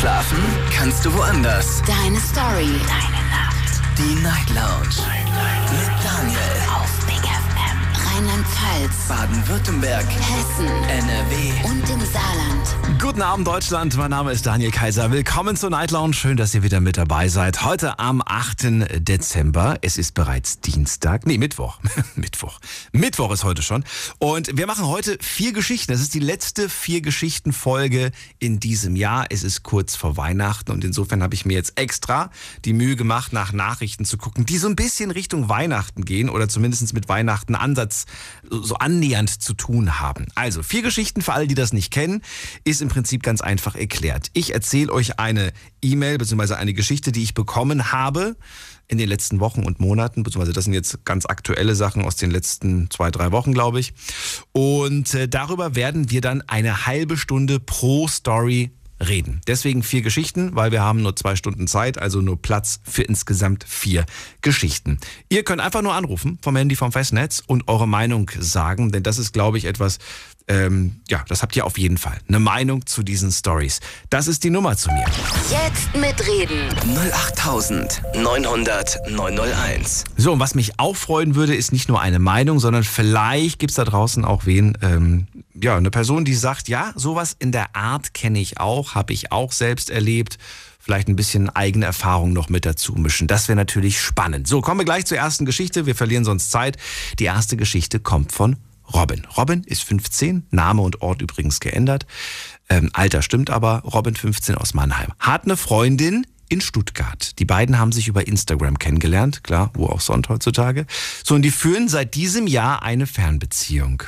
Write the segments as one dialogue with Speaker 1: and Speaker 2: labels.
Speaker 1: Schlafen kannst du woanders.
Speaker 2: Deine Story. Deine Nacht.
Speaker 1: Die Night Lounge. Night, Night. Mit Daniel.
Speaker 2: Auf Big FM. Rheinland-Pfalz.
Speaker 1: Baden-Württemberg.
Speaker 2: Hessen.
Speaker 1: NRW.
Speaker 2: Und im Saarland.
Speaker 3: Guten Abend Deutschland, mein Name ist Daniel Kaiser. Willkommen zur Night Lounge. Schön, dass ihr wieder mit dabei seid. Heute am 8. Dezember. Es ist bereits Dienstag. Nee, Mittwoch. Mittwoch. Mittwoch ist heute schon. Und wir machen heute vier Geschichten. Das ist die letzte vier Geschichten Folge in diesem Jahr. Es ist kurz vor Weihnachten und insofern habe ich mir jetzt extra die Mühe gemacht, nach Nachrichten zu gucken, die so ein bisschen Richtung Weihnachten gehen oder zumindest mit Weihnachten Ansatz so annähernd zu tun haben. Also, vier Geschichten für alle, die das nicht kennen, ist im Prinzip ganz einfach erklärt. Ich erzähle euch eine E-Mail bzw. eine Geschichte, die ich bekommen habe in den letzten Wochen und Monaten, beziehungsweise das sind jetzt ganz aktuelle Sachen aus den letzten zwei, drei Wochen, glaube ich. Und äh, darüber werden wir dann eine halbe Stunde pro Story reden. Deswegen vier Geschichten, weil wir haben nur zwei Stunden Zeit, also nur Platz für insgesamt vier Geschichten. Ihr könnt einfach nur anrufen vom Handy vom Festnetz und eure Meinung sagen, denn das ist, glaube ich, etwas, ähm, ja, das habt ihr auf jeden Fall. Eine Meinung zu diesen Stories. Das ist die Nummer zu mir.
Speaker 2: Jetzt mitreden.
Speaker 1: 08900 901.
Speaker 3: So, und was mich auch freuen würde, ist nicht nur eine Meinung, sondern vielleicht gibt's da draußen auch wen, ähm, ja, eine Person, die sagt, ja, sowas in der Art kenne ich auch, habe ich auch selbst erlebt. Vielleicht ein bisschen eigene Erfahrung noch mit dazu mischen. Das wäre natürlich spannend. So, kommen wir gleich zur ersten Geschichte. Wir verlieren sonst Zeit. Die erste Geschichte kommt von Robin. Robin ist 15, Name und Ort übrigens geändert. Ähm, Alter stimmt aber, Robin 15 aus Mannheim. Hat eine Freundin in Stuttgart. Die beiden haben sich über Instagram kennengelernt, klar, wo auch sonst heutzutage. So, und die führen seit diesem Jahr eine Fernbeziehung.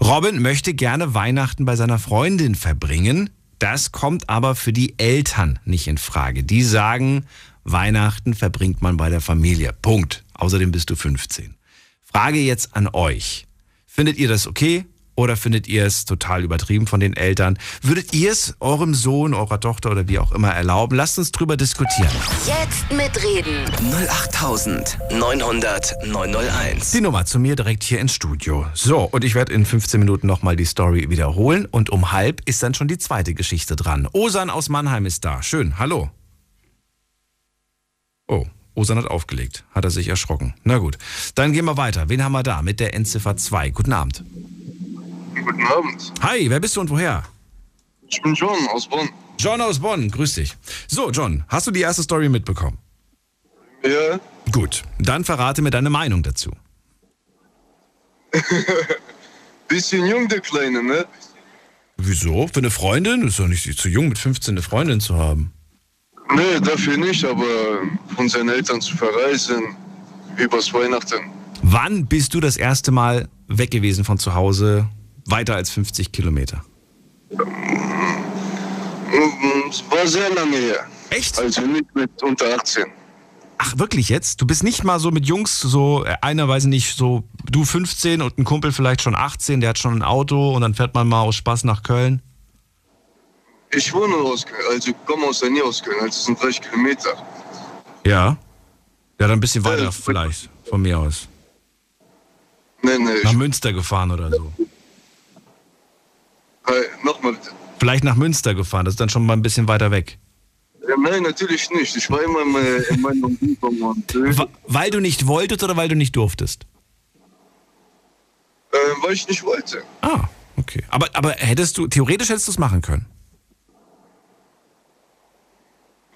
Speaker 3: Robin möchte gerne Weihnachten bei seiner Freundin verbringen. Das kommt aber für die Eltern nicht in Frage. Die sagen, Weihnachten verbringt man bei der Familie. Punkt. Außerdem bist du 15. Frage jetzt an euch. Findet ihr das okay? Oder findet ihr es total übertrieben von den Eltern? Würdet ihr es eurem Sohn, eurer Tochter oder wie auch immer erlauben? Lasst uns drüber diskutieren.
Speaker 2: Jetzt mitreden.
Speaker 1: 08900 901.
Speaker 3: Die Nummer zu mir direkt hier ins Studio. So, und ich werde in 15 Minuten nochmal die Story wiederholen. Und um halb ist dann schon die zweite Geschichte dran. Osan aus Mannheim ist da. Schön, hallo. Oh, Osan hat aufgelegt. Hat er sich erschrocken. Na gut, dann gehen wir weiter. Wen haben wir da mit der Endziffer 2? Guten Abend.
Speaker 4: Guten Abend.
Speaker 3: Hi, wer bist du und woher?
Speaker 4: Ich bin John aus Bonn.
Speaker 3: John aus Bonn, grüß dich. So, John, hast du die erste Story mitbekommen?
Speaker 4: Ja,
Speaker 3: Gut, dann verrate mir deine Meinung dazu.
Speaker 4: bisschen jung, der Kleine, ne?
Speaker 3: Wieso? Für eine Freundin? Ist doch nicht zu jung, mit 15 eine Freundin zu haben.
Speaker 4: Nee, dafür nicht, aber von seinen Eltern zu verreisen, übers Weihnachten.
Speaker 3: Wann bist du das erste Mal weg gewesen von zu Hause, weiter als 50 Kilometer?
Speaker 4: Mm, Es war sehr lange her.
Speaker 3: Echt?
Speaker 4: Also nicht mit unter 18.
Speaker 3: Ach, wirklich jetzt? Du bist nicht mal so mit Jungs, so äh, einer weiß ich nicht, so du 15 und ein Kumpel vielleicht schon 18, der hat schon ein Auto und dann fährt man mal aus Spaß nach Köln.
Speaker 4: Ich wohne aus Köln, also komme aus der Nähe aus Köln, also sind 30 Kilometer.
Speaker 3: Ja. Ja, dann ein bisschen weiter
Speaker 4: Äh,
Speaker 3: vielleicht, von mir aus.
Speaker 4: Nee, nee,
Speaker 3: Nach Münster gefahren oder so.
Speaker 4: äh, nochmal bitte.
Speaker 3: Vielleicht nach Münster gefahren, das ist dann schon mal ein bisschen weiter weg.
Speaker 4: Ja, nein, natürlich nicht. Ich war immer in meiner, meiner Umgebung äh,
Speaker 3: Weil du nicht wolltest oder weil du nicht durftest?
Speaker 4: äh, weil ich nicht wollte.
Speaker 3: Ah, okay. Aber, aber hättest du, theoretisch hättest du es machen können.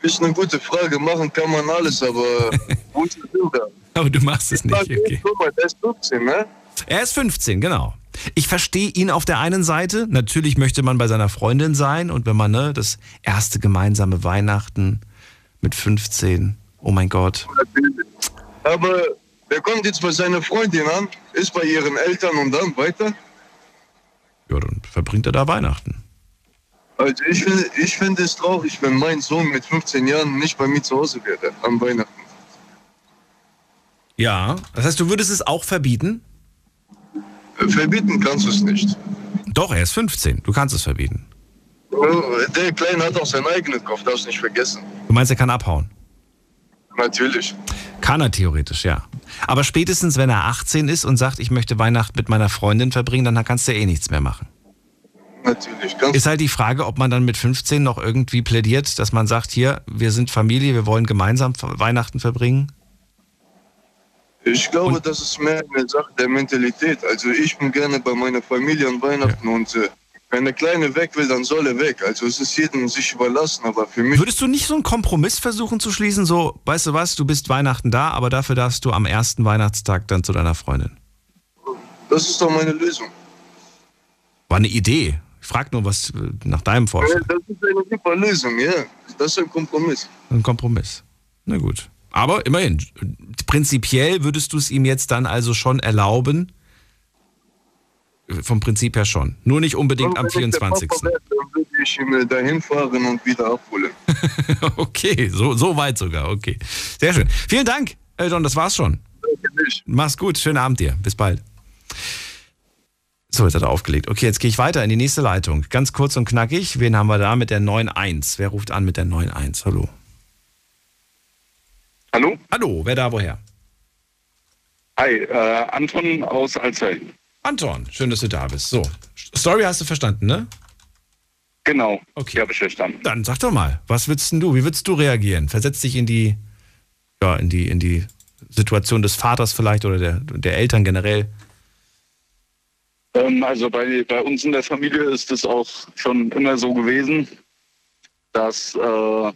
Speaker 4: Ist eine gute Frage. Machen kann man alles, aber wo ist der Bilder?
Speaker 3: Aber du machst es nicht, okay.
Speaker 4: Guck mal, der ist 15, ne?
Speaker 3: Er ist 15, genau. Ich verstehe ihn auf der einen Seite. Natürlich möchte man bei seiner Freundin sein und wenn man ne, das erste gemeinsame Weihnachten mit 15, oh mein Gott.
Speaker 4: Aber der kommt jetzt bei seiner Freundin an, ist bei ihren Eltern und dann weiter.
Speaker 3: Ja, dann verbringt er da Weihnachten.
Speaker 4: Also ich finde ich find es traurig, wenn mein Sohn mit 15 Jahren nicht bei mir zu Hause wäre am Weihnachten.
Speaker 3: Ja, das heißt, du würdest es auch verbieten?
Speaker 4: Äh, Verbieten kannst du es nicht.
Speaker 3: Doch, er ist 15. Du kannst es verbieten.
Speaker 4: Oh, Der Kleine hat auch seinen eigenen Kopf, darfst nicht vergessen.
Speaker 3: Du meinst, er kann abhauen?
Speaker 4: Natürlich.
Speaker 3: Kann er theoretisch, ja. Aber spätestens, wenn er 18 ist und sagt, ich möchte Weihnachten mit meiner Freundin verbringen, dann kannst du eh nichts mehr machen.
Speaker 4: Natürlich. Ganz
Speaker 3: Ist halt die Frage, ob man dann mit 15 noch irgendwie plädiert, dass man sagt, hier, wir sind Familie, wir wollen gemeinsam Weihnachten verbringen.
Speaker 4: Ich glaube,
Speaker 3: Und-
Speaker 4: das ist mehr eine Sache der Mentalität. Also ich bin gerne bei meiner Familie an Weihnachten und äh, wenn der Kleine weg will, dann soll er weg. Also es ist jedem sich überlassen, aber für mich,
Speaker 3: Würdest du nicht so einen Kompromiss versuchen zu schließen? So, weißt du was, du bist Weihnachten da, aber dafür darfst du am ersten Weihnachtstag dann zu deiner Freundin.
Speaker 4: das ist doch meine Lösung.
Speaker 3: War eine Idee. Ich frag nur was äh, nach deinem Vorschlag.
Speaker 4: Das ist eine super Lösung, ja. Das ist ein Kompromiss.
Speaker 3: Ein Kompromiss. Na gut. Aber immerhin, prinzipiell würdest du es ihm jetzt dann also schon erlauben? Vom Prinzip her schon. Nur nicht unbedingt am
Speaker 4: Und wenn ich der
Speaker 3: 24.
Speaker 4: Papa wäre, Dann würde ich ihn äh, dahin fahren und wieder abholen.
Speaker 3: Okay, so, so weit sogar. Okay. Sehr schön. Vielen Dank, John, das war's schon. Mach's gut, schönen Abend dir. Bis bald. So, jetzt hat er aufgelegt. Okay, jetzt gehe ich weiter in die nächste Leitung. Ganz kurz und knackig. Wen haben wir da mit der 9.1? Wer ruft an mit der 9.1? Hallo.
Speaker 5: Hallo?
Speaker 3: Hallo, wer da woher?
Speaker 5: Hi, äh, Anton aus Alzey.
Speaker 3: Anton, schön, dass du da bist. So, Story hast du verstanden, ne?
Speaker 5: Genau.
Speaker 3: Okay.
Speaker 5: Die habe ich verstanden.
Speaker 3: Dann sag doch mal, was würdest du? Wie würdest du reagieren? Versetz dich in die, ja, in die, in die Situation des Vaters vielleicht oder der, der Eltern generell.
Speaker 5: Ähm, also bei, bei uns in der Familie ist es auch schon immer so gewesen, dass äh,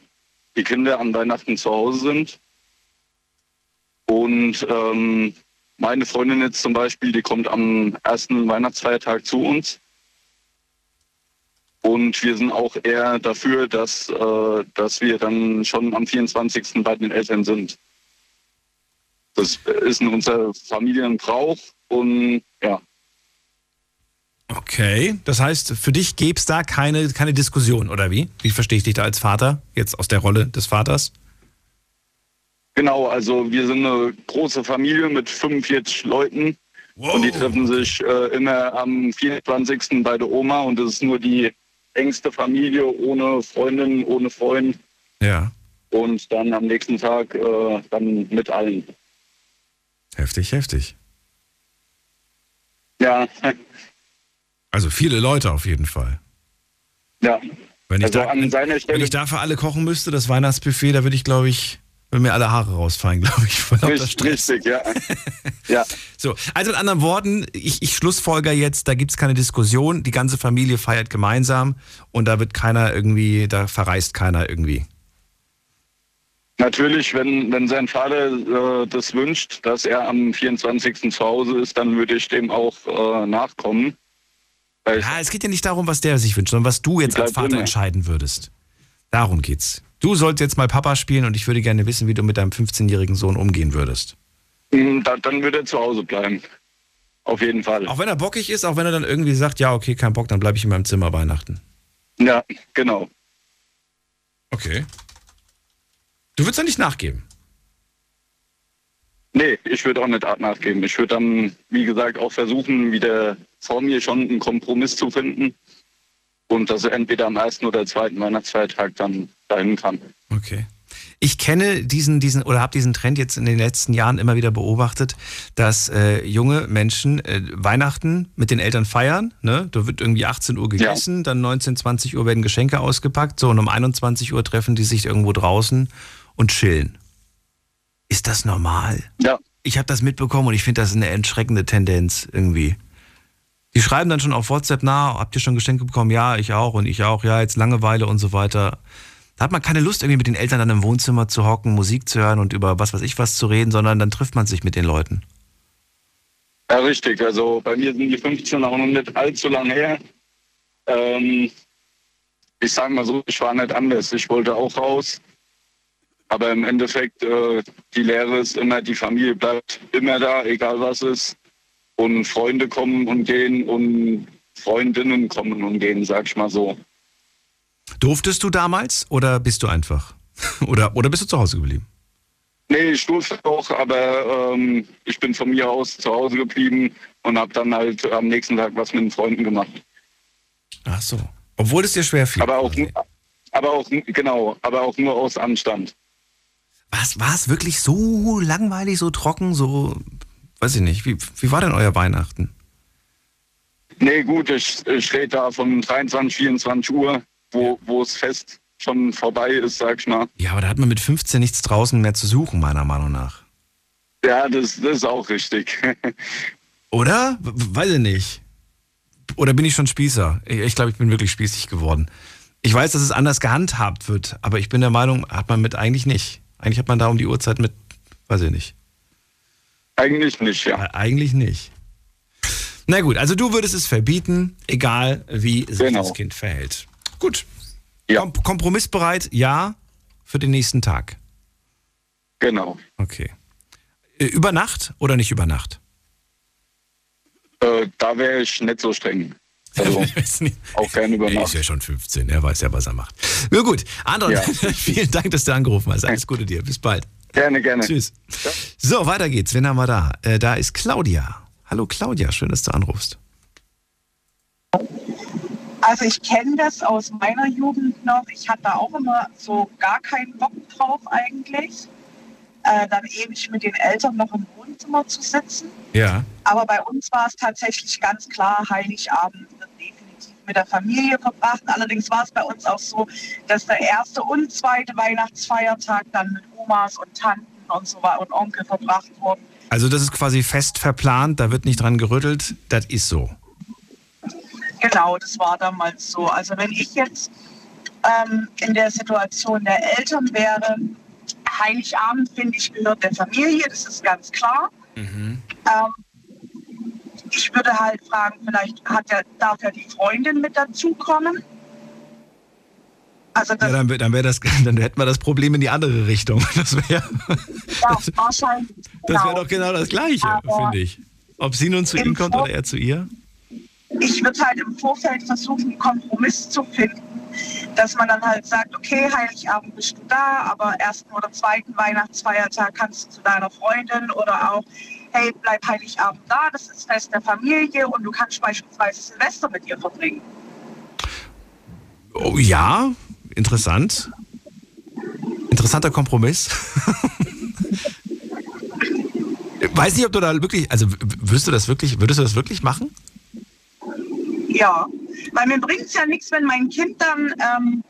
Speaker 5: die Kinder an Weihnachten zu Hause sind. Und ähm, meine Freundin jetzt zum Beispiel, die kommt am ersten Weihnachtsfeiertag zu uns. Und wir sind auch eher dafür, dass, äh, dass wir dann schon am 24. bei den Eltern sind. Das ist in unser Familienbrauch und ja,
Speaker 3: Okay, das heißt, für dich gäbe es da keine, keine Diskussion, oder wie? Wie verstehe ich dich da als Vater, jetzt aus der Rolle des Vaters?
Speaker 5: Genau, also wir sind eine große Familie mit 45 Leuten und die treffen sich äh, immer am 24. bei der Oma und das ist nur die engste Familie ohne Freundin, ohne Freund
Speaker 3: Ja,
Speaker 5: und dann am nächsten Tag äh, dann mit allen.
Speaker 3: heftig, heftig.
Speaker 5: Ja,
Speaker 3: Also viele Leute auf jeden Fall.
Speaker 5: ja.
Speaker 3: Wenn ich,
Speaker 5: Also
Speaker 3: da, wenn
Speaker 5: Stelle
Speaker 3: ich da für alle kochen müsste, das Weihnachtsbuffet, da würde ich, glaube ich, würden mir alle Haare rausfallen, glaube ich, lauter
Speaker 5: richtig, richtig, ja. ja.
Speaker 3: So, also in anderen Worten, ich, ich schlussfolger jetzt, da gibt es keine Diskussion, die ganze Familie feiert gemeinsam und da wird keiner irgendwie, da verreist keiner irgendwie.
Speaker 5: Natürlich, wenn, wenn sein Vater äh, das wünscht, dass er am 24. zu Hause ist, dann würde ich dem auch äh, nachkommen.
Speaker 3: Ja, es geht ja nicht darum, was der sich wünscht, sondern was du jetzt als Vater
Speaker 5: immer.
Speaker 3: entscheiden würdest. Darum geht's. Du sollst jetzt mal Papa spielen und ich würde gerne wissen, wie du mit deinem 15-jährigen Sohn umgehen würdest.
Speaker 5: Mm, Da, dann wird er zu Hause bleiben. Auf jeden Fall.
Speaker 3: Auch wenn er bockig ist, auch wenn er dann irgendwie sagt, ja, okay, kein Bock, dann bleibe ich in meinem Zimmer Weihnachten.
Speaker 5: Ja, genau.
Speaker 3: Okay. Du würdest ja nicht nachgeben.
Speaker 5: Nee, ich würde auch nicht nachgeben. Ich würde dann, wie gesagt, auch versuchen, wieder vor mir schon einen Kompromiss zu finden. Und dass er entweder am ersten oder zweiten Weihnachtsfeiertag dann dahin kann.
Speaker 3: Okay. Ich kenne diesen, diesen oder habe diesen Trend jetzt in den letzten Jahren immer wieder beobachtet, dass äh, junge Menschen äh, Weihnachten mit den Eltern feiern. Ne? Da wird irgendwie 18 Uhr gegessen, dann 19, 20 Uhr werden Geschenke ausgepackt, so und um 21 Uhr treffen die sich irgendwo draußen und chillen. Ist das normal?
Speaker 5: Ja,
Speaker 3: Ich habe das mitbekommen und ich finde das eine erschreckende Tendenz irgendwie. Die schreiben dann schon auf WhatsApp, na, habt ihr schon Geschenke bekommen? Ja, ich auch und ich auch. Ja, jetzt Langeweile und so weiter. Da hat man keine Lust, irgendwie mit den Eltern dann im Wohnzimmer zu hocken, Musik zu hören und über was weiß ich was zu reden, sondern dann trifft man sich mit den Leuten.
Speaker 5: ja, richtig. Also bei mir sind die 15 auch noch nicht allzu lang her. Ähm, ich sage mal so, ich war nicht anders. Ich wollte auch raus. Aber im Endeffekt, äh, die Lehre ist immer, die Familie bleibt immer da, egal was ist. Und Freunde kommen und gehen und Freundinnen kommen und gehen, sag ich mal so.
Speaker 3: Durftest du damals oder bist du einfach? Oder, oder bist du zu Hause geblieben?
Speaker 5: Nee, ich durfte auch, aber ähm, ich bin von mir aus zu Hause geblieben und habe dann halt am nächsten Tag was mit den Freunden gemacht.
Speaker 3: Ach so. Obwohl es dir schwer fiel.
Speaker 5: Aber auch, aber auch, genau, aber auch nur aus Anstand.
Speaker 3: Was, war es wirklich so langweilig, so trocken, so, weiß ich nicht. Wie, wie war denn euer Weihnachten?
Speaker 6: Nee, gut, ich, ich rede da von 23, 24 Uhr, wo, wo es fest schon vorbei ist, sag ich mal.
Speaker 3: Ja, aber da hat man mit 15 nichts draußen mehr zu suchen, meiner Meinung nach.
Speaker 6: Ja, das, das ist auch richtig.
Speaker 3: Oder? Weiß ich nicht. Oder bin ich schon Spießer? Ich, ich glaube, ich bin wirklich spießig geworden. Ich weiß, dass es anders gehandhabt wird, aber ich bin der Meinung, hat man mit eigentlich nicht. Eigentlich hat man da um die Uhrzeit mit, weiß ich nicht.
Speaker 6: Eigentlich nicht, ja.
Speaker 3: Äh, Eigentlich nicht. Na gut, also du würdest es verbieten, egal wie sich
Speaker 6: Genau.
Speaker 3: das Kind verhält. Gut.
Speaker 6: Ja.
Speaker 3: Kom kompromissbereit, ja, für den nächsten Tag.
Speaker 6: Genau.
Speaker 3: Okay. Über Nacht oder nicht über Nacht?
Speaker 6: Äh, da wäre ich nicht so streng. Also,
Speaker 3: Ich weiß nicht.
Speaker 6: auch gerne über
Speaker 3: Er ist
Speaker 6: Nacht.
Speaker 3: ja schon 15, er weiß ja, was er macht. Na gut, Andron,
Speaker 6: Ja.
Speaker 3: vielen Dank, dass du angerufen hast. Alles Gute dir, bis bald.
Speaker 6: Gerne, gerne.
Speaker 3: Tschüss. So, weiter geht's. Wen haben wir da? Äh, da ist Claudia. Hallo Claudia, schön, dass du anrufst.
Speaker 7: Also ich kenne das aus meiner Jugend noch. Ich hatte auch immer so gar keinen Bock drauf eigentlich, äh, dann ewig mit den Eltern noch im Wohnzimmer zu sitzen.
Speaker 3: Ja.
Speaker 7: Aber bei uns war es tatsächlich ganz klar, Heiligabend mit der Familie verbracht. Allerdings war es bei uns auch so, dass der erste und zweite Weihnachtsfeiertag dann mit Omas und Tanten und so weiter und Onkel verbracht wurden.
Speaker 3: Also das ist quasi fest verplant, da wird nicht dran gerüttelt, das ist so.
Speaker 7: Genau, das war damals so. Also wenn ich jetzt ähm, in der Situation der Eltern wäre, Heiligabend, finde ich, gehört der Familie, das ist ganz klar. Ähm, ich würde halt fragen, vielleicht hat er, darf ja die Freundin mit dazukommen. Also das
Speaker 3: Ja, dann, dann, das, dann hätten wir das Problem in die andere Richtung. Das wäre
Speaker 7: ja, wahrscheinlich.
Speaker 3: das wär
Speaker 7: genau.
Speaker 3: doch genau das Gleiche, finde ich. Ob sie nun zu ihm kommt
Speaker 7: Vor-
Speaker 3: oder er zu ihr?
Speaker 7: ich würde halt im Vorfeld versuchen, einen Kompromiss zu finden, dass man dann halt sagt, okay, Heiligabend bist du da, aber ersten oder zweiten Weihnachtsfeiertag kannst du zu deiner Freundin oder auch, hey, bleib Heiligabend da, das ist Fest der Familie und du kannst beispielsweise Silvester mit ihr verbringen.
Speaker 3: Oh, ja, interessant. Interessanter Kompromiss. Weiß nicht, ob du da wirklich, also würdest du das wirklich, würdest du das wirklich machen?
Speaker 7: Ja, weil mir bringt es ja nichts, wenn mein Kind dann ähm,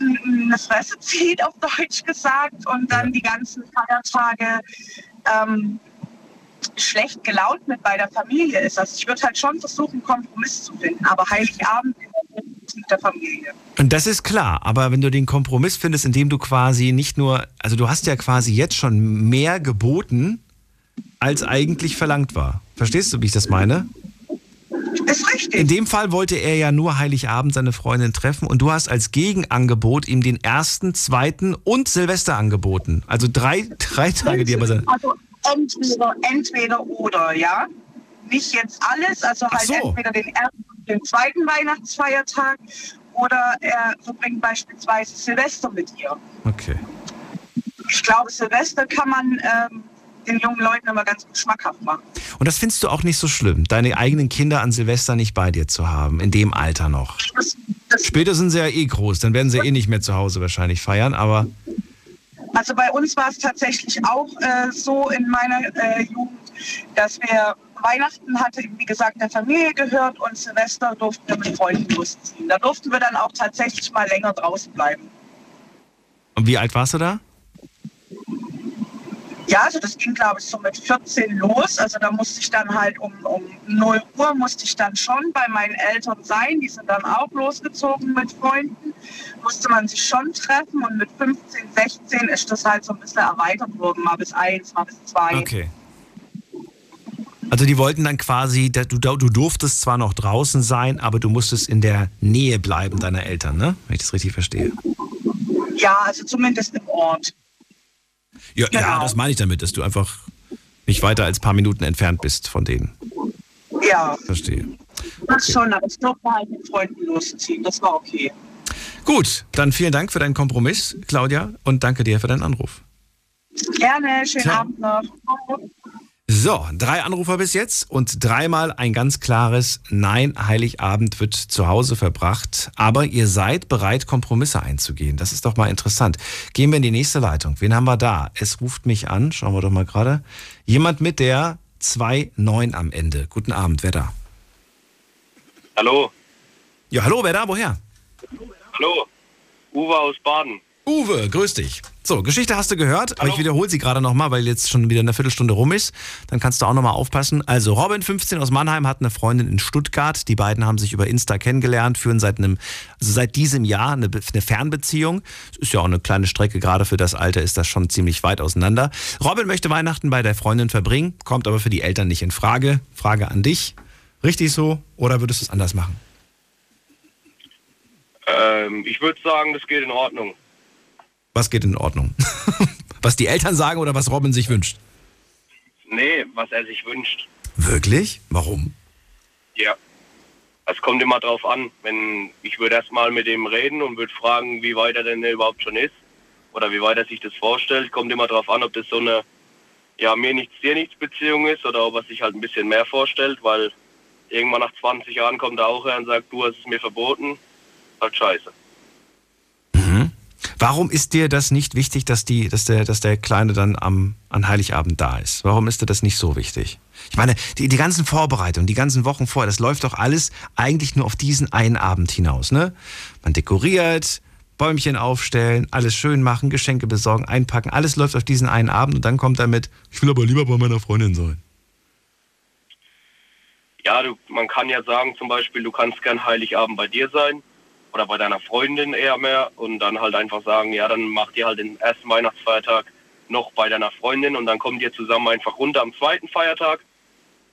Speaker 7: eine Fresse zieht, auf Deutsch gesagt, und dann die ganzen Feiertage ähm, schlecht gelaunt mit bei der Familie ist. Also ich würde halt schon versuchen, einen Kompromiss zu finden, aber Heiligabend mit der Familie.
Speaker 3: Und das ist klar, aber wenn du den Kompromiss findest, indem du quasi nicht nur, also du hast ja quasi jetzt schon mehr geboten, als eigentlich verlangt war. Verstehst du, wie ich das meine?
Speaker 7: Ist richtig.
Speaker 3: In dem Fall wollte er ja nur Heiligabend seine Freundin treffen und du hast als Gegenangebot ihm den ersten, zweiten und Silvester angeboten. Also drei, drei Tage, die er bei seiner.
Speaker 7: Also entweder, entweder oder, ja. Nicht jetzt alles, also halt
Speaker 3: so.
Speaker 7: entweder den ersten und den zweiten Weihnachtsfeiertag oder er verbringt beispielsweise Silvester mit ihr.
Speaker 3: Okay.
Speaker 7: Ich glaube, Silvester kann man ähm, den jungen Leuten immer ganz gut schmackhaft machen.
Speaker 3: Und das findest du auch nicht so schlimm, deine eigenen Kinder an Silvester nicht bei dir zu haben, in dem Alter noch.
Speaker 7: Das, das,
Speaker 3: Später sind sie ja eh groß, dann werden sie eh nicht mehr zu Hause wahrscheinlich feiern, aber
Speaker 7: also bei uns war es tatsächlich auch äh, so in meiner äh, Jugend, dass wir Weihnachten hatte, wie gesagt, der Familie gehört und Silvester durften wir mit Freunden losziehen. Da durften wir dann auch tatsächlich mal länger draußen bleiben.
Speaker 3: und wie alt warst du da?
Speaker 7: Ja, also das ging, glaube ich, so mit 14 los. Also da musste ich dann halt um, um 0 Uhr musste ich dann schon bei meinen Eltern sein. Die sind dann auch losgezogen mit Freunden. Musste man sich schon treffen und mit 15, 16 ist das halt so ein bisschen erweitert worden. Mal bis 1, mal bis 2.
Speaker 3: Okay. Also die wollten dann quasi, du, du durftest zwar noch draußen sein, aber du musstest in der Nähe bleiben deiner Eltern, ne? Wenn ich das richtig verstehe.
Speaker 7: Ja, also zumindest im Ort.
Speaker 3: Ja, ja
Speaker 7: Genau.
Speaker 3: das meine ich damit, dass du einfach nicht weiter als ein paar Minuten entfernt bist von denen.
Speaker 7: Ja,
Speaker 3: Verstehe.
Speaker 7: das schon, aber ich durfte halt mit Freunden losziehen. Das war okay.
Speaker 3: Gut, dann vielen Dank für deinen Kompromiss, Claudia, und danke dir für deinen Anruf.
Speaker 7: Gerne, schönen
Speaker 3: Ciao.
Speaker 7: Abend noch.
Speaker 3: So, drei Anrufer bis jetzt und dreimal ein ganz klares Nein, Heiligabend wird zu Hause verbracht. Aber ihr seid bereit, Kompromisse einzugehen. Das ist doch mal interessant. Gehen wir in die nächste Leitung. Wen haben wir da? Es ruft mich an. Schauen wir doch mal gerade. Jemand mit der 2.9 am Ende. Guten Abend, wer da?
Speaker 6: Hallo.
Speaker 3: Ja, hallo, wer da? Woher?
Speaker 6: Hallo. Uwe aus Baden.
Speaker 3: Uwe, grüß dich. So, Geschichte hast du gehört, aber ich wiederhole sie gerade nochmal, weil jetzt schon wieder eine Viertelstunde rum ist. Dann kannst du auch nochmal aufpassen. Also, Robin, 15 aus Mannheim, hat eine Freundin in Stuttgart. Die beiden haben sich über Insta kennengelernt, führen seit einem, also seit diesem Jahr eine, eine Fernbeziehung. Das ist ja auch eine kleine Strecke, gerade für das Alter ist das schon ziemlich weit auseinander. Robin möchte Weihnachten bei der Freundin verbringen, kommt aber für die Eltern nicht in Frage. Frage an dich. Richtig so oder würdest du es anders machen?
Speaker 6: Ähm, ich würde sagen, das geht in Ordnung.
Speaker 3: Was geht in Ordnung? was die Eltern sagen oder was Robin sich wünscht?
Speaker 6: Nee, was er sich wünscht.
Speaker 3: Wirklich? Warum?
Speaker 6: Ja. Es kommt immer drauf an. Wenn ich würde erst mal mit ihm reden und würde fragen, wie weit er denn überhaupt schon ist oder wie weit er sich das vorstellt. Kommt immer drauf an, ob das so eine ja mir nichts dir nichts Beziehung ist oder ob er sich halt ein bisschen mehr vorstellt, weil irgendwann nach 20 Jahren kommt er auch her und sagt, du hast es mir verboten. Halt scheiße.
Speaker 3: Warum ist dir das nicht wichtig, dass, die, dass, der, dass der Kleine dann am, an Heiligabend da ist? Warum ist dir das nicht so wichtig? Ich meine, die, die ganzen Vorbereitungen, die ganzen Wochen vorher, das läuft doch alles eigentlich nur auf diesen einen Abend hinaus. Ne? Man dekoriert, Bäumchen aufstellen, alles schön machen, Geschenke besorgen, einpacken, alles läuft auf diesen einen Abend und dann kommt er mit, ich will aber lieber bei meiner Freundin sein.
Speaker 6: Ja, du, man kann ja sagen zum Beispiel, du kannst gern Heiligabend bei dir sein oder bei deiner Freundin eher mehr und dann halt einfach sagen, ja, dann macht ihr halt den ersten Weihnachtsfeiertag noch bei deiner Freundin und dann kommt ihr zusammen einfach runter am zweiten Feiertag,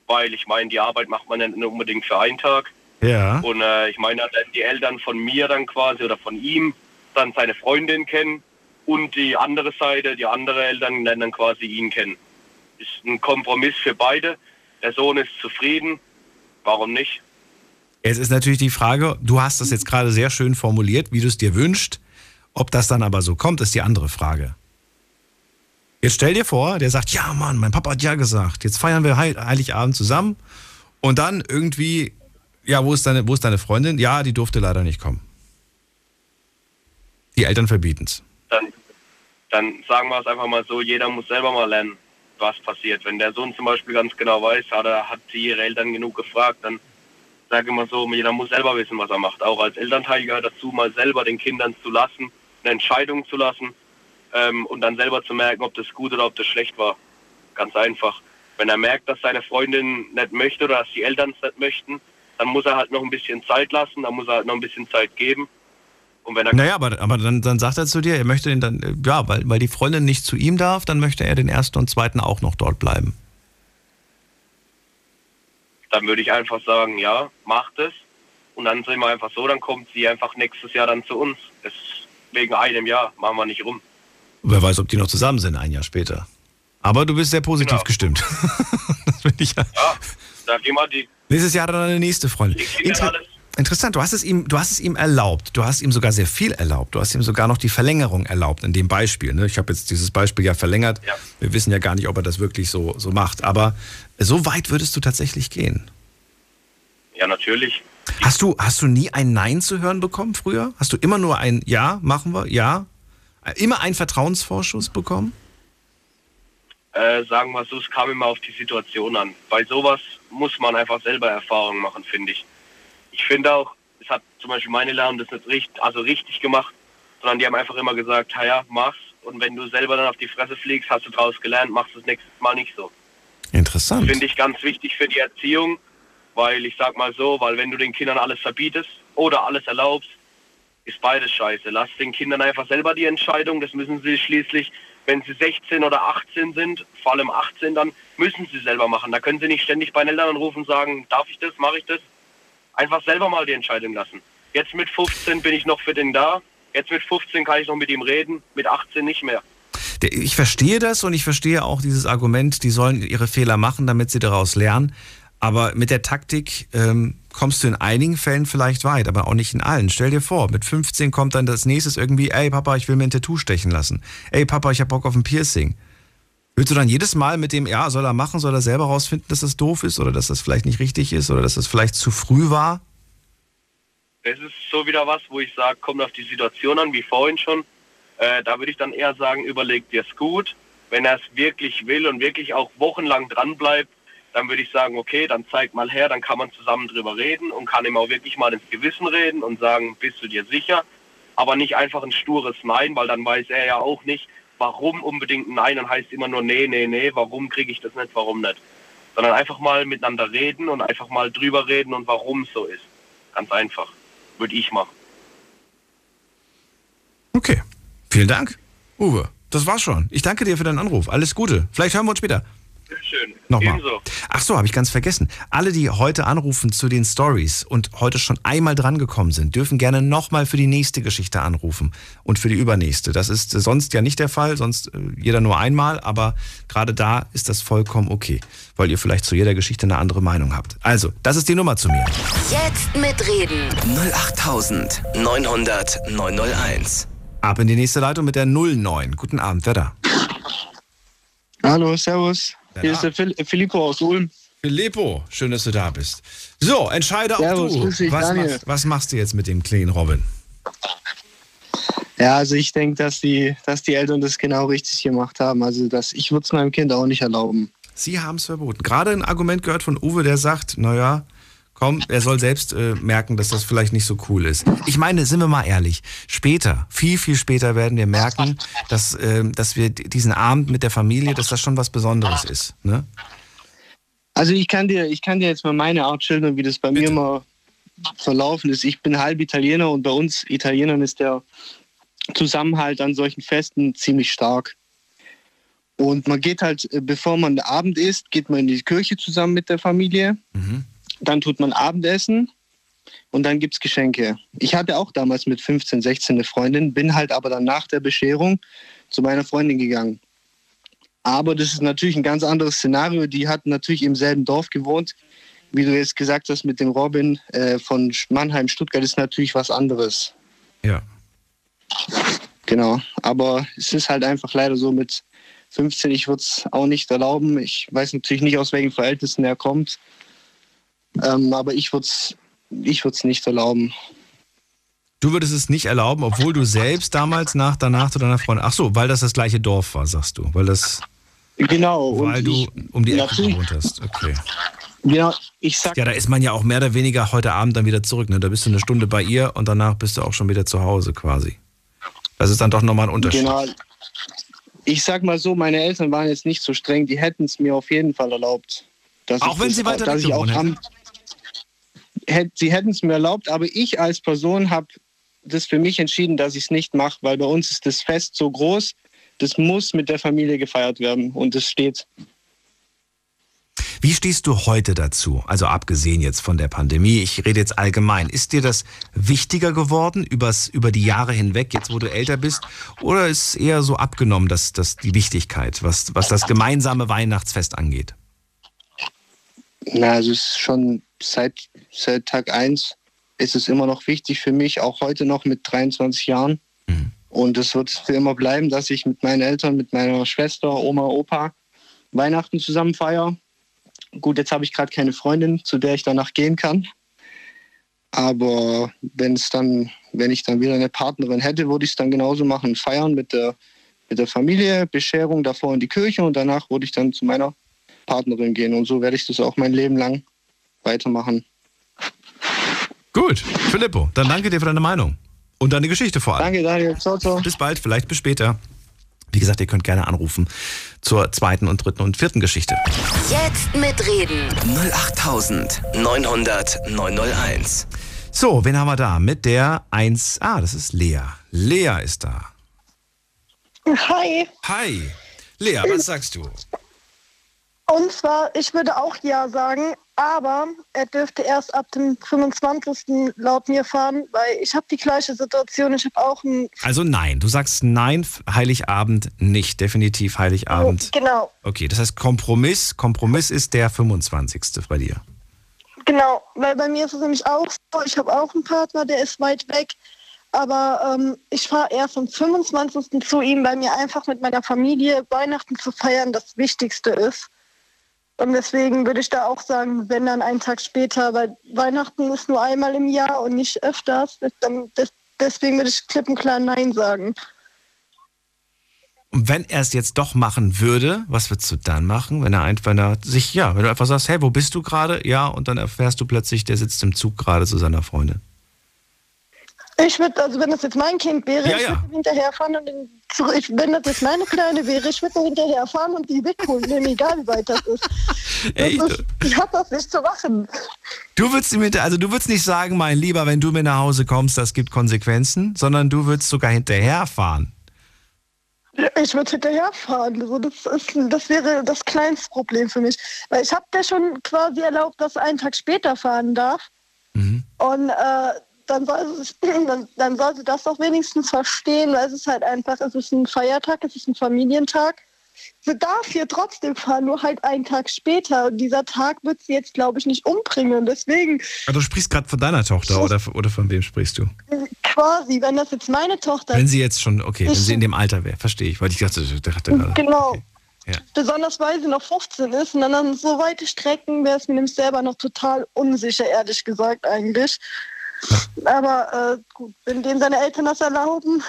Speaker 6: weil ich meine, die Arbeit macht man ja nicht unbedingt für einen Tag.
Speaker 3: Ja.
Speaker 6: Und äh, ich meine, dann die Eltern von mir dann quasi oder von ihm dann seine Freundin kennen und die andere Seite, die andere Eltern lernen dann quasi ihn kennen. Ist ein Kompromiss für beide. Der Sohn ist zufrieden. Warum nicht?
Speaker 3: Jetzt ist natürlich die Frage, du hast das jetzt gerade sehr schön formuliert, wie du es dir wünschst. Ob das dann aber so kommt, ist die andere Frage. Jetzt stell dir vor, der sagt, ja Mann, mein Papa hat ja gesagt, jetzt feiern wir Heil Heiligabend zusammen und dann irgendwie, ja, wo ist, deine, wo ist deine Freundin? Ja, die durfte leider nicht kommen. Die Eltern verbieten es.
Speaker 6: Dann, dann sagen wir es einfach mal so, jeder muss selber mal lernen, was passiert. Wenn der Sohn zum Beispiel ganz genau weiß, hat, er, hat sie ihre Eltern genug gefragt, dann sage immer so, jeder muss selber wissen, was er macht. Auch als Elternteil gehört dazu, mal selber den Kindern zu lassen, eine Entscheidung zu lassen ähm, und dann selber zu merken, ob das gut oder ob das schlecht war. Ganz einfach. Wenn er merkt, dass seine Freundin nicht möchte oder dass die Eltern es nicht möchten, dann muss er halt noch ein bisschen Zeit lassen, dann muss er halt noch ein bisschen Zeit geben. Und wenn er
Speaker 3: Naja, aber, aber dann, dann sagt er zu dir, er möchte den dann, ja, weil, weil die Freundin nicht zu ihm darf, dann möchte er den ersten und zweiten auch noch dort bleiben.
Speaker 6: Dann würde ich einfach sagen, ja, macht es. Und dann sind wir einfach so, dann kommt sie einfach nächstes Jahr dann zu uns. Das wegen einem Jahr machen wir nicht rum.
Speaker 3: Wer weiß, ob die noch zusammen sind, ein Jahr später. Aber du bist sehr positiv
Speaker 6: Genau.
Speaker 3: gestimmt. das finde ich ja.
Speaker 6: Ja, da gehen wir die,
Speaker 3: Nächstes Jahr dann eine nächste Freundin.
Speaker 6: Kinder
Speaker 3: Inter
Speaker 6: alles.
Speaker 3: Interessant, du hast, es ihm, du hast es ihm erlaubt. Du hast ihm sogar sehr viel erlaubt. Du hast ihm sogar noch die Verlängerung erlaubt in dem Beispiel. Ne? Ich habe jetzt dieses Beispiel ja verlängert.
Speaker 6: Ja.
Speaker 3: Wir wissen ja gar nicht, ob er das wirklich so, so macht. Aber so weit würdest du tatsächlich gehen.
Speaker 6: Ja, natürlich.
Speaker 3: Hast du, hast du nie ein Nein zu hören bekommen früher? Hast du immer nur ein Ja, machen wir, ja? Immer einen Vertrauensvorschuss bekommen?
Speaker 6: Äh, sagen wir so, es kam immer auf die Situation an. Bei sowas muss man einfach selber Erfahrungen machen, finde ich. Ich finde auch, es hat zum Beispiel meine Lehrer das nicht richtig, also richtig gemacht, sondern die haben einfach immer gesagt, "Ha ja, mach's. Und wenn du selber dann auf die Fresse fliegst, hast du draus gelernt, machst es nächstes Mal nicht so.
Speaker 3: Interessant.
Speaker 6: Finde ich ganz wichtig für die Erziehung, weil ich sag mal so, weil wenn du den Kindern alles verbietest oder alles erlaubst, ist beides scheiße. Lass den Kindern einfach selber die Entscheidung. Das müssen sie schließlich, wenn sie 16 oder 18 sind, vor allem 18, dann müssen sie selber machen. Da können sie nicht ständig bei den Eltern anrufen und sagen, darf ich das, mache ich das. Einfach selber mal die Entscheidung lassen. Jetzt mit 15 bin ich noch für den da. Jetzt mit 15 kann ich noch mit ihm reden, mit 18 nicht mehr.
Speaker 3: Ich verstehe das und ich verstehe auch dieses Argument, die sollen ihre Fehler machen, damit sie daraus lernen. Aber mit der Taktik ähm, kommst du in einigen Fällen vielleicht weit, aber auch nicht in allen. Stell dir vor, mit 15 kommt dann das nächste irgendwie, ey Papa, ich will mir ein Tattoo stechen lassen. Ey Papa, ich hab Bock auf ein Piercing. Willst du dann jedes Mal mit dem, ja, soll er machen, soll er selber rausfinden, dass das doof ist oder dass das vielleicht nicht richtig ist oder dass das vielleicht zu früh war?
Speaker 6: Das ist so wieder was, wo ich sage, kommt auf die Situation an, wie vorhin schon. Äh, da würde ich dann eher sagen, überleg dir's gut. Wenn er es wirklich will und wirklich auch wochenlang dran bleibt,
Speaker 8: dann würde ich sagen, okay, dann zeig mal her, dann kann man zusammen drüber reden und kann ihm auch wirklich mal ins Gewissen reden und sagen, bist du dir sicher? Aber nicht einfach ein stures Nein, weil dann weiß er ja auch nicht, warum unbedingt ein Nein, dann heißt immer nur nee, nee, nee, warum kriege ich das nicht, warum nicht. Sondern einfach mal miteinander reden und einfach mal drüber reden und warum es so ist. Ganz einfach. Würde ich machen.
Speaker 3: Okay. Vielen Dank, Uwe. Das war's schon. Ich danke dir für deinen Anruf. Alles Gute. Vielleicht hören wir uns später.
Speaker 8: Schön.
Speaker 3: Nochmal.
Speaker 8: Ebenso.
Speaker 3: Ach so, habe ich ganz vergessen. Alle, die heute anrufen zu den Stories und heute schon einmal drangekommen sind, dürfen gerne nochmal für die nächste Geschichte anrufen und für die übernächste. Das ist äh, sonst ja nicht der Fall, sonst äh, jeder nur einmal, aber gerade da ist das vollkommen okay, weil ihr vielleicht zu jeder Geschichte eine andere Meinung habt. Also, das ist die Nummer zu mir.
Speaker 2: Jetzt mitreden.
Speaker 1: 08900 901.
Speaker 3: Ab in die nächste Leitung mit der 09. Guten Abend, wer da?
Speaker 9: Hallo, servus. Hier ist der Phil Filippo aus Ulm.
Speaker 3: Filippo, schön, dass du da bist. So, entscheide auch
Speaker 9: Servus,
Speaker 3: du.
Speaker 9: dich,
Speaker 3: Was machst, was machst du jetzt mit dem kleinen Robin?
Speaker 9: Ja, also ich denke, dass die, dass die Eltern das genau richtig gemacht haben. Also dass ich würde es meinem Kind auch nicht erlauben.
Speaker 3: Sie haben es verboten. Gerade ein Argument gehört von Uwe, der sagt, naja, komm, er soll selbst äh, merken, dass das vielleicht nicht so cool ist. Ich meine, sind wir mal ehrlich, später, viel, viel später werden wir merken, dass, ähm, dass wir diesen Abend mit der Familie, dass das schon was Besonderes ist. Ne?
Speaker 9: Also ich kann dir, ich kann dir jetzt mal meine Art schildern, wie das bei mir mal verlaufen ist. Ich bin halb Italiener und bei uns Italienern ist der Zusammenhalt an solchen Festen ziemlich stark. Und man geht halt, äh, bevor man Abend isst, geht man in die Kirche zusammen mit der Familie.
Speaker 3: Mhm.
Speaker 9: Dann tut man Abendessen und dann gibt es Geschenke. Ich hatte auch damals mit 15, 16 eine Freundin, bin halt aber dann nach der Bescherung zu meiner Freundin gegangen. Aber das ist natürlich ein ganz anderes Szenario. Die hat natürlich im selben Dorf gewohnt. Wie du jetzt gesagt hast mit dem Robin äh, von Mannheim, Stuttgart ist natürlich was anderes.
Speaker 3: Ja.
Speaker 9: Genau. Aber es ist halt einfach leider so mit 15, ich würde es auch nicht erlauben. Ich weiß natürlich nicht, aus welchen Verhältnissen er kommt. Ähm, aber ich würde es ich würd's nicht erlauben.
Speaker 3: Du würdest es nicht erlauben, obwohl du selbst damals nach danach zu deiner Freundin. Ach so, weil das das gleiche Dorf war, sagst du. Weil das,
Speaker 9: Genau.
Speaker 3: weil du
Speaker 9: ich,
Speaker 3: um die Ecke gewohnt hast. Okay.
Speaker 9: ja, ich sag
Speaker 3: Ja, da ist man ja auch mehr oder weniger heute Abend dann wieder zurück. Ne? Da bist du eine Stunde bei ihr und danach bist du auch schon wieder zu Hause quasi. Das ist dann doch nochmal ein Unterschied.
Speaker 9: Genau. Ich sag mal so, meine Eltern waren jetzt nicht so streng, die hätten es mir auf jeden Fall erlaubt. Dass
Speaker 3: Auch wenn sie weiter
Speaker 9: dass
Speaker 3: weg
Speaker 9: ich auch
Speaker 3: gewohnt
Speaker 9: am, hätt, Sie hätten es mir erlaubt, aber ich als Person habe das für mich entschieden, dass ich es nicht mache, weil bei uns ist das Fest so groß, das muss mit der Familie gefeiert werden und es steht.
Speaker 3: Wie stehst du heute dazu? Also abgesehen jetzt von der Pandemie, ich rede jetzt allgemein. Ist dir das wichtiger geworden übers, über die Jahre hinweg, jetzt wo du älter bist? Oder ist eher so abgenommen, dass, dass die Wichtigkeit, was, was das gemeinsame Weihnachtsfest angeht?
Speaker 9: Na, also es ist schon seit, seit Tag 1 ist es immer noch wichtig für mich, auch heute noch mit 23 Jahren.
Speaker 3: Mhm.
Speaker 9: Und es wird für immer bleiben, dass ich mit meinen Eltern, mit meiner Schwester, Oma, Opa Weihnachten zusammen feiere. Gut, jetzt habe ich gerade keine Freundin, zu der ich danach gehen kann. Aber wenn es dann, wenn ich dann wieder eine Partnerin hätte, würde ich es dann genauso machen. Feiern mit der, mit der Familie, Bescherung davor in die Kirche und danach würde ich dann zu meiner Partnerin gehen. Und so werde ich das auch mein Leben lang weitermachen.
Speaker 3: Gut, Filippo, dann danke dir für deine Meinung. Und deine Geschichte vor allem.
Speaker 9: Danke, Daniel. Ciao, ciao.
Speaker 3: Bis bald, vielleicht bis später. Wie gesagt, ihr könnt gerne anrufen zur zweiten und dritten und vierten Geschichte.
Speaker 2: Jetzt mitreden.
Speaker 1: 08900 901.
Speaker 3: So, wen haben wir da? Mit der 1. Ah, das ist Lea. Lea ist da.
Speaker 10: Hi.
Speaker 3: Hi. Lea, was sagst du?
Speaker 10: Und zwar, ich würde auch Ja sagen, aber er dürfte erst ab dem 25. laut mir fahren, weil ich habe die gleiche Situation. Ich habe auch ein...
Speaker 3: Also nein, du sagst nein, Heiligabend nicht. Definitiv Heiligabend.
Speaker 10: Genau,
Speaker 3: Okay, das heißt Kompromiss. Kompromiss ist der 25. bei dir.
Speaker 10: genau. Weil bei mir ist es nämlich auch so, ich habe auch einen Partner, der ist weit weg. Aber ähm, ich fahre erst am 25. zu ihm, weil mir einfach mit meiner Familie Weihnachten zu feiern das Wichtigste ist. Und deswegen würde ich da auch sagen, wenn dann einen Tag später, weil Weihnachten ist nur einmal im Jahr und nicht öfters, dann des, deswegen würde ich klipp und klar Nein sagen.
Speaker 3: Und wenn er es jetzt doch machen würde, was würdest du dann machen, wenn er einfach sich, ja, wenn du einfach sagst, hey, wo bist du gerade? Ja, und dann erfährst du plötzlich, der sitzt im Zug gerade zu seiner Freundin.
Speaker 10: Ich würde, also wenn das jetzt mein Kind wäre,
Speaker 3: Ja,
Speaker 10: ich
Speaker 3: ja.
Speaker 10: würde hinterherfahren und zurück, ich, wenn das jetzt meine Kleine wäre, ich würde hinterherfahren und die wegholen, egal wie weit das ist. Das
Speaker 3: Echt?
Speaker 10: ist ich hab das nicht zu machen.
Speaker 3: Du würdest ihm hinter, also du würdest nicht sagen, mein Lieber, wenn du mir nach Hause kommst, das gibt Konsequenzen, sondern du würdest sogar hinterherfahren.
Speaker 10: Ich würde hinterherfahren. Also das, ist, das wäre das kleinste Problem für mich. Weil ich habe der schon quasi erlaubt, dass er einen Tag später fahren darf.
Speaker 3: Mhm.
Speaker 10: Und äh, dann, soll sie, dann, dann soll sie das doch wenigstens verstehen, weil es ist halt einfach, es ist ein Feiertag, es ist ein Familientag. Sie darf hier trotzdem fahren, nur halt einen Tag später. Und dieser Tag wird sie jetzt, glaube ich, nicht umbringen. Deswegen
Speaker 3: Aber du sprichst gerade von deiner Tochter oder, oder von wem sprichst du?
Speaker 10: quasi, wenn das jetzt meine Tochter
Speaker 3: Wenn sie jetzt schon, okay, wenn sie in dem Alter wäre, verstehe ich, weil ich dachte, ich dachte gerade.
Speaker 10: Genau.
Speaker 3: Ja.
Speaker 10: Besonders weil sie noch 15 ist und dann an so weite Strecken wäre es mir nämlich selber noch total unsicher, ehrlich gesagt eigentlich. Aber äh, gut, wenn denen seine Eltern das erlauben,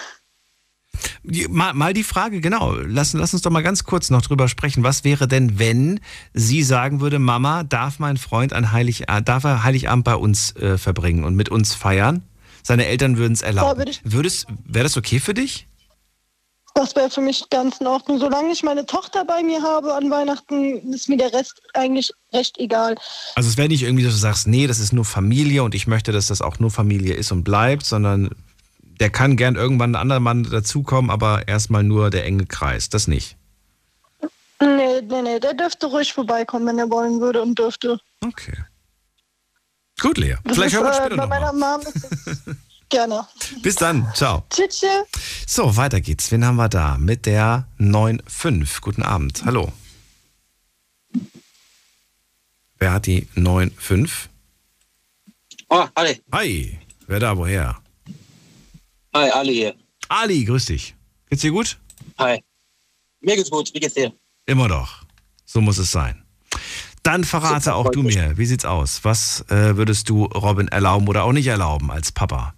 Speaker 3: Mal, mal die Frage, genau. Lass, lass uns doch mal ganz kurz noch drüber sprechen. Was wäre denn, wenn sie sagen würde, Mama, darf mein Freund an Heilig, äh, darf er Heiligabend bei uns äh, verbringen und mit uns feiern? Seine Eltern würden es erlauben. Würdest, wäre das okay für dich?
Speaker 10: Das wäre für mich ganz in Ordnung. Solange ich meine Tochter bei mir habe an Weihnachten, ist mir der Rest eigentlich recht egal.
Speaker 3: Also es wäre nicht irgendwie, dass du sagst, nee, das ist nur Familie und ich möchte, dass das auch nur Familie ist und bleibt, sondern der kann gern irgendwann ein anderer Mann dazukommen, aber erstmal nur der enge Kreis. Das nicht.
Speaker 10: Nee, nee, nee, der dürfte ruhig vorbeikommen, wenn er wollen würde und dürfte.
Speaker 3: Okay. Gut, Lea.
Speaker 10: Das
Speaker 3: Vielleicht
Speaker 10: ist,
Speaker 3: hören wir
Speaker 10: äh,
Speaker 3: später
Speaker 10: Bei
Speaker 3: nochmal.
Speaker 10: meiner Mom ist gerne.
Speaker 3: Bis dann. Ciao.
Speaker 10: Tschüss.
Speaker 3: So, weiter geht's. Wen haben wir da? Mit der 9.5. Guten Abend. Hallo. Wer hat die 9.5?
Speaker 11: Oh, Ali.
Speaker 3: Hi. Wer da? Woher?
Speaker 11: Hi, Ali hier.
Speaker 3: Ali, grüß dich. Geht's dir gut?
Speaker 11: Hi. Mir geht's gut. Wie geht's dir?
Speaker 3: Immer doch. So muss es sein. Dann verrate auch du mir, wie sieht's aus? Was äh, würdest du Robin erlauben oder auch nicht erlauben als Papa?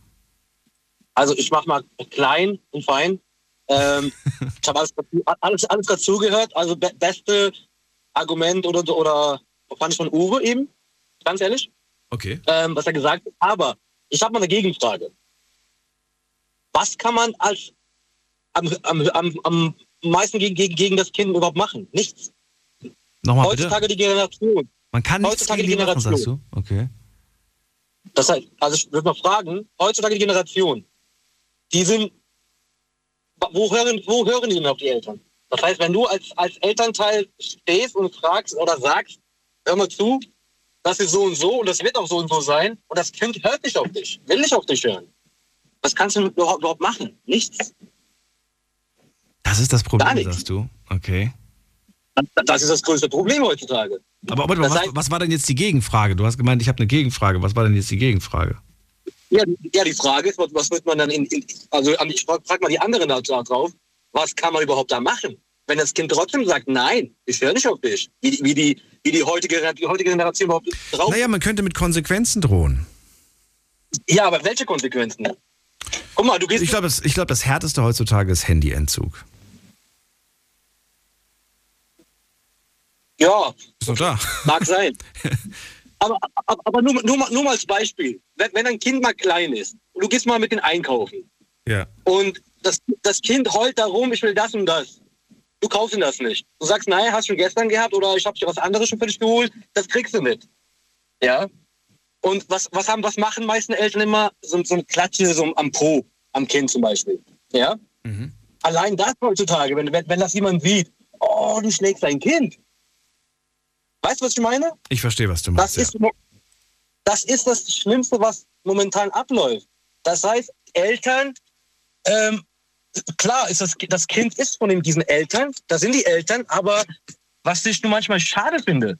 Speaker 11: Also ich mach mal klein und fein. Ähm, ich habe alles, alles, alles dazugehört. Also be beste Argument oder, oder fand ich von Uwe eben, ganz ehrlich,
Speaker 3: Okay.
Speaker 11: ähm, was er gesagt hat. Aber ich habe mal eine Gegenfrage. Was kann man als am, am, am, am meisten gegen, gegen, gegen das Kind überhaupt machen? Nichts.
Speaker 3: Nochmal bitte.
Speaker 11: Heutzutage die Generation.
Speaker 3: Man kann nichts
Speaker 11: heutzutage
Speaker 3: gegen die
Speaker 11: die
Speaker 3: machen, sagst du?
Speaker 11: Generation.
Speaker 3: Okay.
Speaker 11: Das heißt, also ich würde mal fragen, heutzutage die Generation, die sind, wo hören, wo hören die auf die Eltern? Das heißt, wenn du als, als Elternteil stehst und fragst oder sagst, hör mal zu, das ist so und so und das wird auch so und so sein und das Kind hört nicht auf dich, will nicht auf dich hören. Was kannst du überhaupt, machen? Nichts.
Speaker 3: Das ist das Problem, sagst du? Okay.
Speaker 11: Das ist das größte Problem heutzutage.
Speaker 3: Aber, aber was,
Speaker 11: heißt-
Speaker 3: was war denn jetzt die Gegenfrage? Du hast gemeint, ich habe eine Gegenfrage. Was war denn jetzt die Gegenfrage?
Speaker 11: Ja, ja, die Frage ist, was, wird man dann in, in also an- ich frage frag mal die anderen da drauf, was kann man überhaupt da machen? Wenn das Kind trotzdem sagt, nein, ich höre nicht auf dich, wie, die- wie, die, wie die, heutige, die heutige Generation überhaupt drauf
Speaker 3: Naja, man könnte mit Konsequenzen drohen.
Speaker 11: Ja, aber welche Konsequenzen? Guck mal, du gehst.
Speaker 3: Ich glaube, das, ich glaub, das Härteste heutzutage ist Handyentzug.
Speaker 11: Ja,
Speaker 3: Ist doch da.
Speaker 11: mag sein. aber aber, aber nur, nur, mal- nur mal als Beispiel. Wenn, wenn ein Kind mal klein ist und du gehst mal mit den einkaufen
Speaker 3: Ja.
Speaker 11: und das, das Kind heult darum, ich will das und das. Du kaufst ihm das nicht. Du sagst, nein, hast du schon gestern gehabt oder ich habe dir was anderes schon für dich geholt. Das kriegst du mit. Ja. Und was, was haben, was machen meisten Eltern immer? So, so eine Klatsche so am Po, am Kind zum Beispiel. Ja. Allein das heutzutage, wenn, wenn, wenn das jemand sieht, oh, du schlägst dein Kind. Weißt du, was ich meine?
Speaker 3: Ich verstehe, was du
Speaker 11: Das
Speaker 3: meinst. Ja.
Speaker 11: ist, das ist das Schlimmste, was momentan abläuft. Das heißt, Eltern, ähm, klar, ist das, das Kind ist von diesen Eltern, das sind die Eltern, aber was ich nur manchmal schade finde,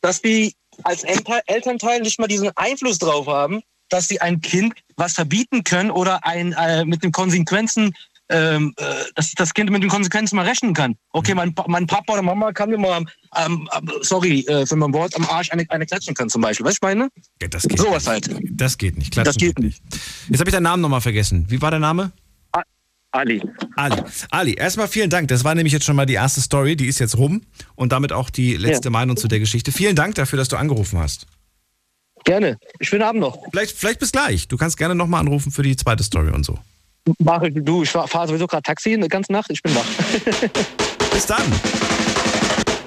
Speaker 11: dass die als Elter- Elternteil nicht mal diesen Einfluss drauf haben, dass sie ein Kind was verbieten können oder ein, äh, mit den Konsequenzen, ähm, äh, dass das Kind mit den Konsequenzen mal rechnen kann. Okay, mein, Pa- mein Papa oder Mama kann mir mal, ähm, ähm, sorry äh, für mein Wort, am Arsch eine, eine klatschen kann zum Beispiel. Weißt du, was ich meine?
Speaker 3: Ja, das geht
Speaker 11: Sowas
Speaker 3: nicht.
Speaker 11: halt.
Speaker 3: Das geht nicht. Klatschen
Speaker 11: Das geht
Speaker 3: nicht. Jetzt habe ich deinen Namen nochmal vergessen. Wie war der Name?
Speaker 12: Ali.
Speaker 3: Ali. Ali, erstmal vielen Dank. Das war nämlich jetzt schon mal die erste Story, die ist jetzt rum und damit auch die letzte ja. Meinung zu der Geschichte. Vielen Dank dafür, dass du angerufen hast.
Speaker 12: Gerne. Schönen Abend noch.
Speaker 3: Vielleicht, vielleicht bis gleich. Du kannst gerne nochmal anrufen für die zweite Story und so.
Speaker 12: Mach du, ich fahre sowieso gerade Taxi eine ganze Nacht. Ich bin wach.
Speaker 3: bis dann.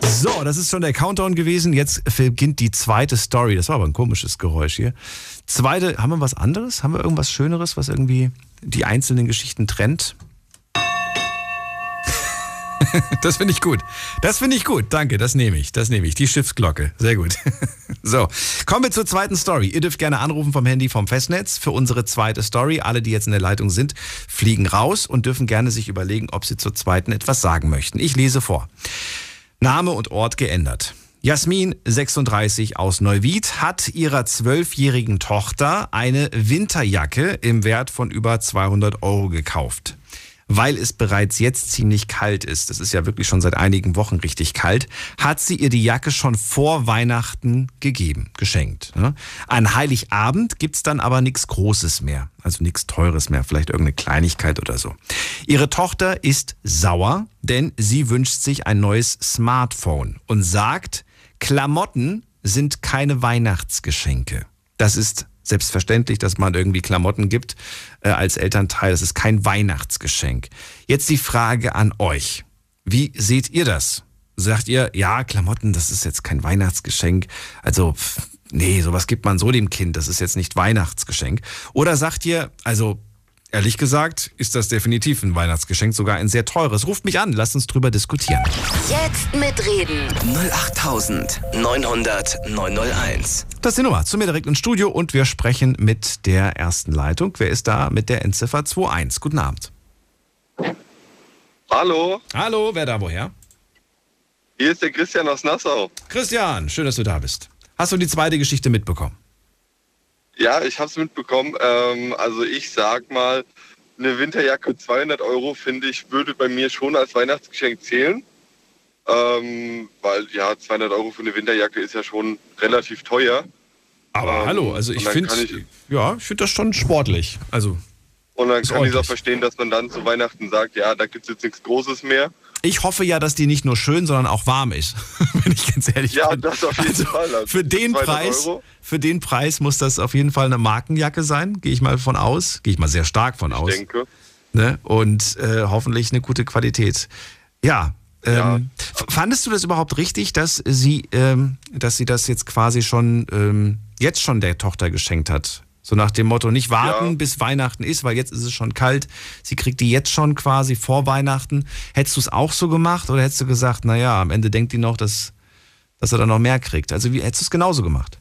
Speaker 3: So, das ist schon der Countdown gewesen. Jetzt beginnt die zweite Story. Das war aber ein komisches Geräusch hier. Zweite, haben wir was anderes? Haben wir irgendwas Schöneres, was irgendwie die einzelnen Geschichten trennt? das finde ich gut. Das finde ich gut. Danke, das nehme ich. Das nehme ich. Die Schiffsglocke. Sehr gut. so, kommen wir zur zweiten Story. Ihr dürft gerne anrufen vom Handy vom Festnetz für unsere zweite Story. Alle, die jetzt in der Leitung sind, fliegen raus und dürfen gerne sich überlegen, ob sie zur zweiten etwas sagen möchten. Ich lese vor. Name und Ort geändert. Jasmin, 36 aus Neuwied, hat ihrer zwölfjährigen Tochter eine Winterjacke im Wert von über 200 Euro gekauft weil es bereits jetzt ziemlich kalt ist, das ist ja wirklich schon seit einigen Wochen richtig kalt, hat sie ihr die Jacke schon vor Weihnachten gegeben, geschenkt. An Heiligabend gibt's dann aber nichts Großes mehr, also nichts Teures mehr, vielleicht irgendeine Kleinigkeit oder so. Ihre Tochter ist sauer, denn sie wünscht sich ein neues Smartphone und sagt, Klamotten sind keine Weihnachtsgeschenke. Das ist selbstverständlich, dass man irgendwie Klamotten gibt äh, als Elternteil. Das ist kein Weihnachtsgeschenk. Jetzt die Frage an euch. Wie seht ihr das? Sagt ihr, ja, Klamotten, das ist jetzt kein Weihnachtsgeschenk. Also, nee, sowas gibt man so dem Kind. Das ist jetzt nicht Weihnachtsgeschenk. Oder sagt ihr, also Ehrlich gesagt ist das definitiv ein Weihnachtsgeschenk, sogar ein sehr teures. Ruft mich an, lasst uns drüber diskutieren.
Speaker 2: Jetzt mitreden.
Speaker 1: 08900 901.
Speaker 3: Das ist die Nummer. Zu mir direkt ins Studio und wir sprechen mit der ersten Leitung. Wer ist da mit der Endziffer 21? Guten Abend.
Speaker 13: Hallo.
Speaker 3: Hallo, wer da woher?
Speaker 13: Hier ist der Christian aus Nassau.
Speaker 3: Christian, schön, dass du da bist. Hast du die zweite Geschichte mitbekommen?
Speaker 13: Ja, ich habe es mitbekommen. Ähm, also ich sag mal, eine Winterjacke 200 Euro finde ich würde bei mir schon als Weihnachtsgeschenk zählen. Ähm, weil ja 200 Euro für eine Winterjacke ist ja schon relativ teuer.
Speaker 3: Aber ähm, hallo, also ich finde, ja, ich finde das schon sportlich. Also
Speaker 13: und dann kann ich auch verstehen, dass man dann zu Weihnachten sagt, ja, da gibt es jetzt nichts Großes mehr.
Speaker 3: Ich hoffe ja, dass die nicht nur schön, sondern auch warm ist. Wenn ich ganz ehrlich
Speaker 13: ja,
Speaker 3: bin.
Speaker 13: Ja, das auf jeden also Fall. Also
Speaker 3: für den Preis, Euro. für den Preis muss das auf jeden Fall eine Markenjacke sein. Gehe ich mal von aus. Gehe ich mal sehr stark von
Speaker 13: ich
Speaker 3: aus.
Speaker 13: Ich denke.
Speaker 3: Ne? Und äh, hoffentlich eine gute Qualität. Ja. Ähm, ja. Fandest du das überhaupt richtig, dass sie, ähm, dass sie das jetzt quasi schon ähm, jetzt schon der Tochter geschenkt hat? So nach dem Motto, nicht warten, ja. bis Weihnachten ist, weil jetzt ist es schon kalt. Sie kriegt die jetzt schon quasi vor Weihnachten. Hättest du es auch so gemacht oder hättest du gesagt, naja, am Ende denkt die noch, dass, dass er dann noch mehr kriegt? Also wie hättest du es genauso gemacht?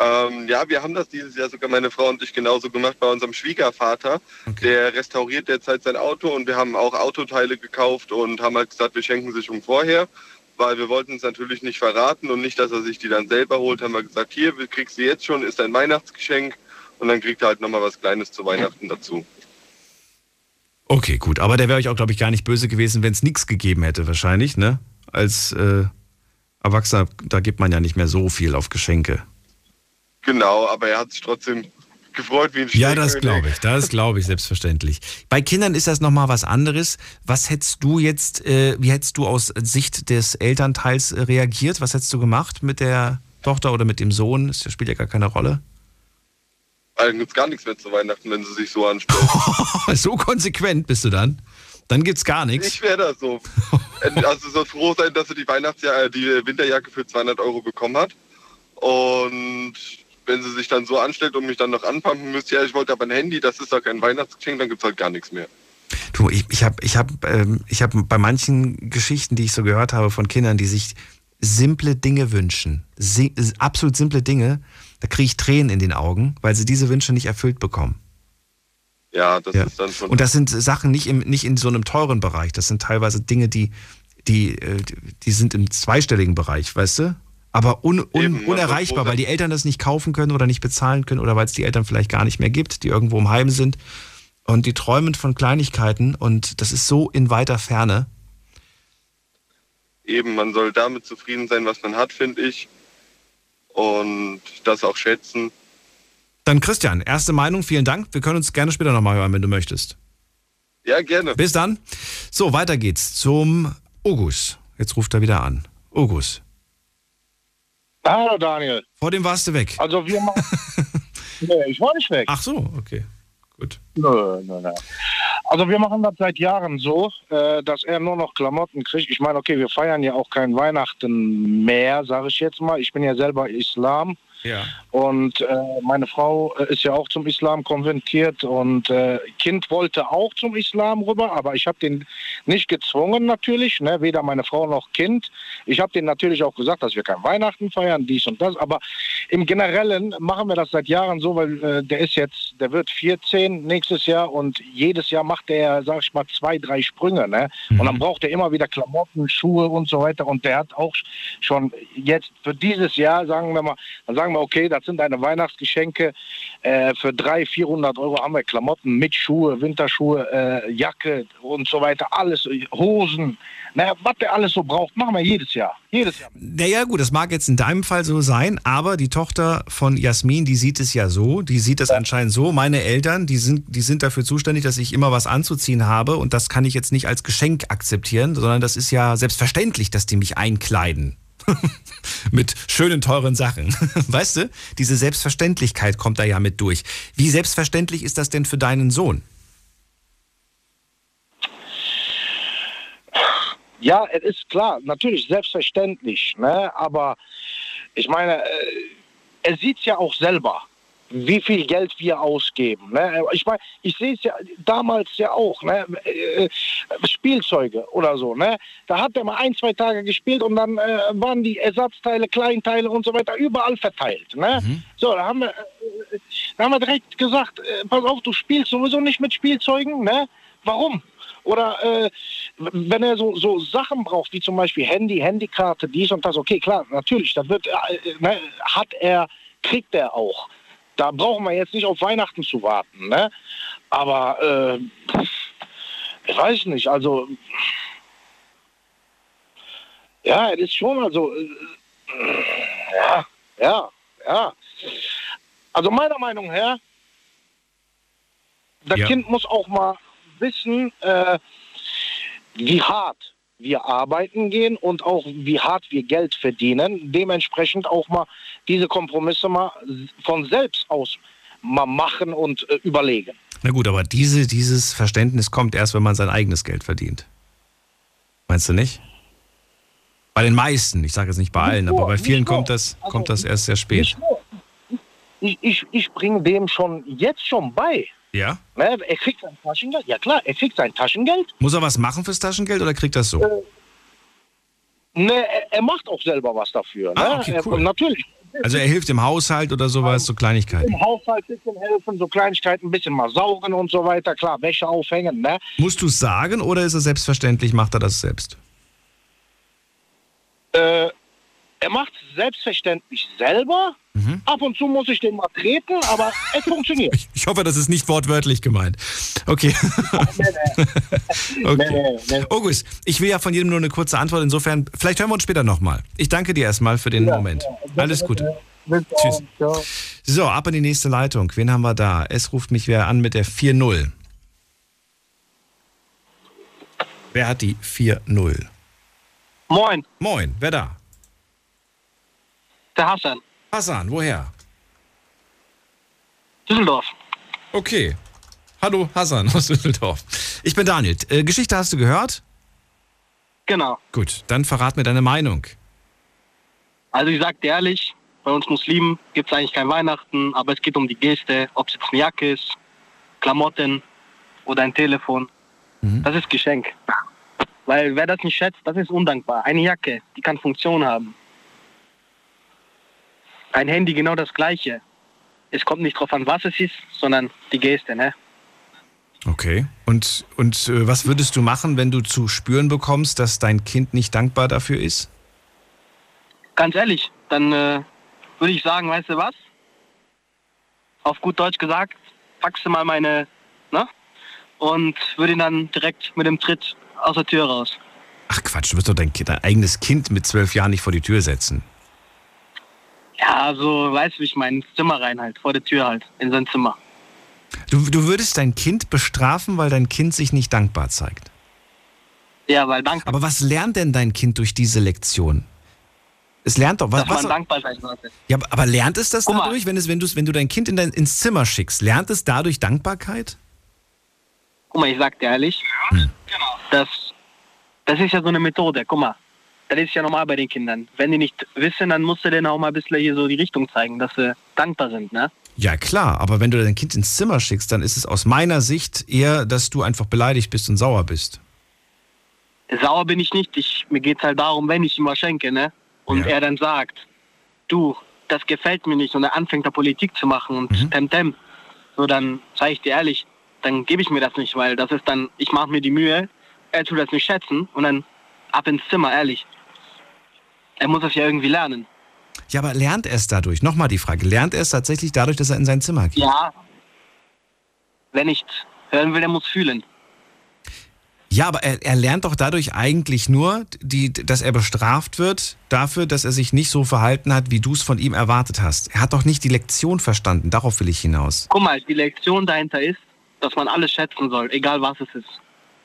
Speaker 13: Ähm, ja, wir haben das dieses Jahr sogar meine Frau und ich genauso gemacht bei unserem Schwiegervater. Okay. Der restauriert derzeit sein Auto und wir haben auch Autoteile gekauft und haben halt gesagt, wir schenken sich um vorher weil wir wollten es natürlich nicht verraten und nicht, dass er sich die dann selber holt, haben wir gesagt, hier, kriegst du jetzt schon, ist dein Weihnachtsgeschenk und dann kriegt er halt nochmal was Kleines zu Weihnachten dazu.
Speaker 3: Okay, gut, aber der wäre euch auch, glaube ich, gar nicht böse gewesen, wenn es nichts gegeben hätte, wahrscheinlich, ne? Als äh, Erwachsener, da gibt man ja nicht mehr so viel auf Geschenke.
Speaker 13: Genau, aber er hat sich trotzdem gefreut wie ein
Speaker 3: Ja, das glaube ich, das glaube ich selbstverständlich. Bei Kindern ist das nochmal was anderes. Was hättest du jetzt, äh, wie hättest du aus Sicht des Elternteils äh, reagiert? Was hättest du gemacht mit der Tochter oder mit dem Sohn? Das spielt ja gar keine Rolle.
Speaker 13: Dann gibt es gar nichts mehr zu Weihnachten, wenn sie sich so anstellen.
Speaker 3: so konsequent bist du dann? Dann gibt's gar nichts.
Speaker 13: Ich wäre da so. also so froh sein, dass sie die Weihnachtsjacke, äh, die Winterjacke für 200 Euro bekommen hat. Und wenn sie sich dann so anstellt und mich dann noch anpumpen müsste, ja, ich wollte aber ein Handy, das ist doch kein Weihnachtsgeschenk, dann gibt es halt gar nichts mehr.
Speaker 3: Du, ich, ich habe ich hab, ähm, ich hab bei manchen Geschichten, die ich so gehört habe von Kindern, die sich simple Dinge wünschen, si absolut simple Dinge, da kriege ich Tränen in den Augen, weil sie diese Wünsche nicht erfüllt bekommen.
Speaker 13: Ja, das ja. ist dann schon.
Speaker 3: Und das sind Sachen nicht, im, nicht in so einem teuren Bereich. Das sind teilweise Dinge, die, die, äh, die sind im zweistelligen Bereich, weißt du? Aber un, un, Eben, unerreichbar, weil die Eltern das nicht kaufen können oder nicht bezahlen können oder weil es die Eltern vielleicht gar nicht mehr gibt, die irgendwo im Heim sind. Und die träumen von Kleinigkeiten und das ist so in weiter Ferne.
Speaker 13: Eben, man soll damit zufrieden sein, was man hat, finde ich. Und das auch schätzen.
Speaker 3: Dann Christian, erste Meinung, vielen Dank. Wir können uns gerne später nochmal hören, wenn du möchtest.
Speaker 13: Ja, gerne.
Speaker 3: Bis dann. So, weiter geht's zum Ogus. Jetzt ruft er wieder an. Ogus.
Speaker 14: Hallo Daniel.
Speaker 3: Vor dem warst du weg.
Speaker 14: Also wir machen. nee, ich war nicht weg.
Speaker 3: Ach so, okay. Gut.
Speaker 14: Nö, nö, nö. Also wir machen das seit Jahren so, äh, dass er nur noch Klamotten kriegt. Ich meine, okay, wir feiern ja auch kein Weihnachten mehr, sage ich jetzt mal. Ich bin ja selber Islam.
Speaker 3: Ja.
Speaker 14: Und äh, meine Frau äh, ist ja auch zum Islam konvertiert und äh, Kind wollte auch zum Islam rüber, aber ich habe den nicht gezwungen natürlich, ne? weder meine Frau noch Kind. Ich habe denen natürlich auch gesagt, dass wir kein Weihnachten feiern, dies und das, aber im Generellen machen wir das seit Jahren so, weil äh, der ist jetzt, der wird 14 nächstes Jahr und jedes Jahr macht der, sag ich mal, zwei, drei Sprünge. Ne? Und dann braucht er immer wieder Klamotten, Schuhe und so weiter und der hat auch schon jetzt für dieses Jahr, sagen wir mal, dann sagen wir, okay, das sind deine Weihnachtsgeschenke. Äh, für 300, 400 Euro haben wir Klamotten mit Schuhe, Winterschuhe, äh, Jacke und so weiter, alles, Hosen. Naja, was der alles so braucht, machen wir jedes Jahr. Jedes Jahr.
Speaker 3: Naja, gut, das mag jetzt in deinem Fall so sein, aber die Tochter von Jasmin, die sieht es ja so, die sieht es anscheinend so. Meine Eltern, die sind, die sind dafür zuständig, dass ich immer was anzuziehen habe und das kann ich jetzt nicht als Geschenk akzeptieren, sondern das ist ja selbstverständlich, dass die mich einkleiden. mit schönen, teuren Sachen. Weißt du, diese Selbstverständlichkeit kommt da ja mit durch. Wie selbstverständlich ist das denn für deinen Sohn?
Speaker 14: Ja, es ist klar, natürlich selbstverständlich, ne? aber ich meine, äh, er sieht es ja auch selber, wie viel Geld wir ausgeben. Ne? Ich meine, ich sehe es ja damals ja auch, ne? Äh, Spielzeuge oder so. Ne? Da hat er mal ein, zwei Tage gespielt und dann äh, waren die Ersatzteile, Kleinteile und so weiter überall verteilt. Ne? So, da haben, wir, äh, da haben wir direkt gesagt, äh, pass auf, du spielst sowieso nicht mit Spielzeugen. Ne? Warum? Oder äh, wenn er so, so Sachen braucht, wie zum Beispiel Handy, Handykarte, dies und das, okay, klar, natürlich, das wird, äh, ne, hat er, kriegt er auch. Da brauchen wir jetzt nicht auf Weihnachten zu warten, ne? Aber äh, ich weiß nicht, also ja, es ist schon, also äh, ja, ja, ja. Also meiner Meinung her, das
Speaker 3: Ja.
Speaker 14: Kind muss auch mal wissen, äh, wie hart wir arbeiten gehen und auch wie hart wir Geld verdienen. Dementsprechend auch mal diese Kompromisse mal von selbst aus mal machen und äh, überlegen.
Speaker 3: Na gut, aber diese, dieses Verständnis kommt erst, wenn man sein eigenes Geld verdient. Meinst du nicht? Bei den meisten, ich sage jetzt nicht bei allen, aber bei vielen kommt das, kommt das erst sehr spät.
Speaker 14: Ich, ich, ich bringe dem schon jetzt schon bei.
Speaker 3: Ja?
Speaker 14: Ne? Er kriegt sein Taschengeld. Ja klar, er kriegt sein Taschengeld.
Speaker 3: Muss er was machen fürs Taschengeld oder kriegt das so?
Speaker 14: Ne, er, er macht auch selber was dafür. Ne?
Speaker 3: Ah, okay,
Speaker 14: er,
Speaker 3: cool.
Speaker 14: natürlich.
Speaker 3: Also er hilft im Haushalt oder sowas, so Kleinigkeiten.
Speaker 14: Im Haushalt ein bisschen helfen, so Kleinigkeiten, ein bisschen mal saugen und so weiter. Klar, Wäsche aufhängen. Ne?
Speaker 3: Musst du es sagen oder ist es selbstverständlich, macht er das selbst?
Speaker 14: Äh, er macht es selbstverständlich selber.
Speaker 3: Mhm.
Speaker 14: Ab und zu muss ich den mal treten, aber es funktioniert.
Speaker 3: Ich hoffe, das ist nicht wortwörtlich gemeint. Okay. okay. August, ich will ja von jedem nur eine kurze Antwort. Insofern, vielleicht hören wir uns später nochmal. Ich danke dir erstmal für den Moment. Alles Gute. Tschüss. So, ab in die nächste Leitung. Wen haben wir da? Es ruft mich wer an mit der 4-0. Wer hat die 4-0?
Speaker 15: Moin.
Speaker 3: Moin, wer da?
Speaker 15: Der Hassan.
Speaker 3: Hassan, woher?
Speaker 15: Düsseldorf.
Speaker 3: Okay. Hallo, Hassan aus Düsseldorf. Ich bin Daniel. Äh, Geschichte hast du gehört?
Speaker 15: Genau.
Speaker 3: Gut, dann verrat mir deine Meinung.
Speaker 15: Also ich sag dir ehrlich, bei uns Muslimen gibt es eigentlich kein Weihnachten, aber es geht um die Geste, ob es jetzt eine Jacke ist, Klamotten oder ein Telefon. Das ist Geschenk. Weil wer das nicht schätzt, das ist undankbar. Eine Jacke, die kann Funktion haben. Ein Handy genau das gleiche. Es kommt nicht drauf an, was es ist, sondern die Geste, ne?
Speaker 3: Okay. Und, und äh, was würdest du machen, wenn du zu spüren bekommst, dass dein Kind nicht dankbar dafür ist?
Speaker 15: Ganz ehrlich, dann äh, würde ich sagen, weißt du was? Auf gut Deutsch gesagt, packst du mal meine, ne? Und würde ihn dann direkt mit dem Tritt aus der Tür raus.
Speaker 3: Ach Quatsch, du wirst doch dein, kind, dein eigenes Kind mit zwölf Jahren nicht vor die Tür setzen.
Speaker 15: Ja, so, weißt du, wie ich meine, ins Zimmer rein halt, vor der Tür halt, in sein Zimmer.
Speaker 3: Du, du würdest dein Kind bestrafen, weil dein Kind sich nicht dankbar zeigt.
Speaker 15: Ja, weil dankbar.
Speaker 3: Aber was lernt denn dein Kind durch diese Lektion? Es lernt doch was.
Speaker 15: dass man
Speaker 3: was
Speaker 15: dankbar sein sollte.
Speaker 3: ja, aber- lernt es das
Speaker 15: Guck mal.
Speaker 3: dadurch, wenn, es, wenn, wenn du dein Kind in dein, ins Zimmer schickst? Lernt es dadurch Dankbarkeit?
Speaker 15: Guck mal, ich sag dir ehrlich, das, das ist ja so eine Methode. Guck mal, das ist ja normal bei den Kindern. Wenn die nicht wissen, dann musst du denen auch mal ein bisschen hier so die Richtung zeigen, dass sie dankbar sind, ne?
Speaker 3: Ja, klar, aber wenn du dein Kind ins Zimmer schickst, dann ist es aus meiner Sicht eher, dass du einfach beleidigt bist und sauer bist.
Speaker 15: Sauer bin ich nicht. Ich, mir geht's halt darum, wenn ich ihm was schenke, ne? Und er dann sagt, du, das gefällt mir nicht und er anfängt da Politik zu machen und Temtem, so dann sage ich dir ehrlich, dann gebe ich mir das nicht, weil das ist dann, ich mache mir die Mühe, er tut das nicht schätzen und dann ab ins Zimmer, ehrlich. Er muss das ja irgendwie lernen.
Speaker 3: Ja, aber lernt er es dadurch? Nochmal die Frage, lernt er es tatsächlich dadurch, dass er in sein Zimmer geht?
Speaker 15: Ja. Wer nicht hören will, der muss fühlen.
Speaker 3: Ja, aber er, er lernt doch dadurch eigentlich nur, die, dass er bestraft wird dafür, dass er sich nicht so verhalten hat, wie du es von ihm erwartet hast. Er hat doch nicht die Lektion verstanden, darauf will ich hinaus.
Speaker 15: Guck mal, die Lektion dahinter ist, dass man alles schätzen soll, egal was es ist.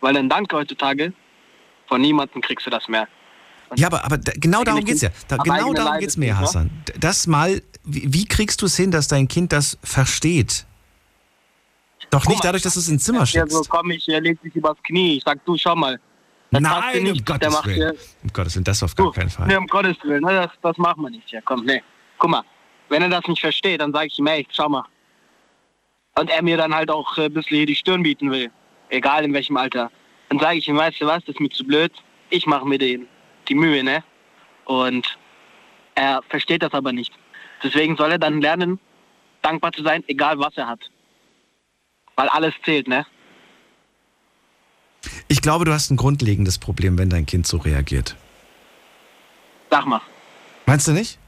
Speaker 15: Weil ein Dank heutzutage, von niemandem kriegst du das mehr.
Speaker 3: Ja, aber, aber genau darum
Speaker 15: Eigene
Speaker 3: geht's ja. Da, genau darum mir,
Speaker 15: es, ne?
Speaker 3: Hassan. Das mal, wie, wie kriegst du es hin, dass dein Kind das versteht? Doch nicht dadurch, dass du es ins Zimmer
Speaker 15: Ja,
Speaker 3: schickst.
Speaker 15: so komm ich, legt sich übers Knie. Ich sag, du, schau mal. Das
Speaker 3: Nein, um
Speaker 15: nicht. der
Speaker 3: Gottes
Speaker 15: macht
Speaker 3: Willen. Um Gottes Willen, das auf gar keinen Fall.
Speaker 15: Nee, um Gottes Willen, ne, das, das machen wir nicht. Ja, komm, nee. Guck mal, wenn er das nicht versteht, dann sage ich ihm, ey, schau mal. Und er mir dann halt auch äh, ein bisschen hier die Stirn bieten will, egal in welchem Alter, dann sage ich ihm, weißt du was, das ist mir zu blöd, ich mache mir den, die Mühe, ne? Und er versteht das aber nicht. Deswegen soll er dann lernen, dankbar zu sein, egal was er hat. Weil alles zählt, ne?
Speaker 3: Ich glaube, du hast ein grundlegendes Problem, wenn dein Kind so reagiert.
Speaker 15: Sag mal.
Speaker 3: Meinst du nicht?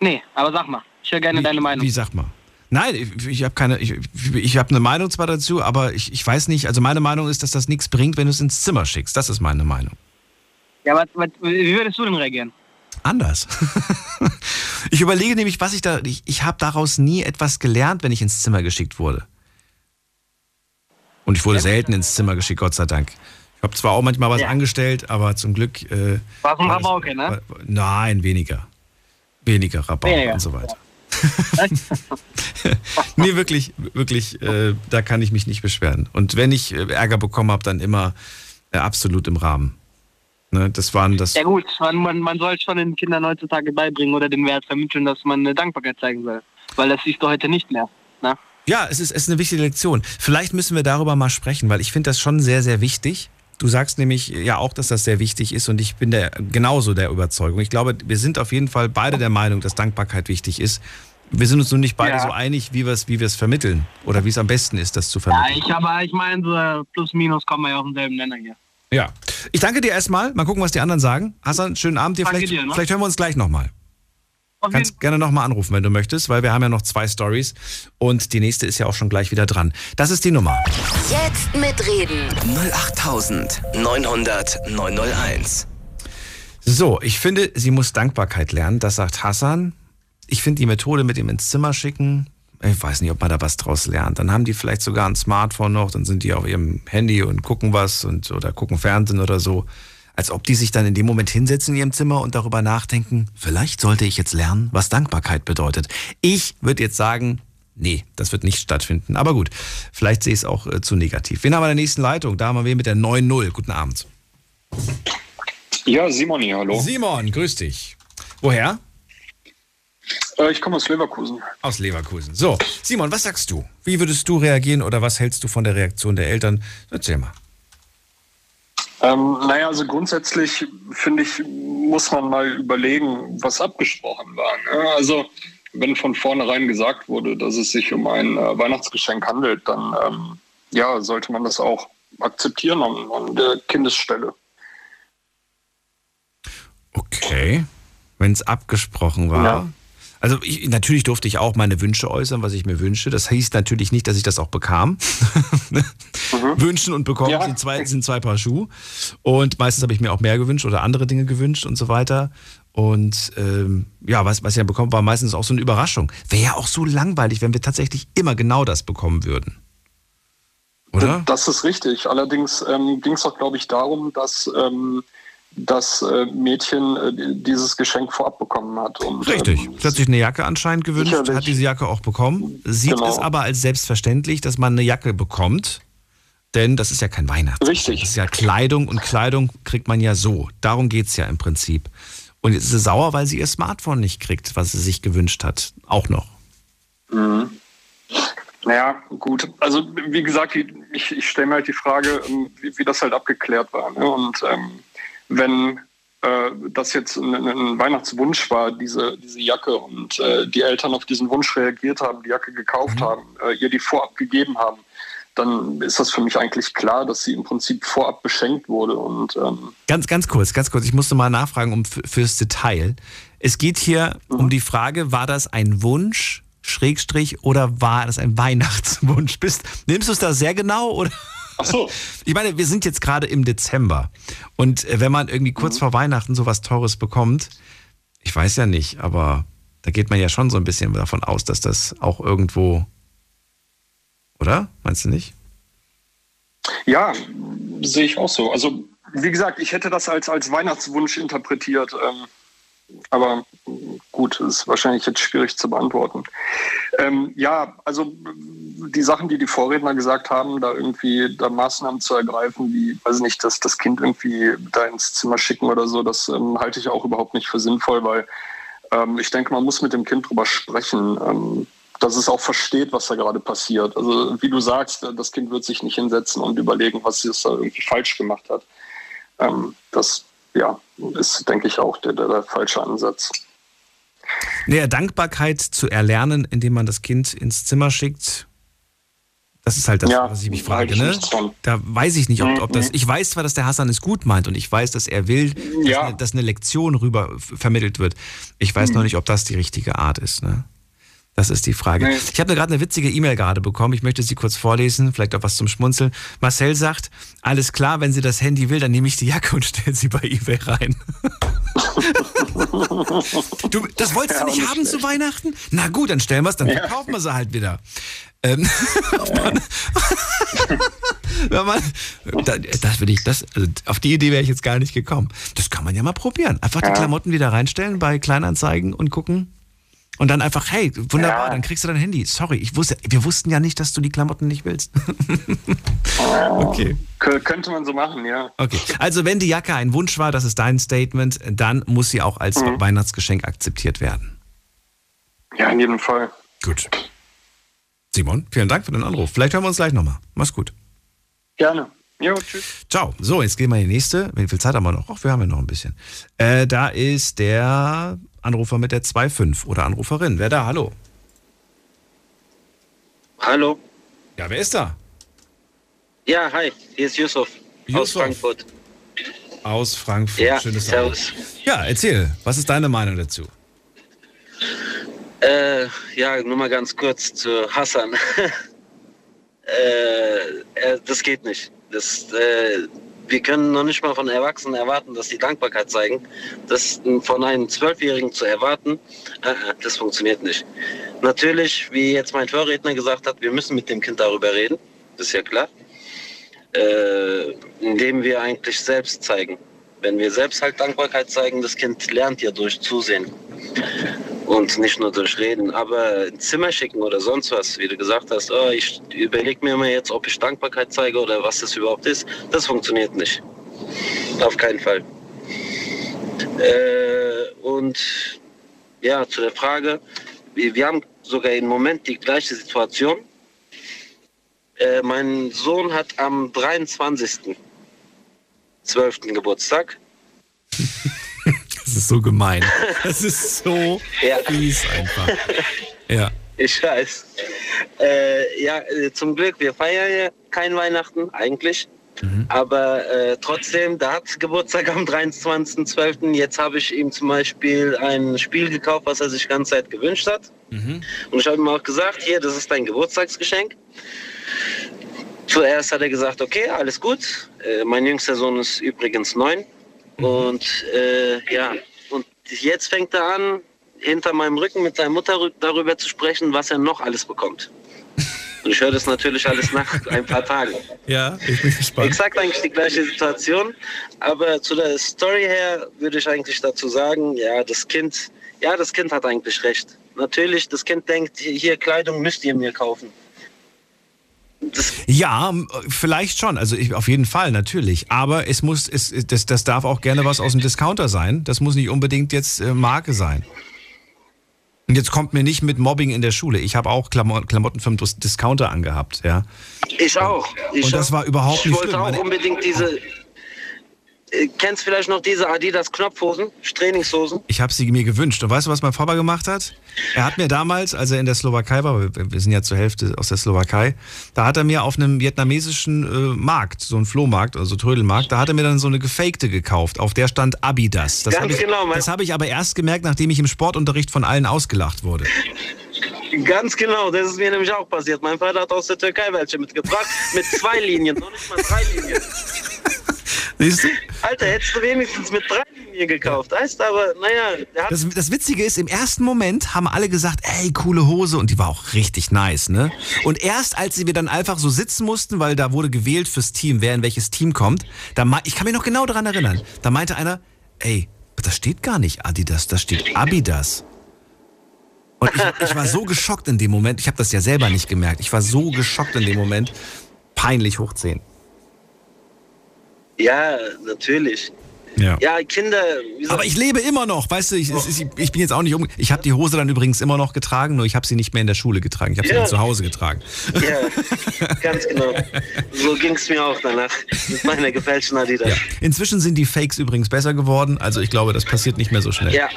Speaker 15: Nee, aber sag mal. Ich höre gerne deine Meinung.
Speaker 3: Wie sag mal? Nein, ich, ich habe keine, ich, ich habe eine Meinung zwar dazu, aber ich, ich weiß nicht, also meine Meinung ist, dass das nichts bringt, wenn du es ins Zimmer schickst. Das ist meine Meinung.
Speaker 15: Ja, was, was, wie würdest du denn reagieren?
Speaker 3: Anders. ich überlege nämlich, was ich da, ich, ich habe daraus nie etwas gelernt, wenn ich ins Zimmer geschickt wurde. Und ich wurde selten ins Zimmer geschickt, Gott sei Dank. Ich habe zwar auch manchmal was
Speaker 15: Ja.
Speaker 3: angestellt, aber zum Glück. Äh,
Speaker 15: ein
Speaker 3: war das-
Speaker 15: Rabauke, ne?
Speaker 3: war- Nein, weniger. Weniger Rabauke
Speaker 15: Weniger.
Speaker 3: und so weiter. nee, wirklich, wirklich, äh, da kann ich mich nicht beschweren. Und wenn ich äh, Ärger bekommen habe, dann immer äh, absolut im Rahmen. Ne, das waren das.
Speaker 15: Ja gut, man, man, man soll schon den Kindern heutzutage beibringen oder den Wert vermitteln, dass man eine Dankbarkeit zeigen soll. Weil das siehst du heute nicht mehr. Ne?
Speaker 3: Ja, es ist, es ist eine wichtige Lektion. Vielleicht müssen wir darüber mal sprechen, weil ich finde das schon sehr, sehr wichtig. Du sagst nämlich ja auch, dass das sehr wichtig ist und ich bin der, genauso der Überzeugung. Ich glaube, wir sind auf jeden Fall beide der Meinung, dass Dankbarkeit wichtig ist. Wir sind uns nur nicht beide
Speaker 15: Ja.
Speaker 3: so einig, wie wir es wie vermitteln oder wie es am besten ist, das zu
Speaker 15: Ja,
Speaker 3: vermitteln.
Speaker 15: ich aber ich meine, so plus minus kommen wir ja auf denselben Nenner hier.
Speaker 3: Ja. Ich danke dir erstmal. Mal gucken, was die anderen sagen. Hassan, schönen Abend dir. Vielleicht,
Speaker 15: dir, ne?
Speaker 3: vielleicht hören wir uns gleich nochmal. Kannst gerne nochmal anrufen, wenn du möchtest, weil wir haben ja noch zwei Stories und die nächste ist ja auch schon gleich wieder dran. Das ist die Nummer.
Speaker 2: Jetzt mitreden.
Speaker 1: 08900 901.
Speaker 3: So, ich finde, sie muss Dankbarkeit lernen. Das sagt Hassan. Ich finde die Methode mit dem ins Zimmer schicken, ich weiß nicht, ob man da was draus lernt. Dann haben die vielleicht sogar ein Smartphone noch, dann sind die auf ihrem Handy und gucken was und oder gucken Fernsehen oder so. Als ob die sich dann in dem Moment hinsetzen in ihrem Zimmer und darüber nachdenken, vielleicht sollte ich jetzt lernen, was Dankbarkeit bedeutet. Ich würde jetzt sagen, nee, das wird nicht stattfinden. Aber gut, vielleicht sehe ich es auch äh, zu negativ. Wen haben wir in der nächsten Leitung? Da haben wir mit der 9-0. Guten Abend.
Speaker 16: Ja, Simon hier, hallo.
Speaker 3: Simon, grüß dich. Woher?
Speaker 16: Äh, ich komme aus Leverkusen.
Speaker 3: Aus Leverkusen. So, Simon, was sagst du? Wie würdest du reagieren oder was hältst du von der Reaktion der Eltern? Erzähl mal.
Speaker 16: Ähm, naja, also grundsätzlich finde ich, muss man mal überlegen, was abgesprochen war. Ne? Also wenn von vornherein gesagt wurde, dass es sich um ein äh, Weihnachtsgeschenk handelt, dann ähm, ja, sollte man das auch akzeptieren an, an der Kindesstelle.
Speaker 3: Okay. Wenn es abgesprochen war.
Speaker 16: Ja.
Speaker 3: Also ich, natürlich durfte ich auch meine Wünsche äußern, was ich mir wünsche. Das hieß natürlich nicht, dass ich das auch bekam.
Speaker 16: Mhm.
Speaker 3: Wünschen und bekommen
Speaker 16: Ja.
Speaker 3: sind, zwei, sind zwei Paar Schuhe. Und meistens habe ich mir auch mehr gewünscht oder andere Dinge gewünscht und so weiter. Und ähm, ja, was, was ich dann bekommen, war meistens auch so eine Überraschung. Wäre ja auch so langweilig, wenn wir tatsächlich immer genau das bekommen würden. Oder?
Speaker 16: Das ist richtig. Allerdings ähm, ging es auch, glaube ich, darum, dass ähm, das äh, Mädchen äh, dieses Geschenk vorab bekommen hat. Und,
Speaker 3: Richtig.
Speaker 16: Ähm,
Speaker 3: Sie hat sich eine Jacke anscheinend gewünscht,
Speaker 16: Sicherlich.
Speaker 3: hat diese Jacke auch bekommen, sieht
Speaker 16: Genau.
Speaker 3: es aber als selbstverständlich, dass man eine Jacke bekommt, denn das ist ja kein Weihnachtsgeschenk.
Speaker 16: Richtig.
Speaker 3: Das ist ja Kleidung und Kleidung kriegt man ja so. Darum geht es ja im Prinzip. Und jetzt ist sie sauer, weil sie ihr Smartphone nicht kriegt, was sie sich gewünscht hat. Auch noch.
Speaker 16: Mhm. Naja, gut. Also wie gesagt, ich, ich stelle mir halt die Frage, ähm, wie, wie das halt abgeklärt war. Ne? Und ähm, wenn äh, das jetzt ein, ein Weihnachtswunsch war, diese, diese Jacke, und äh, die Eltern auf diesen Wunsch reagiert haben, die Jacke gekauft haben, äh, ihr die vorab gegeben haben, dann ist das für mich eigentlich klar, dass sie im Prinzip vorab beschenkt wurde. Und ähm,
Speaker 3: Ganz, ganz kurz, ganz kurz. Ich musste mal nachfragen um, fürs Detail. Es geht hier um die Frage, war das ein Wunsch, Schrägstrich, oder war das ein Weihnachtswunsch? Bist, nimmst du es da sehr genau? Oder?
Speaker 16: Ach so.
Speaker 3: Ich meine, wir sind jetzt gerade im Dezember. Und äh, wenn man irgendwie kurz vor Weihnachten sowas Teures bekommt, ich weiß ja nicht, aber da geht man ja schon so ein bisschen davon aus, dass das auch irgendwo. Oder? Meinst du nicht?
Speaker 16: Ja, sehe ich auch so. Also, wie gesagt, ich hätte das als, als Weihnachtswunsch interpretiert. Ähm, aber gut, ist wahrscheinlich jetzt schwierig zu beantworten. Ähm, ja, also die Sachen, die die Vorredner gesagt haben, da irgendwie da Maßnahmen zu ergreifen, wie, weiß ich nicht, dass das Kind irgendwie da ins Zimmer schicken oder so, das ähm, halte ich auch überhaupt nicht für sinnvoll, weil ähm, ich denke, man muss mit dem Kind drüber sprechen. Ähm, dass es auch versteht, was da gerade passiert. Also wie du sagst, das Kind wird sich nicht hinsetzen und überlegen, was es da irgendwie falsch gemacht hat. Ähm, das ja, ist, denke ich, auch der, der, der falsche Ansatz.
Speaker 3: Naja, Dankbarkeit zu erlernen, indem man das Kind ins Zimmer schickt. Das ist halt das,
Speaker 16: Ja,
Speaker 3: was ich mich frage.
Speaker 16: ich
Speaker 3: Ne? Da weiß ich nicht, ob, ob das.
Speaker 16: Mhm.
Speaker 3: Ich weiß zwar, dass der Hassan es gut meint und ich weiß, dass er will, dass,
Speaker 16: Ja.
Speaker 3: eine, dass eine Lektion rüber vermittelt wird. Ich weiß
Speaker 16: Mhm.
Speaker 3: noch nicht, ob das die richtige Art ist. Ne? Das ist die Frage.
Speaker 16: Nee.
Speaker 3: Ich habe gerade eine witzige E-Mail gerade bekommen. Ich möchte sie kurz vorlesen, vielleicht auch was zum Schmunzeln. Marcel sagt: Alles klar, wenn sie das Handy will, dann nehme ich die Jacke und stelle sie bei eBay rein. du, das wolltest
Speaker 16: Ja,
Speaker 3: du nicht
Speaker 16: nicht
Speaker 3: haben zu Weihnachten? Na gut, dann stellen wir es, dann
Speaker 16: Ja.
Speaker 3: verkaufen wir sie halt wieder. Ähm, wenn man, da, das würde ich, das, also auf die Idee wäre ich jetzt gar nicht gekommen. Das kann man ja mal probieren. Einfach die. Klamotten wieder reinstellen bei Kleinanzeigen und gucken. Und dann einfach, hey, wunderbar,
Speaker 16: Ja.
Speaker 3: dann kriegst du dein Handy. Sorry, ich wusste, wir wussten ja nicht, dass du die Klamotten nicht willst. okay.
Speaker 16: Kö- Könnte man so machen, ja.
Speaker 3: Okay. Also, wenn die Jacke ein Wunsch war, das ist dein Statement, dann muss sie auch als
Speaker 16: Mhm.
Speaker 3: Weihnachtsgeschenk akzeptiert werden.
Speaker 16: Ja, in jedem Fall.
Speaker 3: Gut. Simon, vielen Dank für den Anruf. Vielleicht hören wir uns gleich nochmal. Mach's gut.
Speaker 16: Gerne. Jo, tschüss.
Speaker 3: Ciao. So, jetzt gehen wir in die nächste. Wie viel Zeit haben wir noch? Ach, wir haben ja noch ein bisschen. Äh, da ist der Anrufer mit der 2.5 oder Anruferin. Wer da? Hallo.
Speaker 17: Hallo.
Speaker 3: Ja, wer ist da?
Speaker 17: Ja, hi, hier ist Yusuf, aus
Speaker 3: Yusuf.
Speaker 17: Frankfurt.
Speaker 3: Aus Frankfurt.
Speaker 17: Ja,
Speaker 3: Schön, dass du
Speaker 17: servus.
Speaker 3: anrufst. Ja, erzähl. Was ist deine Meinung dazu?
Speaker 17: Äh, ja, nur mal ganz kurz zu Hassan. äh, äh, das geht nicht. Das, äh, wir können noch nicht mal von Erwachsenen erwarten, dass sie Dankbarkeit zeigen. Das von einem Zwölfjährigen zu erwarten, äh, äh, das funktioniert nicht. Natürlich, wie jetzt mein Vorredner gesagt hat, wir müssen mit dem Kind darüber reden. Das ist ja klar. Äh, indem wir eigentlich selbst zeigen. Wenn wir selbst halt Dankbarkeit zeigen, das Kind lernt ja durch Zusehen und nicht nur durch Reden. Aber ein Zimmer schicken oder sonst was, wie du gesagt hast, oh, ich überlege mir mal jetzt, ob ich Dankbarkeit zeige oder was das überhaupt ist, das funktioniert nicht. Auf keinen Fall. Äh, und ja, zu der Frage, wir, wir haben sogar im Moment die gleiche Situation. Äh, mein Sohn hat am 23.12. Geburtstag.
Speaker 3: Das ist so gemein. Das ist so
Speaker 17: Ja.
Speaker 3: fies einfach. Ja.
Speaker 17: Ich weiß. Äh, ja, äh, zum Glück, wir feiern ja kein Weihnachten, eigentlich. Aber äh, trotzdem, der hat Geburtstag am 23.12. Jetzt habe ich ihm zum Beispiel ein Spiel gekauft, was er sich die ganze Zeit gewünscht hat. Und ich habe ihm auch gesagt, hier, das ist dein Geburtstagsgeschenk. Zuerst hat er gesagt, okay, alles gut. Äh, mein jüngster Sohn ist übrigens neun. Und äh, ja, und jetzt fängt er an, hinter meinem Rücken mit seiner Mutter rü- darüber zu sprechen, was er noch alles bekommt. Und ich höre das natürlich alles nach ein paar Tagen.
Speaker 3: Ja, ich bin gespannt.
Speaker 17: Exakt eigentlich die gleiche Situation. Aber zu der Story her würde ich eigentlich dazu sagen, ja, das Kind, ja, das Kind hat eigentlich recht. Natürlich, das Kind denkt, hier, Kleidung müsst ihr mir kaufen.
Speaker 3: Ja, vielleicht schon. Also ich, auf jeden Fall, natürlich. Aber es muss, es, das, das darf auch gerne was aus dem Discounter sein. Das muss nicht unbedingt jetzt äh, Marke sein. Und jetzt kommt mir nicht mit Mobbing in der Schule. Ich habe auch Klamo Klamotten vom Dis- Discounter angehabt, ja.
Speaker 17: Ich auch. Ich
Speaker 3: Und das
Speaker 17: auch.
Speaker 3: war überhaupt
Speaker 17: ich
Speaker 3: nicht
Speaker 17: wollte
Speaker 3: schlimm.
Speaker 17: auch
Speaker 3: Meine-
Speaker 17: unbedingt diese. Äh, kennst vielleicht noch diese Adidas Knopfhosen, Trainingshosen?
Speaker 3: Ich habe sie mir gewünscht. Und weißt du, was mein Papa gemacht hat? Er hat mir damals, als er in der Slowakei war, wir sind ja zur Hälfte aus der Slowakei, da hat er mir auf einem vietnamesischen äh, Markt, so ein Flohmarkt, also Trödelmarkt, da hat er mir dann so eine gefakte gekauft. Auf der stand Abidas. Das
Speaker 17: Ganz
Speaker 3: habe ich,
Speaker 17: genau,
Speaker 3: das habe ich aber erst gemerkt, nachdem ich im Sportunterricht von allen ausgelacht wurde.
Speaker 17: Ganz genau, das ist mir nämlich auch passiert. Mein Vater hat aus der Türkei welche mitgebracht, mit zwei Linien, noch nicht mal drei Linien.
Speaker 3: Siehst du?
Speaker 17: Alter, hättest du wenigstens mit drei Linien gekauft. Heißt aber, naja,
Speaker 3: Das, das Witzige ist, im ersten Moment haben alle gesagt, ey, coole Hose und die war auch richtig nice, ne? Und erst als wir dann einfach so sitzen mussten, weil da wurde gewählt fürs Team, wer in welches Team kommt, da ich kann mich noch genau daran erinnern, da meinte einer, ey, das steht gar nicht Adidas, da steht Abidas. Und ich, ich war so geschockt in dem Moment, ich habe das ja selber nicht gemerkt, ich war so geschockt in dem Moment, peinlich hoch 10.
Speaker 17: Ja, natürlich.
Speaker 3: Ja.
Speaker 17: Ja, Kinder.
Speaker 3: Aber ich lebe immer noch, weißt du, ich, ist, ich bin jetzt auch nicht um. Ich habe die Hose dann übrigens immer noch getragen, nur ich habe sie nicht mehr in der Schule getragen. Ich habe sie
Speaker 17: Ja.
Speaker 3: dann zu Hause getragen.
Speaker 17: Ja, ganz genau. So ging es mir auch danach mit meiner gefälschten Adidas.
Speaker 3: Inzwischen sind die Fakes übrigens besser geworden, also ich glaube, das passiert nicht mehr so schnell.
Speaker 17: Ja.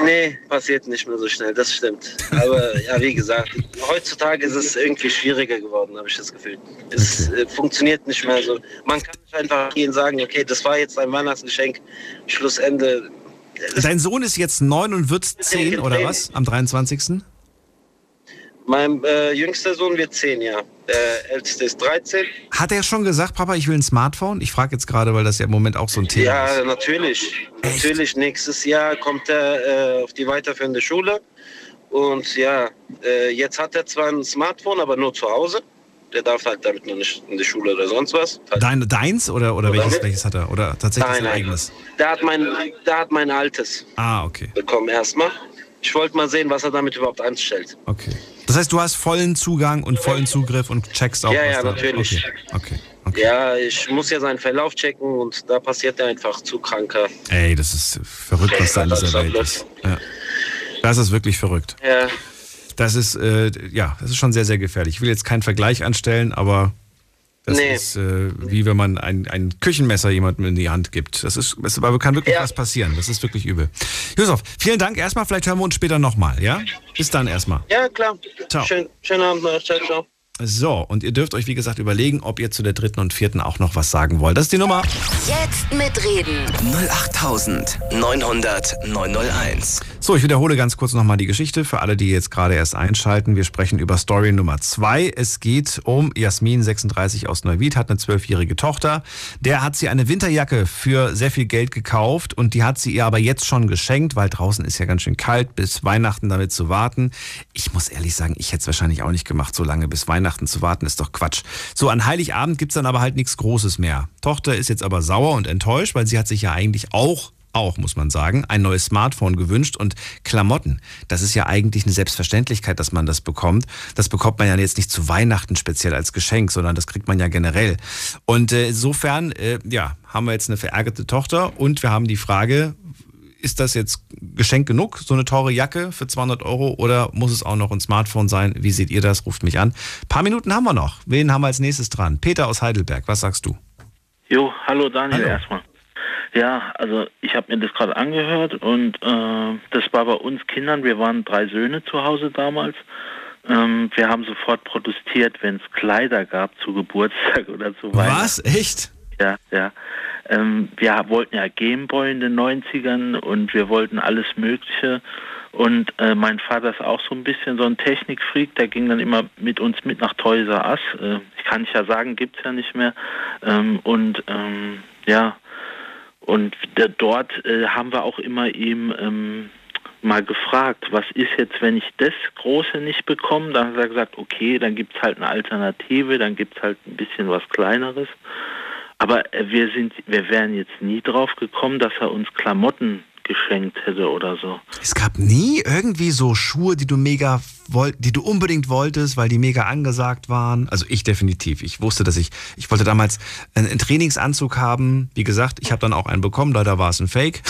Speaker 17: Nee, passiert nicht mehr so schnell, das stimmt. Aber ja, wie gesagt, heutzutage ist es irgendwie schwieriger geworden, habe ich das Gefühl. Es äh, funktioniert nicht mehr so. Man kann nicht einfach gehen sagen, okay, das war jetzt ein Weihnachtsgeschenk, Schlussende.
Speaker 3: Dein Sohn ist jetzt neun und wird zehn, oder was? Am 23.
Speaker 17: Mein äh, jüngster Sohn wird zehn Jahre, der älteste ist 13.
Speaker 3: Hat er schon gesagt, Papa, ich will ein Smartphone? Ich frage jetzt gerade, weil das ja im Moment auch so ein Thema ist.
Speaker 17: Ja, natürlich. Natürlich, nächstes Jahr kommt er äh, auf die weiterführende Schule. Und ja, äh, jetzt hat er zwar ein Smartphone, aber nur zu Hause. Der darf halt damit noch nicht in die Schule oder sonst was. Halt.
Speaker 3: Dein, deins oder, oder
Speaker 17: Oder
Speaker 3: welches,
Speaker 17: mit?
Speaker 3: welches hat er? Oder tatsächlich
Speaker 17: Nein,
Speaker 3: sein
Speaker 17: nein.
Speaker 3: eigenes?
Speaker 17: Der hat mein, der hat mein altes
Speaker 3: Ah, okay.
Speaker 17: bekommen erstmal. Ich wollte mal sehen, was er damit überhaupt anstellt.
Speaker 3: Okay. Das heißt, du hast vollen Zugang und vollen Zugriff und checkst auch,
Speaker 17: Ja,
Speaker 3: was
Speaker 17: ja,
Speaker 3: da
Speaker 17: natürlich.
Speaker 3: Okay. okay.
Speaker 17: Ja, ich muss ja seinen Verlauf checken und da passiert er einfach zu kranker.
Speaker 3: Ey, das ist verrückt, was da in dieser Welt ist. Ja. Das ist wirklich verrückt.
Speaker 17: Ja.
Speaker 3: Das ist, äh, ja, das ist schon sehr, sehr gefährlich. Ich will jetzt keinen Vergleich anstellen, aber das
Speaker 17: Nee.
Speaker 3: ist äh, wie wenn man ein, ein Küchenmesser jemandem in die Hand gibt. Das ist, es aber kann wirklich was passieren. Das ist wirklich übel. Josef, vielen Dank erstmal. Vielleicht hören wir uns später nochmal, ja? Bis dann erstmal.
Speaker 17: Ja, klar.
Speaker 3: Ciao.
Speaker 17: Schön, schönen Abend noch. Ciao, ciao.
Speaker 3: So, und ihr dürft euch, wie gesagt, überlegen, ob ihr zu der dritten und vierten auch noch was sagen wollt. Das ist die Nummer.
Speaker 2: Jetzt mitreden.
Speaker 1: 08900 901.
Speaker 3: So, ich wiederhole ganz kurz nochmal die Geschichte für alle, die jetzt gerade erst einschalten. Wir sprechen über Story Nummer zwei. Es geht um Jasmin, 36 aus Neuwied, hat eine zwölfjährige Tochter. Der hat sie eine Winterjacke für sehr viel Geld gekauft und die hat sie ihr aber jetzt schon geschenkt, weil draußen ist ja ganz schön kalt, bis Weihnachten damit zu warten. Ich muss ehrlich sagen, ich hätte es wahrscheinlich auch nicht gemacht, so lange bis Weihnachten zu warten, ist doch Quatsch. So, an Heiligabend gibt's dann aber halt nichts Großes mehr. Tochter ist jetzt aber sauer und enttäuscht, weil sie hat sich ja eigentlich auch auch, muss man sagen, ein neues Smartphone gewünscht und Klamotten. Das ist ja eigentlich eine Selbstverständlichkeit, dass man das bekommt. Das bekommt man ja jetzt nicht zu Weihnachten speziell als Geschenk, sondern das kriegt man ja generell. Und äh, insofern, äh, ja, haben wir jetzt eine verärgerte Tochter und wir haben die Frage, ist das jetzt Geschenk genug, so eine teure Jacke für 200 Euro oder muss es auch noch ein Smartphone sein? Wie seht ihr das? Ruft mich an. Ein paar Minuten haben wir noch. Wen haben wir als nächstes dran? Peter aus Heidelberg, was sagst du?
Speaker 18: Jo, hallo Daniel
Speaker 3: Hallo.
Speaker 18: erstmal. Ja, also ich habe mir das gerade angehört und äh, das war bei uns Kindern, wir waren drei Söhne zu Hause damals. Ähm, wir haben sofort protestiert, wenn es Kleider gab zu Geburtstag oder zu Weihnachten.
Speaker 3: Was? Echt?
Speaker 18: Ja, ja. Ähm, wir wollten ja Gameboy in den 90ern und wir wollten alles Mögliche. Und äh, mein Vater ist auch so ein bisschen so ein Technikfreak, der ging dann immer mit uns mit nach Toys R Us. Äh, ich kann nicht ja sagen, gibt's ja nicht mehr. Ähm, und ähm, ja, und der, dort äh, haben wir auch immer ihm ähm, mal gefragt, was ist jetzt, wenn ich das Große nicht bekomme? Dann hat er gesagt, okay, dann gibt's halt eine Alternative, dann gibt's halt ein bisschen was Kleineres. Aber äh, wir sind, wir wären jetzt nie drauf gekommen, dass er uns Klamotten geschenkt hätte oder so.
Speaker 3: Es gab nie irgendwie so Schuhe, die du mega wollt, die du unbedingt wolltest, weil die mega angesagt waren. Also ich definitiv. Ich wusste, dass ich, ich wollte damals einen, Trainingsanzug haben. Wie gesagt, ich habe dann auch einen bekommen. Leider war es ein Fake.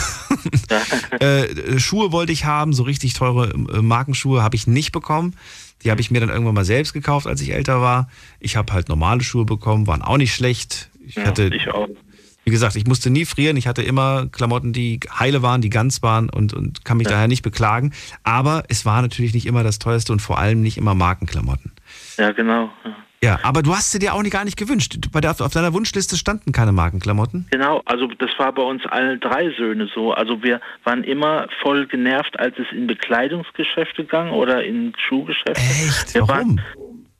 Speaker 3: äh, Schuhe wollte ich haben, so richtig teure äh, Markenschuhe habe ich nicht bekommen. Die habe ich mir dann irgendwann mal selbst gekauft, als ich älter war. Ich habe halt normale Schuhe bekommen, waren auch nicht schlecht. Ich
Speaker 18: Ja,
Speaker 3: hatte,
Speaker 18: ich auch.
Speaker 3: wie gesagt, ich musste nie frieren. Ich hatte immer Klamotten, die heile waren, die ganz waren und, und kann mich daher nicht beklagen. Aber es war natürlich nicht immer das teuerste und vor allem nicht immer Markenklamotten.
Speaker 18: Ja, genau. Ja.
Speaker 3: Ja, aber du hast sie dir auch nie gar nicht gewünscht. Bei der, auf deiner Wunschliste standen keine Markenklamotten.
Speaker 18: Genau, also das war bei uns alle drei Söhne so. Also wir waren immer voll genervt, als es in Bekleidungsgeschäfte ging oder in Schuhgeschäfte. Echt? Wir
Speaker 3: Warum?
Speaker 18: Waren,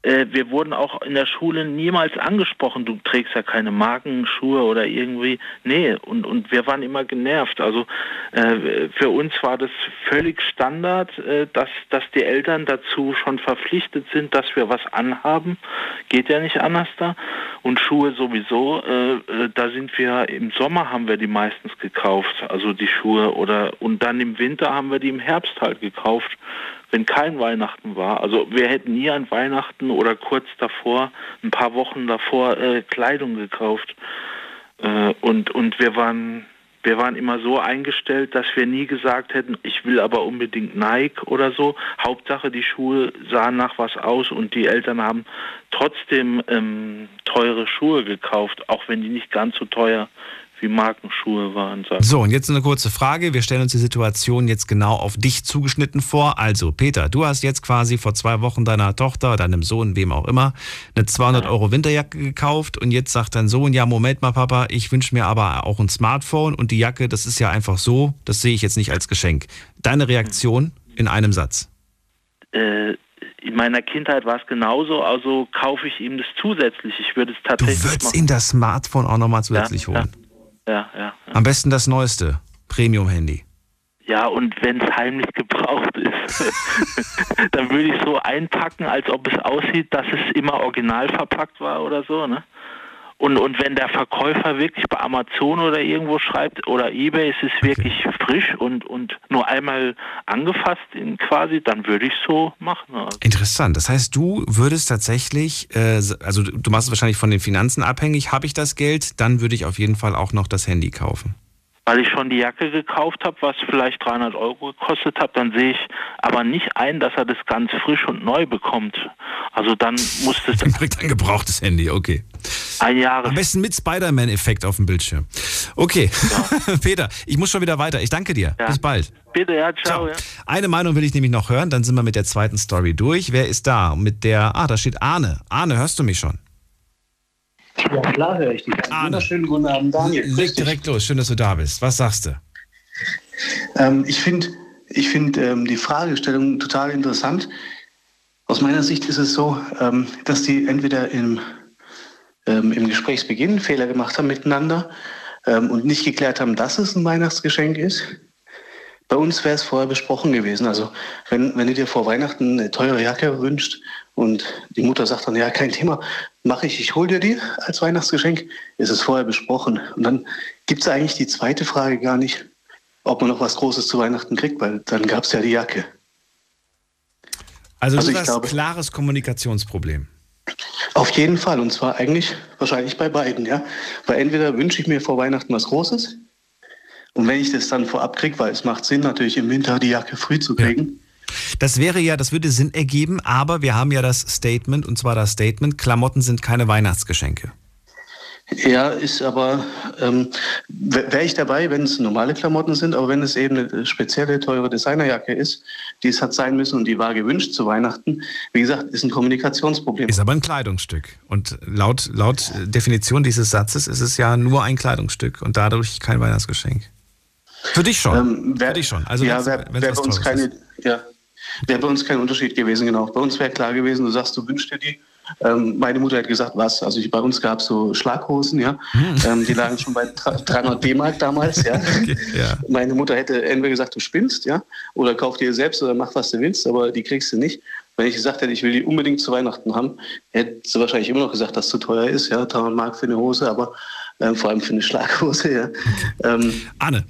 Speaker 18: äh, wir wurden auch in der Schule niemals angesprochen, du trägst ja keine Markenschuhe oder irgendwie. Nee, und, und wir waren immer genervt. Also äh, für uns war das völlig Standard, äh, dass, dass die Eltern dazu schon verpflichtet sind, dass wir was anhaben. Geht ja nicht anders da. Und Schuhe sowieso, äh, äh, da sind wir im Sommer haben wir die meistens gekauft, also die Schuhe oder und dann im Winter haben wir die im Herbst halt gekauft, wenn kein Weihnachten war. Also wir hätten nie an Weihnachten oder kurz davor, ein paar Wochen davor äh, Kleidung gekauft. Äh, und und wir waren wir waren immer so eingestellt, dass wir nie gesagt hätten, ich will aber unbedingt Nike oder so. Hauptsache, die Schuhe sahen nach was aus und die Eltern haben trotzdem ähm, teure Schuhe gekauft, auch wenn die nicht ganz so teuer wie Markenschuhe waren.
Speaker 3: So, und jetzt eine kurze Frage. Wir stellen uns die Situation jetzt genau auf dich zugeschnitten vor. Also, Peter, du hast jetzt quasi vor zwei Wochen deiner Tochter, deinem Sohn, wem auch immer, eine 200 Euro Winterjacke gekauft und jetzt sagt dein Sohn, ja, Moment mal, Papa, ich wünsche mir aber auch ein Smartphone und die Jacke, das ist ja einfach so, das sehe ich jetzt nicht als Geschenk. Deine Reaktion in einem Satz.
Speaker 18: Äh, in meiner Kindheit war es genauso, also kaufe ich ihm das zusätzlich. Ich würde es
Speaker 3: Du
Speaker 18: tatsächlich
Speaker 3: würdest
Speaker 18: machen.
Speaker 3: ihm das Smartphone auch nochmal zusätzlich
Speaker 18: ja,
Speaker 3: holen.
Speaker 18: Ja, ja.
Speaker 3: Am besten das neueste Premium-Handy.
Speaker 18: Ja, und wenn es heimlich gebraucht ist, dann würde ich so einpacken, als ob es aussieht, dass es immer original verpackt war oder so, ne? Und, und wenn der Verkäufer wirklich bei Amazon oder irgendwo schreibt oder Ebay, es ist wirklich frisch und, und nur einmal angefasst in quasi, dann würde ich so machen. Also.
Speaker 3: Interessant. Das heißt, du würdest tatsächlich, äh, also du machst es wahrscheinlich von den Finanzen abhängig. Habe ich das Geld, dann würde ich auf jeden Fall auch noch das Handy kaufen.
Speaker 18: Weil ich schon die Jacke gekauft habe, was vielleicht 300 Euro gekostet hat, dann sehe ich aber nicht ein, dass er das ganz frisch und neu bekommt. Also dann muss das
Speaker 3: Dann kriegt ein gebrauchtes Handy, okay.
Speaker 18: ein Jahres
Speaker 3: Am besten mit Spider-Man-Effekt auf dem Bildschirm. Okay, Peter, ich muss schon wieder weiter. Ich danke dir. Bis bald.
Speaker 18: Bitte, ja, ciao. Ja.
Speaker 3: Eine Meinung will ich nämlich noch hören, dann sind wir mit der zweiten Story durch. Wer ist da? Mit der, ah, da steht Arne. Arne, hörst du mich schon?
Speaker 19: Ja, klar höre ich dich. Einen wunderschönen guten Abend, Daniel.
Speaker 3: Leg direkt los. Schön, dass du da bist. Was sagst du?
Speaker 19: Ähm, ich finde ich find, ähm, die Fragestellung total interessant. Aus meiner Sicht ist es so, ähm, dass die entweder im, ähm, im Gesprächsbeginn Fehler gemacht haben miteinander ähm, und nicht geklärt haben, dass es ein Weihnachtsgeschenk ist. Bei uns wäre es vorher besprochen gewesen. Also wenn, wenn du dir vor Weihnachten eine teure Jacke wünscht und die Mutter sagt dann, ja, kein Thema, mache ich, ich hole dir die als Weihnachtsgeschenk, ist es vorher besprochen. Und dann gibt es eigentlich die zweite Frage gar nicht, ob man noch was Großes zu Weihnachten kriegt, weil dann gab es ja die Jacke.
Speaker 3: Also,
Speaker 19: Also ich
Speaker 3: hast
Speaker 19: glaube-
Speaker 3: klares Kommunikationsproblem.
Speaker 19: Auf jeden Fall. Und zwar eigentlich wahrscheinlich bei beiden, ja. Weil entweder wünsche ich mir vor Weihnachten was Großes. Und wenn ich das dann vorab kriege, weil es macht Sinn, natürlich im Winter die Jacke früh zu kriegen.
Speaker 3: Das wäre ja, das würde Sinn ergeben, aber wir haben ja das Statement, und zwar das Statement, Klamotten sind keine Weihnachtsgeschenke.
Speaker 19: Ja, ist aber, ähm, wäre ich dabei, wenn es normale Klamotten sind, aber wenn es eben eine spezielle, teure Designerjacke ist, die es hat sein müssen und die war gewünscht zu Weihnachten, wie gesagt, ist ein Kommunikationsproblem.
Speaker 3: Ist aber ein Kleidungsstück. Und laut, laut Definition dieses Satzes ist es ja nur ein Kleidungsstück und dadurch kein Weihnachtsgeschenk. Für dich schon.
Speaker 19: Ähm, wär,
Speaker 3: Für dich schon. Also
Speaker 19: ja,
Speaker 3: was
Speaker 19: bei uns keine,
Speaker 3: ist.
Speaker 19: ja, wäre bei uns kein Unterschied gewesen, genau. Bei uns wäre klar gewesen, du sagst, du wünschst dir die. Ähm, meine Mutter hat gesagt, was? Also ich, bei uns gab es so Schlaghosen, ja.
Speaker 3: Hm.
Speaker 19: Ähm, die lagen schon bei dra- 300 D-Mark damals, ja.
Speaker 3: ja.
Speaker 19: Meine Mutter hätte entweder gesagt, du spinnst, ja, oder kauf dir selbst oder mach, was du willst, aber die kriegst du nicht. Wenn ich gesagt hätte, ich will die unbedingt zu Weihnachten haben, hätte sie wahrscheinlich immer noch gesagt, dass es zu teuer ist, ja, 300 Mark für eine Hose, aber ähm, vor allem für eine Schlaghose, ja. Ähm,
Speaker 3: Anne,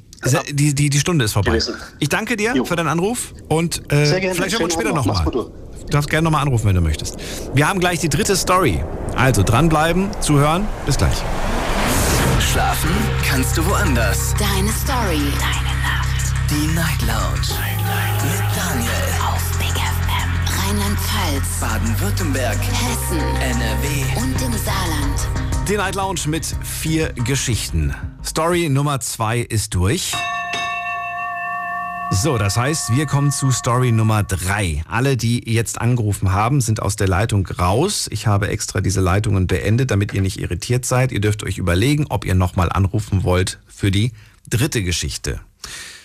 Speaker 3: die, die, die Stunde ist vorbei. Ich danke dir für deinen Anruf und äh,
Speaker 19: Sehr gerne.
Speaker 3: vielleicht hören wir uns später nochmal. Du darfst gerne nochmal anrufen, wenn du möchtest. Wir haben gleich die dritte Story. Also dranbleiben, zuhören. Bis gleich.
Speaker 1: Schlafen kannst du woanders.
Speaker 2: Deine Story. Deine Nacht.
Speaker 1: Die Night Lounge. Mit Daniel.
Speaker 2: Auf Big FM. Rheinland-Pfalz.
Speaker 1: Baden-Württemberg.
Speaker 2: Hessen.
Speaker 1: NRW.
Speaker 2: Und im Saarland.
Speaker 3: Die Night Lounge mit vier Geschichten. Story Nummer zwei ist durch. So, das heißt, wir kommen zu Story Nummer drei. Alle, die jetzt angerufen haben, sind aus der Leitung raus. Ich habe extra diese Leitungen beendet, damit ihr nicht irritiert seid. Ihr dürft euch überlegen, ob ihr nochmal anrufen wollt für die dritte Geschichte.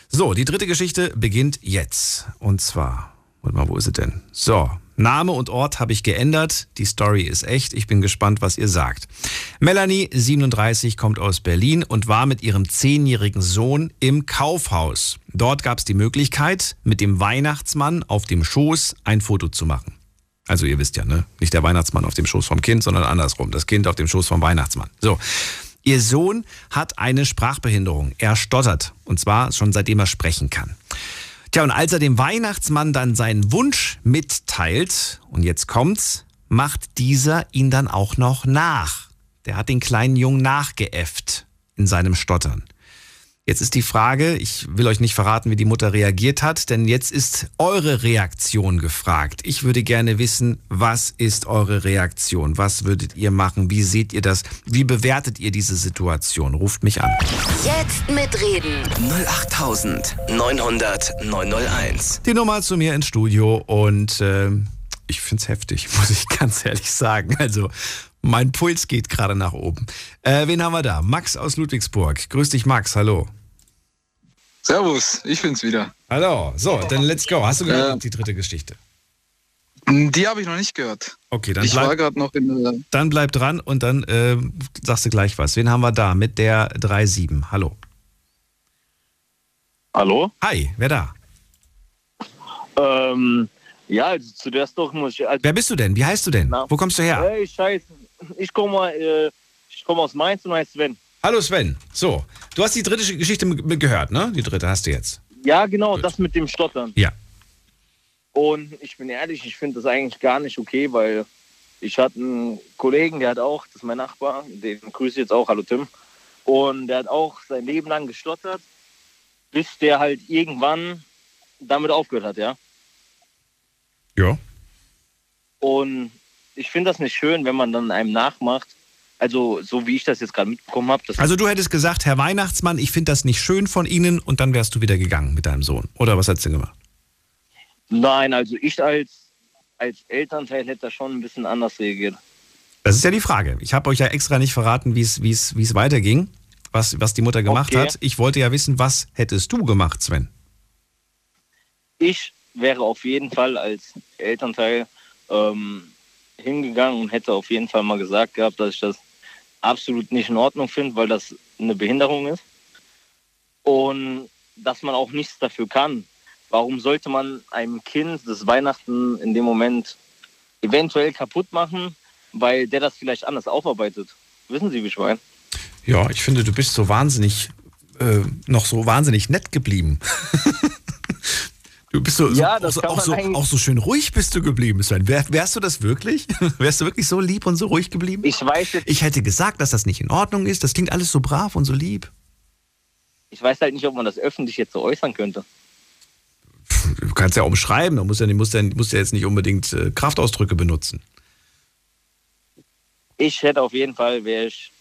Speaker 3: So, die dritte Geschichte beginnt jetzt. Und zwar, warte mal, wo ist sie denn? So, Name und Ort habe ich geändert. Die Story ist echt. Ich bin gespannt, was ihr sagt. Melanie, 37, kommt aus Berlin und war mit ihrem zehnjährigen Sohn im Kaufhaus. Dort gab es die Möglichkeit, mit dem Weihnachtsmann auf dem Schoß ein Foto zu machen. Also ihr wisst ja, ne? Nicht der Weihnachtsmann auf dem Schoß vom Kind, sondern andersrum. Das Kind auf dem Schoß vom Weihnachtsmann. So. Ihr Sohn hat eine Sprachbehinderung. Er stottert. Und zwar schon seitdem er sprechen kann. Tja, und als er dem Weihnachtsmann dann seinen Wunsch mitteilt, und jetzt kommt's, macht dieser ihn dann auch noch nach. Der hat den kleinen Jungen nachgeäfft in seinem Stottern. Jetzt ist die Frage, ich will euch nicht verraten, wie die Mutter reagiert hat, denn jetzt ist eure Reaktion gefragt. Ich würde gerne wissen, was ist eure Reaktion? Was würdet ihr machen? Wie seht ihr das? Wie bewertet ihr diese Situation? Ruft mich an.
Speaker 2: Jetzt mitreden.
Speaker 1: 08900 901.
Speaker 3: Die Nummer zu mir ins Studio und ähm, ich find's heftig, muss ich ganz ehrlich sagen. Also mein Puls geht gerade nach oben. Äh, wen haben wir da? Max aus Ludwigsburg. Grüß dich, Max. Hallo.
Speaker 20: Servus, ich bin's wieder.
Speaker 3: Hallo. So, dann let's go. Hast du gehört die dritte Geschichte?
Speaker 20: Die habe ich noch nicht gehört.
Speaker 3: Okay, dann
Speaker 20: ich war
Speaker 3: bleib,
Speaker 20: gerade noch in der.
Speaker 3: dann bleib dran und dann äh, sagst du gleich was. Wen haben wir da mit der 3-7? Hallo.
Speaker 21: Hallo?
Speaker 3: Hi, wer da?
Speaker 21: Ähm, ja, also zu der Story muss ich. Also,
Speaker 3: Wer bist du denn? Wie heißt du denn? Wo kommst du her?
Speaker 21: Hey, scheiße. Ich komme äh, ich komme aus Mainz und heiße Sven.
Speaker 3: Hallo Sven. So, du hast die dritte Geschichte gehört, ne? Die dritte hast du jetzt.
Speaker 21: Ja, genau, das mit dem Stottern.
Speaker 3: Ja.
Speaker 21: Und ich bin ehrlich, ich finde das eigentlich gar nicht okay, weil ich hatte einen Kollegen, der hat auch, das ist mein Nachbar, den grüße ich jetzt auch, hallo Tim. Und der hat auch sein Leben lang gestottert, bis der halt irgendwann damit aufgehört hat, ja.
Speaker 3: Ja.
Speaker 21: Und ich finde das nicht schön, wenn man dann einem nachmacht. Also, so wie ich das jetzt gerade mitbekommen habe.
Speaker 3: Also du hättest gesagt, Herr Weihnachtsmann, ich finde das nicht schön von Ihnen und dann wärst du wieder gegangen mit deinem Sohn. Oder was hättest du gemacht?
Speaker 21: Nein, also ich als, als Elternteil hätte da schon ein bisschen anders reagiert.
Speaker 3: Das ist ja die Frage. Ich habe euch ja extra nicht verraten, wie es, weiterging, was, was die Mutter gemacht
Speaker 21: Okay.
Speaker 3: hat. Ich wollte ja wissen, was hättest du gemacht, Sven?
Speaker 21: Ich wäre auf jeden Fall als Elternteil ähm, hingegangen und hätte auf jeden Fall mal gesagt gehabt, dass ich das absolut nicht in Ordnung finde, weil das eine Behinderung ist. Und dass man auch nichts dafür kann. Warum sollte man einem Kind das Weihnachten in dem Moment eventuell kaputt machen, weil der das vielleicht anders aufarbeitet? Wissen Sie, wie ich meine?
Speaker 3: Ja, ich finde, du bist so wahnsinnig, äh, noch so wahnsinnig nett geblieben. du bist so,
Speaker 21: Ja,
Speaker 3: so, auch, so, auch, so, auch schön ruhig bist du geblieben, Sven. Wär, wärst du das wirklich? wärst du wirklich so lieb und so ruhig geblieben?
Speaker 21: Ich weiß jetzt,
Speaker 3: Ich hätte gesagt, dass das nicht in Ordnung ist. Das klingt alles so brav und so lieb.
Speaker 21: ich weiß halt nicht, ob man das öffentlich jetzt so äußern könnte.
Speaker 3: Du kannst ja umschreiben, du musst ja, musst ja, musst ja jetzt nicht unbedingt äh, Kraftausdrücke benutzen.
Speaker 21: Ich hätte auf jeden Fall, wäre ich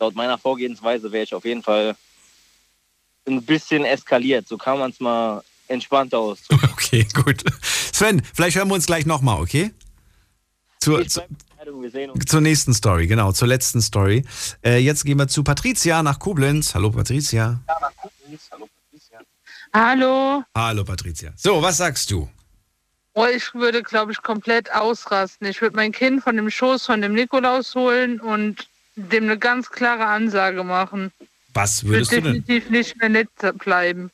Speaker 21: laut meiner Vorgehensweise wäre ich auf jeden Fall ein bisschen eskaliert. So kann man es mal entspannter aus.
Speaker 3: Okay, gut. Sven, vielleicht hören wir uns gleich nochmal, okay? Zur, zur nächsten Story, genau, zur letzten Story. Äh, jetzt gehen wir zu Patricia nach Koblenz. Hallo Patricia.
Speaker 22: Hallo.
Speaker 3: Hallo Patricia. So, was sagst du?
Speaker 22: Oh, ich würde, glaube ich, komplett ausrasten. Ich würde mein Kind von dem Schoß von dem Nikolaus holen und dem eine ganz klare Ansage machen.
Speaker 3: Was
Speaker 22: Ich
Speaker 3: würdest du
Speaker 22: würde
Speaker 3: denn?
Speaker 22: definitiv nicht mehr nett bleiben.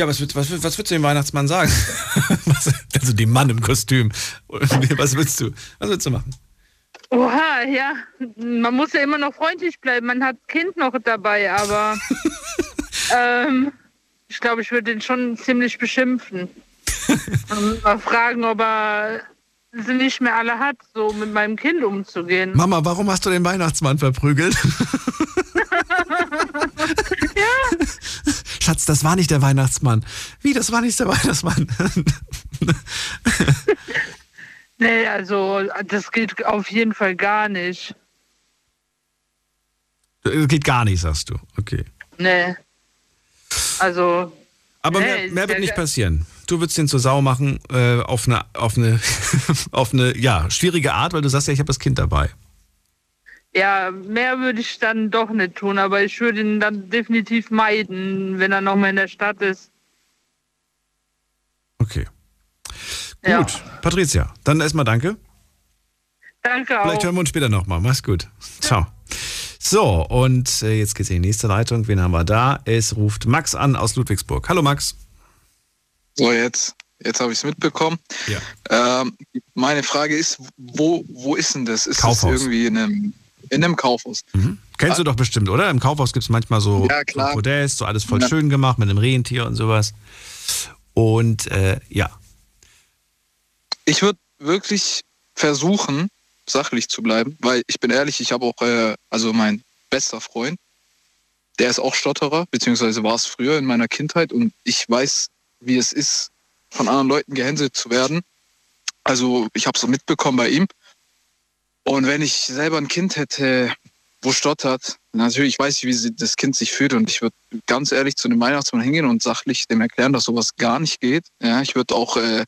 Speaker 3: Ja, was, was, was würdest du dem Weihnachtsmann sagen? was, also dem Mann im Kostüm. Was willst du? Was willst du machen?
Speaker 22: Oha, ja. Man muss ja immer noch freundlich bleiben. Man hat Kind noch dabei, aber ähm, ich glaube, ich würde ihn schon ziemlich beschimpfen. Und mal fragen, ob er sie nicht mehr alle hat, so mit meinem Kind umzugehen.
Speaker 3: Mama, warum hast du den Weihnachtsmann verprügelt? Schatz, das war nicht der Weihnachtsmann. Wie, das war nicht der Weihnachtsmann?
Speaker 22: Nee, also das geht auf jeden Fall gar nicht.
Speaker 3: Das geht gar nicht, sagst du. Okay.
Speaker 22: Nee. Also.
Speaker 3: Aber
Speaker 22: nee,
Speaker 3: mehr, mehr wird nicht passieren. Du würdest den zur Sau machen äh, auf eine, auf eine, auf eine, ja, schwierige Art, weil du sagst ja, ich habe das Kind dabei.
Speaker 22: Ja, mehr würde ich dann doch nicht tun, aber ich würde ihn dann definitiv meiden, wenn er nochmal in der Stadt ist.
Speaker 3: Okay.
Speaker 22: Ja.
Speaker 3: Gut, Patricia, dann erstmal danke.
Speaker 22: Danke auch.
Speaker 3: Vielleicht hören wir uns später nochmal. Mach's gut. Ciao. So, und äh, jetzt geht's in die nächste Leitung. Wen haben wir da? Es ruft Max an aus Ludwigsburg. Hallo Max.
Speaker 20: So, jetzt, jetzt habe ich es mitbekommen.
Speaker 3: Ja.
Speaker 20: Ähm, meine Frage ist, wo, wo ist denn das? Ist
Speaker 3: Kaufhaus.
Speaker 20: das irgendwie in einem, in einem Kaufhaus?
Speaker 3: Kennst du doch bestimmt, oder? Im Kaufhaus gibt's manchmal so,
Speaker 20: Ja, klar.
Speaker 3: so Podest, so alles voll
Speaker 20: Ja.
Speaker 3: schön gemacht mit einem Rentier und sowas. Und äh, ja,
Speaker 20: Ich würde wirklich versuchen, sachlich zu bleiben, weil ich bin ehrlich, ich habe auch, äh, also mein bester Freund, der ist auch Stotterer, beziehungsweise war es früher in meiner Kindheit und ich weiß, wie es ist, von anderen Leuten gehänselt zu werden. Also ich habe so mitbekommen bei ihm. Und wenn ich selber ein Kind hätte, wo stottert, natürlich weiß ich, wie sie- das Kind sich fühlt und ich würde ganz ehrlich zu dem Weihnachtsmann hingehen und sachlich dem erklären, dass sowas gar nicht geht. Ja, ich würde auch äh,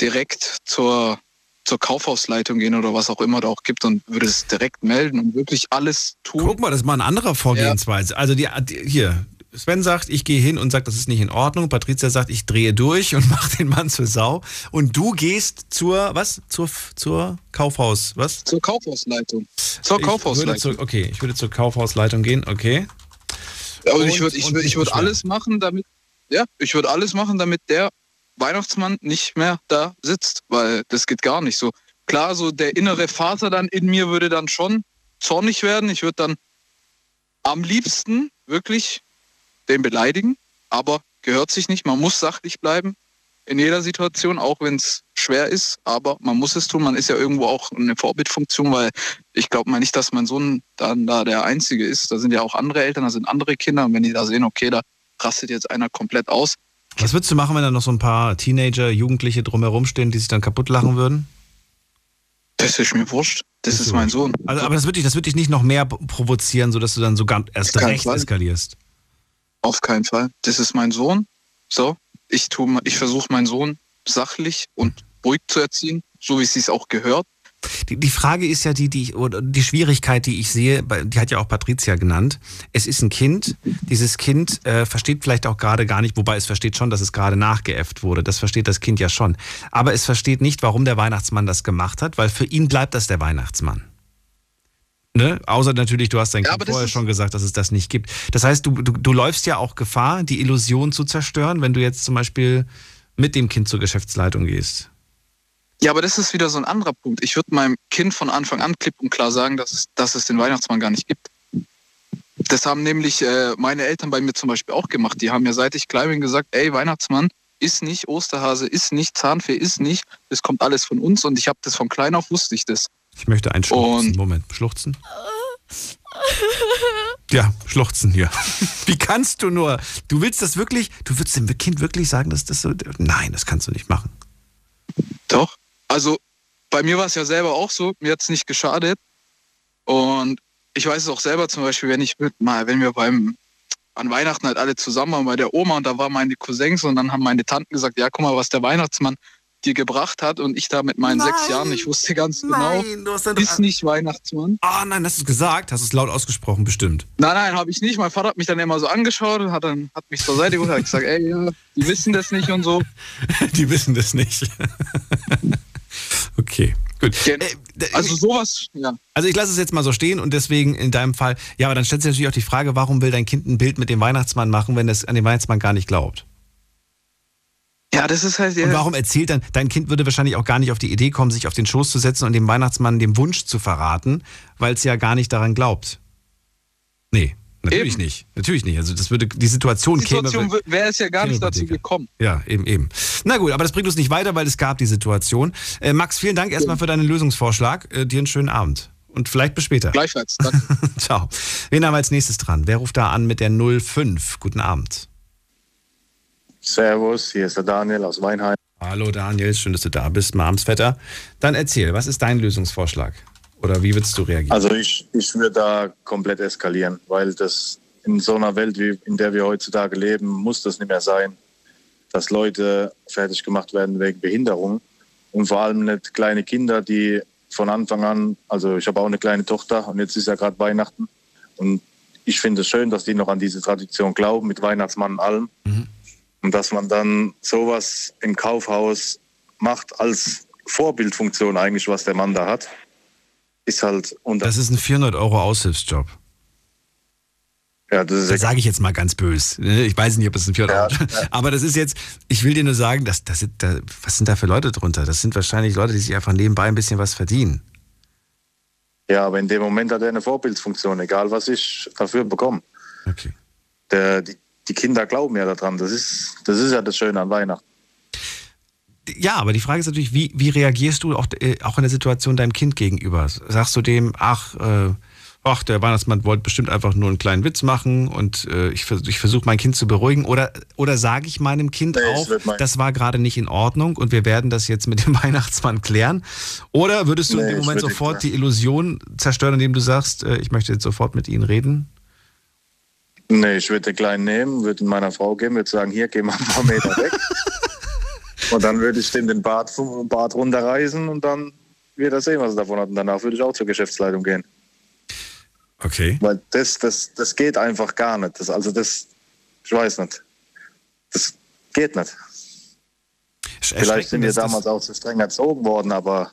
Speaker 20: direkt zur, zur Kaufhausleitung gehen oder was auch immer da auch gibt und würde es direkt melden und wirklich alles tun.
Speaker 3: guck mal, das ist mal eine andere Vorgehensweise. Also die, die, hier, Sven sagt, ich gehe hin und sagt, das ist nicht in Ordnung. Patricia sagt, ich drehe durch und mache den Mann zur Sau. Und du gehst zur, was? Zur, zur Kaufhaus, was?
Speaker 20: Zur Kaufhausleitung. Zur
Speaker 3: Ich
Speaker 20: Kaufhausleitung.
Speaker 3: zur, okay, ich würde zur Kaufhausleitung gehen, okay.
Speaker 20: Ich
Speaker 3: Und-
Speaker 20: würde ich würd, ich würd alles machen, damit ja, ich würde alles machen, damit der Weihnachtsmann nicht mehr da sitzt, weil das geht gar nicht so. Klar, so der innere Vater dann in mir würde dann schon zornig werden. Ich würde dann am liebsten wirklich den beleidigen, aber gehört sich nicht. Man muss sachlich bleiben in jeder Situation, auch wenn es schwer ist, aber man muss es tun. Man ist ja irgendwo auch eine Vorbildfunktion, weil ich glaube mal nicht, dass mein Sohn dann da der Einzige ist. Da sind ja auch andere Eltern, da sind andere Kinder und wenn die da sehen, okay, da rastet jetzt einer komplett aus.
Speaker 3: Was würdest du machen, wenn da noch so ein paar Teenager, Jugendliche drumherum stehen, die sich dann kaputt lachen würden?
Speaker 20: Das ist mir wurscht. Das ist mein Sohn.
Speaker 3: Also, aber das wird dich, das dich nicht noch mehr provozieren, sodass du dann sogar erst
Speaker 20: Auf keinen
Speaker 3: recht eskalierst.
Speaker 20: Auf keinen Fall. Das ist mein Sohn. So, ich tu, ich versuche meinen Sohn sachlich und ruhig zu erziehen, so wie es sich auch gehört.
Speaker 3: Die, die Frage ist ja die, die die Schwierigkeit, die ich sehe, die hat ja auch Patricia genannt. Es ist ein Kind. Dieses Kind äh, versteht vielleicht auch gerade gar nicht, wobei es versteht schon, dass es gerade nachgeäfft wurde. Das versteht das Kind ja schon. Aber es versteht nicht, warum der Weihnachtsmann das gemacht hat, weil für ihn bleibt das der Weihnachtsmann. Ne? Außer natürlich, du hast dein
Speaker 20: Ja,
Speaker 3: Kind vorher schon gesagt, dass es das nicht gibt. Das heißt, du, du, du läufst ja auch Gefahr, die Illusion zu zerstören, wenn du jetzt zum Beispiel mit dem Kind zur Geschäftsleitung gehst.
Speaker 20: Ja, aber das ist wieder so ein anderer Punkt. Ich würde meinem Kind von Anfang an klipp und klar sagen, dass es, dass es den Weihnachtsmann gar nicht gibt. Das haben nämlich äh, meine Eltern bei mir zum Beispiel auch gemacht. Die haben ja seit ich klein bin gesagt, ey, Weihnachtsmann ist nicht, Osterhase ist nicht, Zahnfee ist nicht. Das kommt alles von uns und ich habe das von klein auf wusste ich das.
Speaker 3: Ich möchte einen Schluchzen. Moment, schluchzen? Ja, schluchzen hier. Wie kannst du nur? Du willst das wirklich, du willst dem Kind wirklich sagen, dass das so. Nein, das kannst du nicht machen.
Speaker 20: Doch. Also bei mir war es ja selber auch so, mir hat es nicht geschadet. Und ich weiß es auch selber zum Beispiel, wenn ich mit mal, wenn wir beim an Weihnachten halt alle zusammen waren bei der Oma und da waren meine Cousins und dann haben meine Tanten gesagt, ja, guck mal, was der Weihnachtsmann dir gebracht hat und ich da mit meinen
Speaker 3: Nein.
Speaker 20: sechs Jahren, ich wusste ganz
Speaker 3: Nein,
Speaker 20: genau,
Speaker 3: du hast dann
Speaker 20: ist nicht Weihnachtsmann.
Speaker 3: Ah, nein, hast du es gesagt? Hast du es laut ausgesprochen, bestimmt.
Speaker 20: Nein, nein, habe ich nicht. Mein Vater hat mich dann immer so angeschaut und hat dann hat mich zur Seite geholt und hat gesagt, ey, ja, die wissen das nicht und so.
Speaker 3: Die wissen das nicht. okay, gut.
Speaker 20: Also sowas, ja.
Speaker 3: Also ich lasse es jetzt mal so stehen und deswegen in deinem Fall, ja, aber dann stellt sich natürlich auch die Frage, warum will dein Kind ein Bild mit dem Weihnachtsmann machen, wenn es an den Weihnachtsmann gar nicht glaubt?
Speaker 20: Ja, das ist halt.
Speaker 3: Und warum erzählt dann, dein Kind würde wahrscheinlich auch gar nicht auf die Idee kommen, sich auf den Schoß zu setzen und dem Weihnachtsmann den Wunsch zu verraten, weil es ja gar nicht daran glaubt. Nee, natürlich nicht. Natürlich nicht. Also das würde, die Situation,
Speaker 20: Die Situation
Speaker 3: käme.
Speaker 20: wäre es ja gar nicht dazu gekommen.
Speaker 3: Ja, eben, eben. Na gut, aber das bringt uns nicht weiter, weil es gab die Situation. Äh, Max, vielen Dank erstmal für deinen Lösungsvorschlag. Äh, dir einen schönen Abend. Und vielleicht bis später.
Speaker 20: Gleichfalls, danke.
Speaker 3: Ciao. Wen haben wir als nächstes dran? Wer ruft da an mit der 05? Guten Abend.
Speaker 23: Servus, hier ist der Daniel aus Weinheim.
Speaker 3: Hallo Daniel, schön, dass du da bist, Mamsvetter. Dann erzähl, was ist dein Lösungsvorschlag? Oder wie würdest du reagieren?
Speaker 23: Also ich, ich würde da komplett eskalieren, weil das in so einer Welt, wie in der wir heutzutage leben, muss das nicht mehr sein, dass Leute fertig gemacht werden wegen Behinderung und vor allem nicht kleine Kinder, die von Anfang an, also ich habe auch eine kleine Tochter und jetzt ist ja gerade Weihnachten und ich finde es schön, dass die noch an diese Tradition glauben mit Weihnachtsmann und allem und dass man dann sowas im Kaufhaus macht als Vorbildfunktion eigentlich, was der Mann da hat, ist halt unter.
Speaker 3: Das ist ein 400 Euro Aushilfsjob.
Speaker 23: Ja, das ist
Speaker 3: das sage ich jetzt mal ganz böse. ne? Ich weiß nicht, ob es ein 400 Euro Aber das ist jetzt, ich will dir nur sagen, dass, das sind, da, was sind da für Leute drunter? Das sind wahrscheinlich Leute, die sich einfach nebenbei ein bisschen was verdienen.
Speaker 23: Ja, aber in dem Moment hat er eine Vorbildfunktion, egal was ich dafür bekomme.
Speaker 3: Okay.
Speaker 23: Der, die, die Kinder glauben ja daran. Das ist, das ist ja das Schöne an Weihnachten.
Speaker 3: Ja, aber die Frage ist natürlich, wie, wie reagierst du auch, äh, auch in der Situation deinem Kind gegenüber? Sagst du dem, ach, äh, ach, der Weihnachtsmann wollte bestimmt einfach nur einen kleinen Witz machen und äh, ich, vers- ich versuche mein Kind zu beruhigen? Oder, oder sage ich meinem Kind
Speaker 23: Nee,
Speaker 3: auch, das war gerade nicht in Ordnung und wir werden das jetzt mit dem Weihnachtsmann klären? Oder würdest du
Speaker 23: Nee,
Speaker 3: in dem Moment sofort die Illusion zerstören, indem du sagst, äh, ich möchte jetzt sofort mit ihnen reden?
Speaker 23: Nee, ich würde den Kleinen nehmen, würde ihn meiner Frau geben, würde sagen, hier, geh mal ein paar Meter weg. und dann würde ich dem den Bart Bart runterreißen und dann wird er sehen, was er davon hat. Und danach würde ich auch zur Geschäftsleitung gehen.
Speaker 3: Okay.
Speaker 23: Weil das, das, das geht einfach gar nicht. Das, also das, ich weiß nicht. Das geht nicht. Vielleicht sind wir
Speaker 3: das-
Speaker 23: damals auch zu streng erzogen worden, aber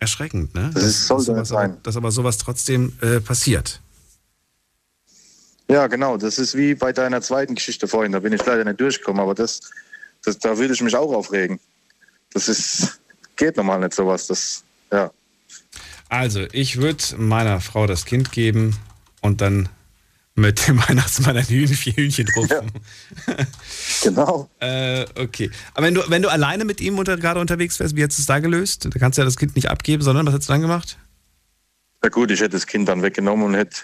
Speaker 3: Erschreckend, ne?
Speaker 23: Das ist- sollte
Speaker 3: sowas
Speaker 23: nicht sein.
Speaker 3: Aber, dass aber sowas trotzdem äh, passiert.
Speaker 23: Ja, genau. Das ist wie bei deiner zweiten Geschichte vorhin. Da bin ich leider nicht durchgekommen, aber das, das da würde ich mich auch aufregen. Das ist, geht normal nicht sowas. Das, ja.
Speaker 3: Also, ich würde meiner Frau das Kind geben und dann mit dem Weihnachtsmann ein Hühnchen, Hühnchen rufen.
Speaker 23: genau.
Speaker 3: äh, okay. Aber wenn du, wenn du alleine mit ihm unter, gerade unterwegs wärst, wie hättest du es da gelöst? Da kannst du ja das Kind nicht abgeben, sondern was hättest du dann gemacht?
Speaker 23: Ja gut, ich hätte das Kind dann weggenommen und hätte,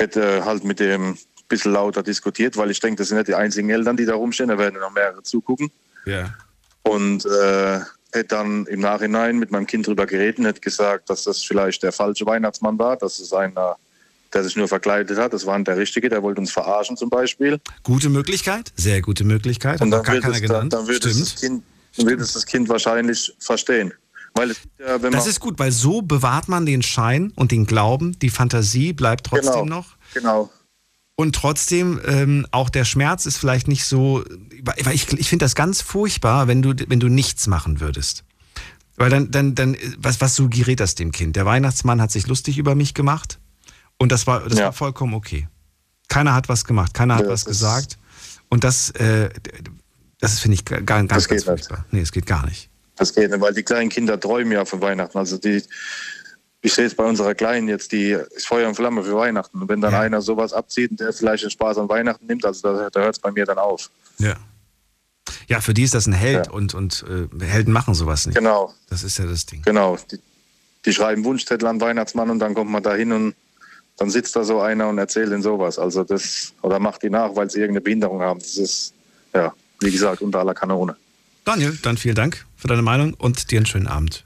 Speaker 23: hätte halt mit dem ein bisschen lauter diskutiert, weil ich denke, das sind nicht die einzigen Eltern, die da rumstehen, da werden noch mehrere zugucken.
Speaker 3: Ja.
Speaker 23: Und äh, hätte dann im Nachhinein mit meinem Kind drüber geredet und hätte gesagt, dass das vielleicht der falsche Weihnachtsmann war, dass es einer, der sich nur verkleidet hat, das war nicht der Richtige, der wollte uns verarschen zum Beispiel.
Speaker 3: Gute Möglichkeit, sehr gute Möglichkeit.
Speaker 23: Und dann wird, es, dann, dann, wird es das kind, dann wird es das Kind wahrscheinlich verstehen. Weil es, wenn
Speaker 3: Das ist gut, weil so bewahrt man den Schein und den Glauben, die Fantasie bleibt trotzdem
Speaker 23: Genau.
Speaker 3: noch.
Speaker 23: Genau.
Speaker 3: Und trotzdem, ähm, auch der Schmerz ist vielleicht nicht so, weil ich, ich finde das ganz furchtbar, wenn du, wenn du nichts machen würdest. Weil dann, dann, dann, was, was suggeriert das dem Kind? Der Weihnachtsmann hat sich lustig über mich gemacht und das war, das
Speaker 23: Ja.
Speaker 3: war vollkommen okay. Keiner hat was gemacht, keiner hat
Speaker 23: Ja,
Speaker 3: was gesagt. Und das, äh, das finde ich gar, ganz, ganz
Speaker 23: nicht.
Speaker 3: furchtbar. Nee, es geht gar nicht.
Speaker 23: Das geht nicht, weil die kleinen Kinder träumen ja von Weihnachten. Also die, ich sehe es bei unserer Kleinen jetzt, die ist Feuer und Flamme für Weihnachten. Und wenn dann einer sowas abzieht und der vielleicht den Spaß an Weihnachten nimmt, also da, da hört es bei mir dann auf.
Speaker 3: Ja. Ja, für die ist das ein Held und, und äh, Helden machen sowas nicht.
Speaker 23: Genau.
Speaker 3: Das ist ja das Ding.
Speaker 23: Genau. Die, die schreiben Wunschzettel an Weihnachtsmann und dann kommt man da hin und dann sitzt da so einer und erzählt ihnen sowas. Also das, oder macht die nach, weil sie irgendeine Behinderung haben. Das ist, ja, wie gesagt, unter aller Kanone.
Speaker 3: Daniel, dann vielen Dank für deine Meinung und dir einen schönen Abend.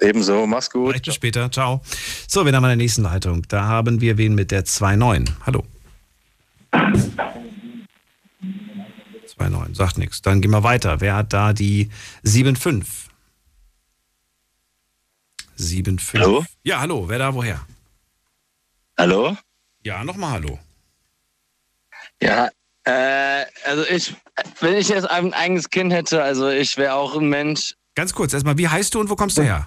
Speaker 23: Ebenso, mach's gut.
Speaker 3: Vielleicht bis später, ciao. So, wir haben eine nächsten Leitung. Da haben wir wen mit der 2.9. Hallo. 2.9, sagt nichts. Dann gehen wir weiter. Wer hat da die 7.5? 7.5.
Speaker 24: Hallo?
Speaker 3: Ja, hallo. Wer da woher?
Speaker 24: Hallo?
Speaker 3: Ja, nochmal hallo.
Speaker 24: Ja, äh, also ich, wenn ich jetzt ein eigenes Kind hätte, also ich wäre auch ein Mensch.
Speaker 3: Ganz kurz, erstmal, wie heißt du und wo kommst du her?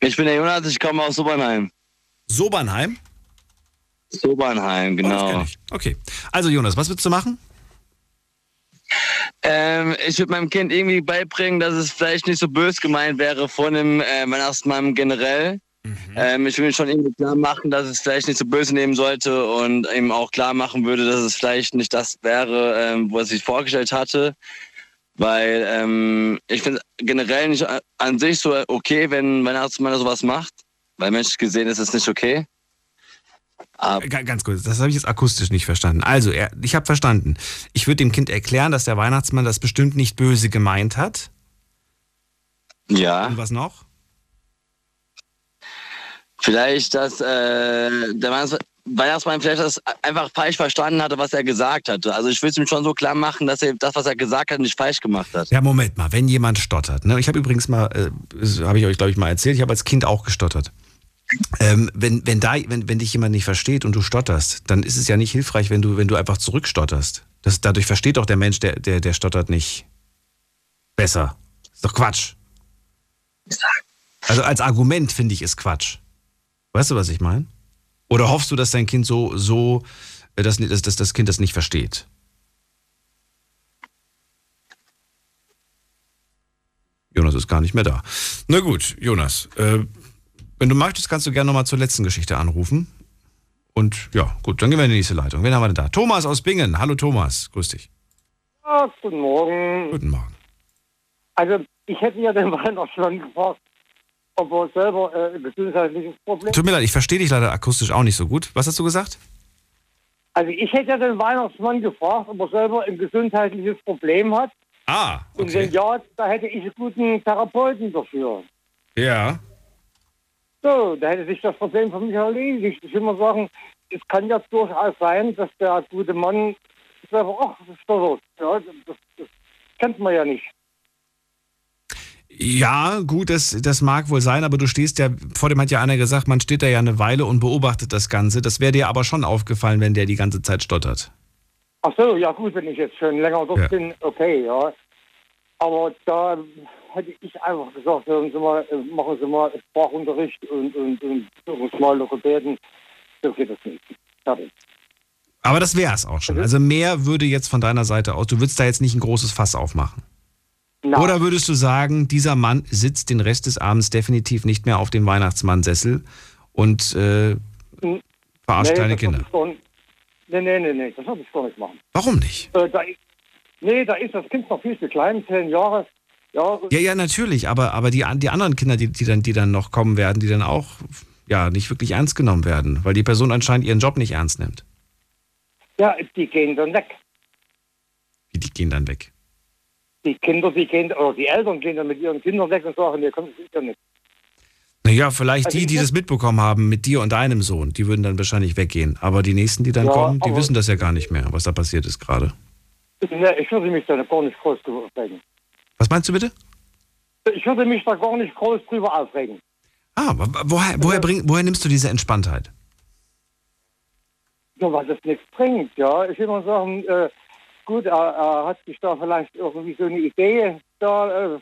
Speaker 24: Ich bin der Jonas, ich komme aus Sobernheim.
Speaker 3: Sobernheim?
Speaker 24: Sobernheim, genau.
Speaker 3: Okay. Also Jonas, was würdest du machen?
Speaker 24: Ähm, ich würde meinem Kind irgendwie beibringen, dass es vielleicht nicht so bös gemeint wäre von dem äh, Weihnachtsmann generell. Ähm, ich will schon irgendwie klar machen, dass es vielleicht nicht so böse nehmen sollte und ihm auch klar machen würde, dass es vielleicht nicht das wäre, ähm, was ich vorgestellt hatte. Weil ähm, ich finde generell nicht an sich so okay, wenn Weihnachtsmann sowas macht. Weil menschlich gesehen ist es nicht okay.
Speaker 3: Ga- Ganz kurz, das habe ich jetzt akustisch nicht verstanden. Also, er, ich habe verstanden. Ich würde dem Kind erklären, dass der Weihnachtsmann das bestimmt nicht böse gemeint hat.
Speaker 24: Ja.
Speaker 3: Und was noch?
Speaker 24: Vielleicht, dass äh, der Weihnachts- Weihnachtsmann vielleicht das einfach falsch verstanden hatte, was er gesagt hatte. Also ich will es ihm schon so klar machen, dass er das, was er gesagt hat, nicht falsch gemacht hat.
Speaker 3: Ja, Moment mal, wenn jemand stottert. Ne? Ich habe übrigens mal, äh, das habe ich euch, glaube ich, mal erzählt, ich habe als Kind auch gestottert. Ähm, wenn, wenn, da, wenn, wenn dich jemand nicht versteht und du stotterst, dann ist es ja nicht hilfreich, wenn du, wenn du einfach zurückstotterst. Das, dadurch versteht doch der Mensch, der, der, der stottert nicht besser. Ist doch Quatsch. Also als Argument finde ich ist Quatsch. Weißt du, was ich meine? Oder hoffst du, dass dein Kind so, so äh, dass, dass, dass das Kind das nicht versteht? Jonas ist gar nicht mehr da. Na gut, Jonas, äh, wenn du möchtest, kannst du gerne nochmal zur letzten Geschichte anrufen. Und ja, gut, dann gehen wir in die nächste Leitung. Wen haben wir denn da? Thomas aus Bingen. Hallo Thomas, grüß dich.
Speaker 25: Ja, guten Morgen.
Speaker 3: Guten Morgen.
Speaker 25: Also, ich hätte ja den Weihnachtsmann gefragt, ob er selber äh, ein gesundheitliches Problem
Speaker 3: Tut mir leid, ich verstehe dich leider akustisch auch nicht so gut. Was hast du gesagt?
Speaker 25: Also, ich hätte ja den Weihnachtsmann gefragt, ob er selber ein gesundheitliches Problem hat.
Speaker 3: Ah,
Speaker 25: Und wenn ja, da hätte ich einen guten Therapeuten dafür.
Speaker 3: Ja.
Speaker 25: So, da hätte sich das Problem für mich erledigt. Ich will mal sagen, es kann ja durchaus sein, dass der gute Mann selber, doch so. Ja, das, das kennt man ja nicht.
Speaker 3: Ja, gut, das, das mag wohl sein, aber du stehst ja, vor dem hat ja einer gesagt, man steht da ja eine Weile und beobachtet das Ganze. Das wäre dir aber schon aufgefallen, wenn der die ganze Zeit stottert.
Speaker 25: Ach so, ja gut, wenn ich jetzt schon länger dort
Speaker 3: Ja.
Speaker 25: bin, okay, ja. Aber da hätte ich einfach gesagt, hören Sie mal, äh, machen Sie mal Sprachunterricht und, und, und uns mal Logopäden. So geht das nicht. Fertig.
Speaker 3: Aber das wäre es auch schon. Also mehr würde jetzt von deiner Seite aus, du würdest da jetzt nicht ein großes Fass aufmachen. Oder würdest du sagen, dieser Mann sitzt den Rest des Abends definitiv nicht mehr auf dem Weihnachtsmannsessel und äh,
Speaker 25: Hm.
Speaker 3: verarscht
Speaker 25: Nee,
Speaker 3: deine
Speaker 25: das
Speaker 3: Kinder?
Speaker 25: ich gar nicht- Nee, nee, nee, nee, das würde ich gar nicht machen.
Speaker 3: Warum nicht?
Speaker 25: Äh, da, nee, da ist das Kind noch viel zu klein, zehn Jahre. Ja,
Speaker 3: Ja, ja, natürlich, aber, aber die, die anderen Kinder, die, die, dann, die dann noch kommen werden, die dann auch ja, nicht wirklich ernst genommen werden, weil die Person anscheinend ihren Job nicht ernst nimmt.
Speaker 25: ja, die gehen dann weg.
Speaker 3: Wie die gehen dann weg.
Speaker 25: Die Kinder, die gehen, oder die Eltern gehen dann mit ihren Kindern weg und sagen, nee, komm, das ist ja nicht.
Speaker 3: Naja, vielleicht
Speaker 25: Also
Speaker 3: die, die das mitbekommen haben mit dir und deinem Sohn, die würden dann wahrscheinlich weggehen. Aber die nächsten, die dann
Speaker 25: Ja,
Speaker 3: kommen, die wissen das ja gar nicht mehr, was da passiert ist gerade.
Speaker 25: Nee, ich würde mich da gar nicht groß drüber aufregen.
Speaker 3: Was meinst du bitte?
Speaker 25: Ich würde mich da gar nicht groß drüber aufregen.
Speaker 3: Ah, wo- woher, woher, bring, woher nimmst du diese Entspanntheit?
Speaker 25: Nur weil das nichts bringt, ja. Ich will mal sagen, äh, gut, er, hat sich da vielleicht irgendwie so eine Idee da äh,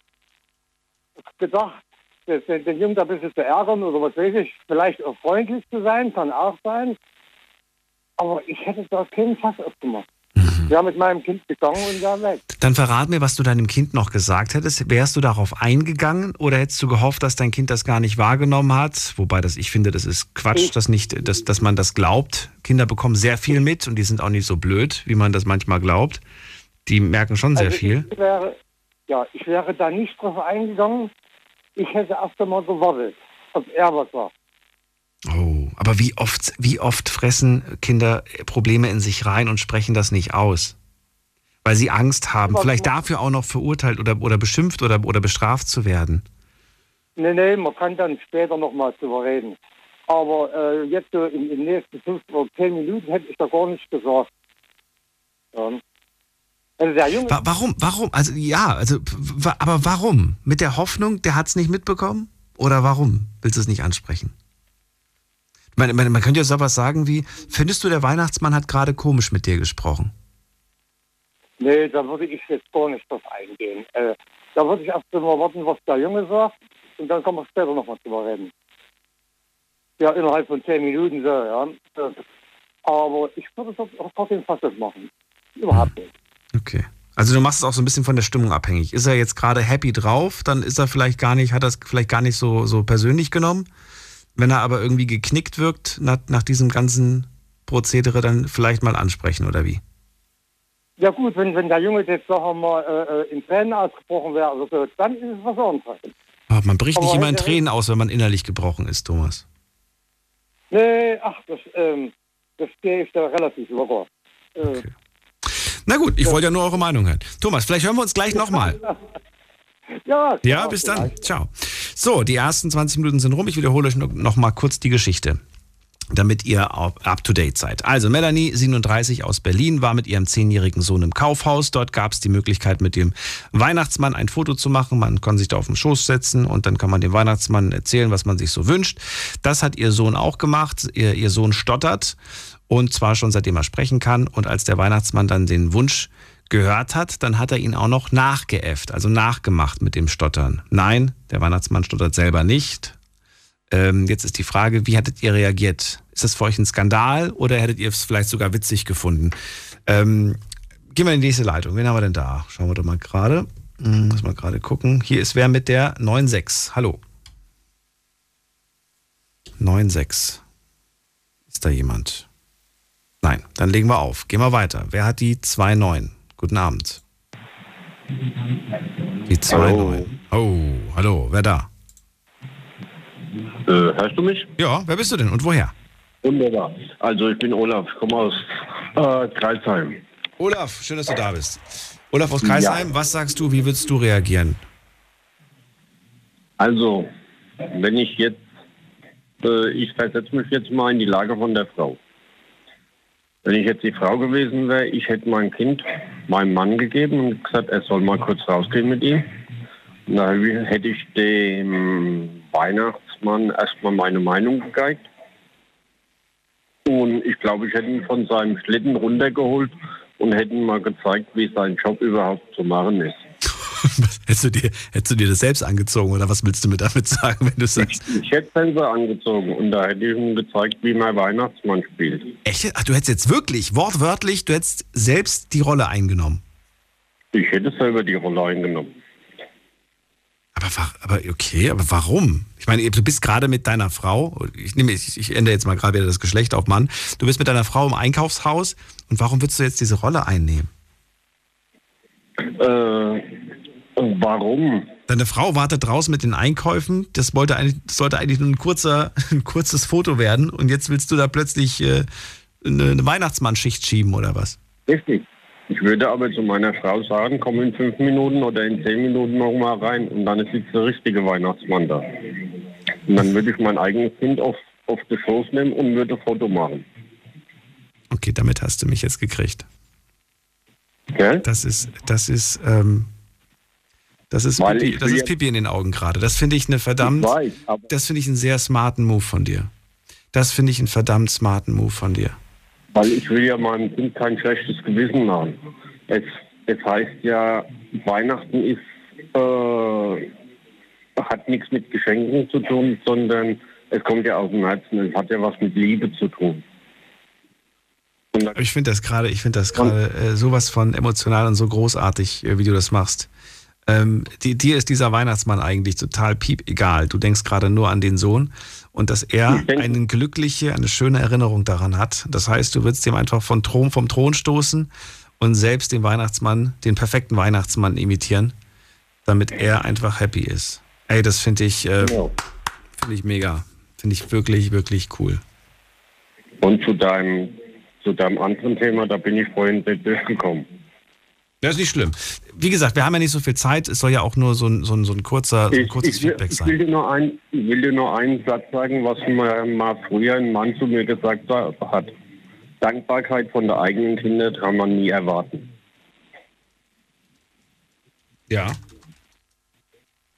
Speaker 25: gedacht, den den Jungen da ein bisschen zu ärgern oder was weiß ich, vielleicht auch freundlich zu sein, kann auch sein. Aber ich hätte da keinen Fass aufgemacht. Ich wäre mit meinem Kind gegangen und wäre weg.
Speaker 3: Dann verrat mir, was du deinem Kind noch gesagt hättest. Wärst du darauf eingegangen oder hättest du gehofft, dass dein Kind das gar nicht wahrgenommen hat? Wobei das, ich finde, das ist Quatsch, dass, nicht, dass, dass man das glaubt. Kinder bekommen sehr viel mit und die sind auch nicht so blöd, wie man das manchmal glaubt. Die merken schon sehr
Speaker 25: Also
Speaker 3: viel.
Speaker 25: Ich wäre, ja, ich wäre da nicht drauf eingegangen. Ich hätte erst einmal gewartet, ob er was sagt.
Speaker 3: Oh, aber wie oft, wie oft fressen Kinder Probleme in sich rein und sprechen das nicht aus? Weil sie Angst haben, vielleicht dafür auch noch verurteilt oder, oder beschimpft oder, oder bestraft zu werden.
Speaker 25: Nee, nee, man kann dann später nochmal drüber reden. Aber äh, jetzt so in den nächsten fünf oder zehn Minuten hätte ich da gar nicht gesagt. Ja. Also der Junge.
Speaker 3: Wa warum, warum? Also ja, also wa aber warum? Mit der Hoffnung, der hat es nicht mitbekommen? Oder warum willst du es nicht ansprechen? Man, man, man könnte ja sowas sagen wie, findest du, der Weihnachtsmann hat gerade komisch mit dir gesprochen?
Speaker 25: Nee, da würde ich jetzt gar nicht drauf eingehen. Äh, da würde ich erst mal warten, was der Junge sagt. Und dann kann man später nochmal drüber reden. Ja, innerhalb von zehn Minuten so, ja. Aber ich würde das trotzdem fast nicht machen. Überhaupt nicht.
Speaker 3: Okay. Also du machst es auch so ein bisschen von der Stimmung abhängig. Ist er jetzt gerade happy drauf, dann ist er vielleicht gar nicht, hat er es vielleicht gar nicht so, so persönlich genommen. Wenn er aber irgendwie geknickt wirkt nach, nach diesem ganzen Prozedere, dann vielleicht mal ansprechen oder wie?
Speaker 25: Ja gut, wenn, wenn der Junge jetzt, sagen wir mal, äh, äh, in Tränen ausgebrochen wäre, also, dann ist es was anderes.
Speaker 3: Oh, man bricht nicht
Speaker 25: Aber
Speaker 3: immer in Tränen aus, wenn man innerlich gebrochen ist, Thomas.
Speaker 25: Nee, ach, das, ähm, das stehe ich da relativ locker. Äh,
Speaker 3: Na gut, ich wollte ja nur eure Meinung hören. Thomas, vielleicht hören wir uns gleich nochmal.
Speaker 25: Ja,
Speaker 3: Ja, bis dann. Ciao. So, die ersten 20 Minuten sind rum. Ich wiederhole euch noch mal kurz die Geschichte, damit ihr up up to date seid. Also, Melanie, 37 aus Berlin, war mit ihrem zehnjährigen Sohn im Kaufhaus. Dort gab es die Möglichkeit, mit dem Weihnachtsmann ein Foto zu machen. Man kann sich da auf den Schoß setzen und dann kann man dem Weihnachtsmann erzählen, was man sich so wünscht. Das hat ihr Sohn auch gemacht. Ihr, ihr Sohn stottert und zwar schon seitdem er sprechen kann. Und als der Weihnachtsmann dann den Wunsch gehört hat, dann hat er ihn auch noch nachgeäfft, also nachgemacht mit dem Stottern. Nein, der Weihnachtsmann stottert selber nicht. Ähm, jetzt ist die Frage, wie hättet ihr reagiert? Ist das für euch ein Skandal oder hättet ihr es vielleicht sogar witzig gefunden? Ähm, gehen wir in die nächste Leitung. Wen haben wir denn da? Schauen wir doch mal gerade. Hm, Muss mal gerade gucken. Hier ist wer mit der 96. Hallo. 96. Ist da jemand? Nein, dann legen wir auf. Gehen wir weiter. Wer hat die 29? Guten Abend. Die 29. Oh, hallo, wer da?
Speaker 26: Äh, hörst du mich?
Speaker 3: Ja, wer bist du denn und woher?
Speaker 26: Wunderbar. Also ich bin Olaf, ich komme aus äh, Kreisheim.
Speaker 3: Olaf, schön, dass du da bist. Olaf aus Kreisheim, was sagst du, wie würdest du reagieren?
Speaker 26: Also, wenn ich jetzt, äh, ich versetze mich jetzt mal in die Lage von der Frau. Wenn ich jetzt die Frau gewesen wäre, ich hätte mein Kind meinem Mann gegeben und gesagt, er soll mal kurz rausgehen mit ihm. Und da hätte ich dem Weihnachtsmann erstmal meine Meinung gegeigt. Und ich glaube, ich hätte ihn von seinem Schlitten runtergeholt und hätte ihm mal gezeigt, wie sein Job überhaupt zu machen ist.
Speaker 3: Hättest du, dir, hättest du dir das selbst angezogen oder was willst du mir damit sagen, wenn du sagst?
Speaker 26: Ich hätte Fenster angezogen und da hätte ich ihm gezeigt, wie man Weihnachtsmann spielt.
Speaker 3: Echt? Ach, du hättest jetzt wirklich, wortwörtlich, du hättest selbst die Rolle eingenommen.
Speaker 26: Ich hätte selber die Rolle eingenommen.
Speaker 3: Aber, aber okay, aber warum? Ich meine, du bist gerade mit deiner Frau, ich, nehme, ich, ich ändere jetzt mal gerade wieder das Geschlecht auf Mann, du bist mit deiner Frau im Einkaufshaus und warum würdest du jetzt diese Rolle einnehmen?
Speaker 26: Äh, warum?
Speaker 3: Deine Frau wartet draußen mit den Einkäufen, das, wollte eigentlich, das sollte eigentlich nur ein, kurzer, ein kurzes Foto werden und jetzt willst du da plötzlich äh, eine, eine Weihnachtmannschicht schieben oder was?
Speaker 26: Richtig. Ich würde aber zu meiner Frau sagen, komm in fünf Minuten oder in zehn Minuten noch mal rein und dann sitzt der richtige Weihnachtsmann da. Und dann würde ich mein eigenes Kind auf, auf den Schoß nehmen und würde ein Foto machen.
Speaker 3: Okay, damit hast du mich jetzt gekriegt.
Speaker 26: Gell?
Speaker 3: Das ist, das ist, ähm, das ist,
Speaker 26: Weil
Speaker 3: Pipi, das ist Pipi in den Augen gerade. Das finde ich eine verdammt,
Speaker 26: Ich weiß,
Speaker 3: das finde ich einen sehr smarten Move von dir. Das finde ich einen verdammt smarten Move von dir.
Speaker 26: Weil ich will ja meinem Kind kein schlechtes Gewissen machen. Es, es heißt ja, Weihnachten ist, äh, hat nichts mit Geschenken zu tun, sondern es kommt ja aus dem Herzen. Es hat ja was mit Liebe zu tun.
Speaker 3: Ich finde das gerade, ich finde das gerade äh, sowas von emotional und so großartig, äh, wie du das machst. Ähm, die, dir ist dieser Weihnachtsmann eigentlich total piep egal. Du denkst gerade nur an den Sohn und dass er eine glückliche, eine schöne Erinnerung daran hat. Das heißt, du würdest ihm einfach von Thron, vom Thron stoßen und selbst den Weihnachtsmann, den perfekten Weihnachtsmann imitieren, damit er einfach happy ist. Ey, das finde ich, äh, finde ich mega. Finde ich wirklich, wirklich cool.
Speaker 26: Und zu deinem, zu deinem anderen Thema, da bin ich vorhin nicht durchgekommen.
Speaker 3: Das ist nicht schlimm. Wie gesagt, wir haben ja nicht so viel Zeit. Es soll ja auch nur so ein, so ein, so ein, kurzer, so ein
Speaker 26: Ich,
Speaker 3: kurzes
Speaker 26: ich, will-
Speaker 3: Feedback
Speaker 26: ich, will
Speaker 3: sein.
Speaker 26: dir nur ein, ich will dir nur einen Satz sagen, was mir mal früher ein Mann zu mir gesagt hat. Dankbarkeit von der eigenen Kinder kann man nie erwarten.
Speaker 3: Ja.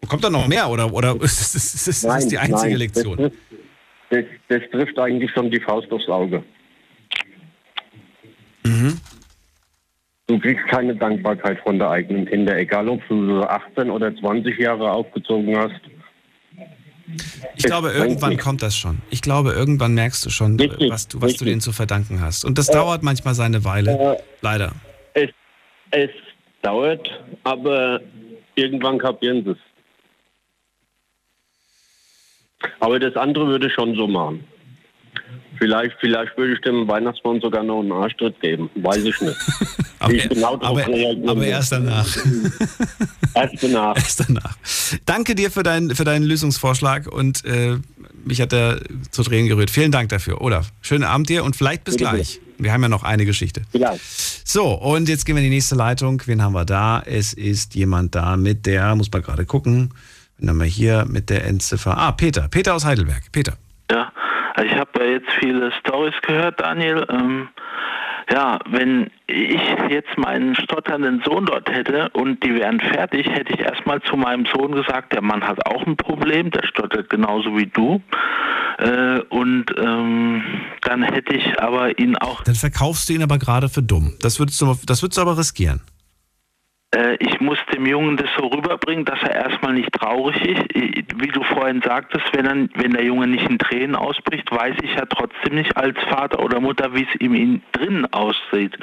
Speaker 3: Kommt da noch mehr oder, oder ist das, ist das, ist das die einzige
Speaker 26: nein,
Speaker 3: Lektion?
Speaker 26: Das trifft, das, das trifft eigentlich schon die Faust aufs Auge.
Speaker 3: Mhm.
Speaker 26: Du kriegst keine Dankbarkeit von der eigenen Kinder, egal ob du so 18 oder 20 Jahre aufgezogen hast.
Speaker 3: Ich glaube, irgendwann kommt das schon. Ich glaube, irgendwann merkst du schon,
Speaker 26: Richtig,
Speaker 3: was du, was du denen zu verdanken hast. Und das
Speaker 26: Äh,
Speaker 3: dauert manchmal seine Weile.
Speaker 26: äh,
Speaker 3: Leider.
Speaker 26: Es, es dauert, aber irgendwann kapieren sie es. Aber das andere würde ich schon so machen. Vielleicht, vielleicht würde ich dem Weihnachtsmann sogar noch einen Arschtritt geben. Weiß ich nicht.
Speaker 3: Aber,
Speaker 26: ich genau
Speaker 3: aber, aber erst danach.
Speaker 26: Erst danach.
Speaker 3: Erst danach. Danke dir für, dein, für deinen Lösungsvorschlag und äh, mich hat er zu Tränen gerührt. Vielen Dank dafür. Olaf, schönen Abend dir und vielleicht bis
Speaker 26: Bitte,
Speaker 3: gleich. Wir haben ja noch eine Geschichte.
Speaker 26: Vielleicht.
Speaker 3: So, und jetzt gehen wir in die nächste Leitung. Wen haben wir da? Es ist jemand da mit der, muss man gerade gucken, wen haben wir hier mit der Endziffer? Ah, Peter. Peter aus Heidelberg. Peter.
Speaker 18: Ja, also ich habe ja jetzt viele Stories gehört, Daniel. Ähm, ja, wenn ich jetzt meinen stotternden Sohn dort hätte und die wären fertig, hätte ich erstmal zu meinem Sohn gesagt, der Mann hat auch ein Problem, der stottert genauso wie du. Äh, und ähm, dann hätte ich aber ihn auch
Speaker 3: Dann verkaufst du ihn aber gerade für dumm. Das würdest du, das würdest du aber riskieren.
Speaker 18: Äh, ich muss dem Jungen das so rüberbringen, dass er erstmal nicht traurig ist. Wie du vorhin sagtest, wenn, er, wenn der Junge nicht in Tränen ausbricht, weiß ich ja trotzdem nicht als Vater oder Mutter, wie es ihm in drinnen aussieht.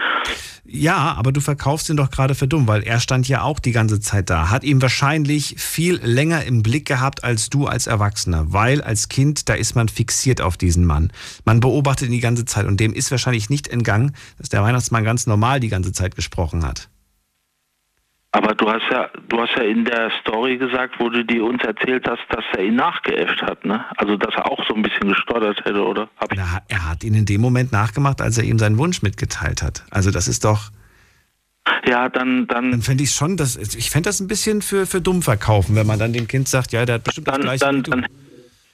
Speaker 3: Ja, aber du verkaufst ihn doch gerade für dumm, weil er stand ja auch die ganze Zeit da, hat ihn wahrscheinlich viel länger im Blick gehabt als du als Erwachsener, weil als Kind, da ist man fixiert auf diesen Mann. Man beobachtet ihn die ganze Zeit und dem ist wahrscheinlich nicht entgangen, dass der Weihnachtsmann ganz normal die ganze Zeit gesprochen hat.
Speaker 18: Aber du hast ja, du hast ja in der Story gesagt, wo du dir uns erzählt hast, dass er ihn nachgeäfft hat, ne? Also dass er auch so ein bisschen gestottert hätte, oder?
Speaker 3: Na, er hat ihn in dem Moment nachgemacht, als er ihm seinen Wunsch mitgeteilt hat. Also das ist doch.
Speaker 18: Ja, dann, dann.
Speaker 3: Dann fände ich schon, dass ich fände das ein bisschen für, für dumm verkaufen, wenn man dann dem Kind sagt, ja, der hat bestimmt das
Speaker 18: dann,
Speaker 3: gleiche.
Speaker 18: dann, dann,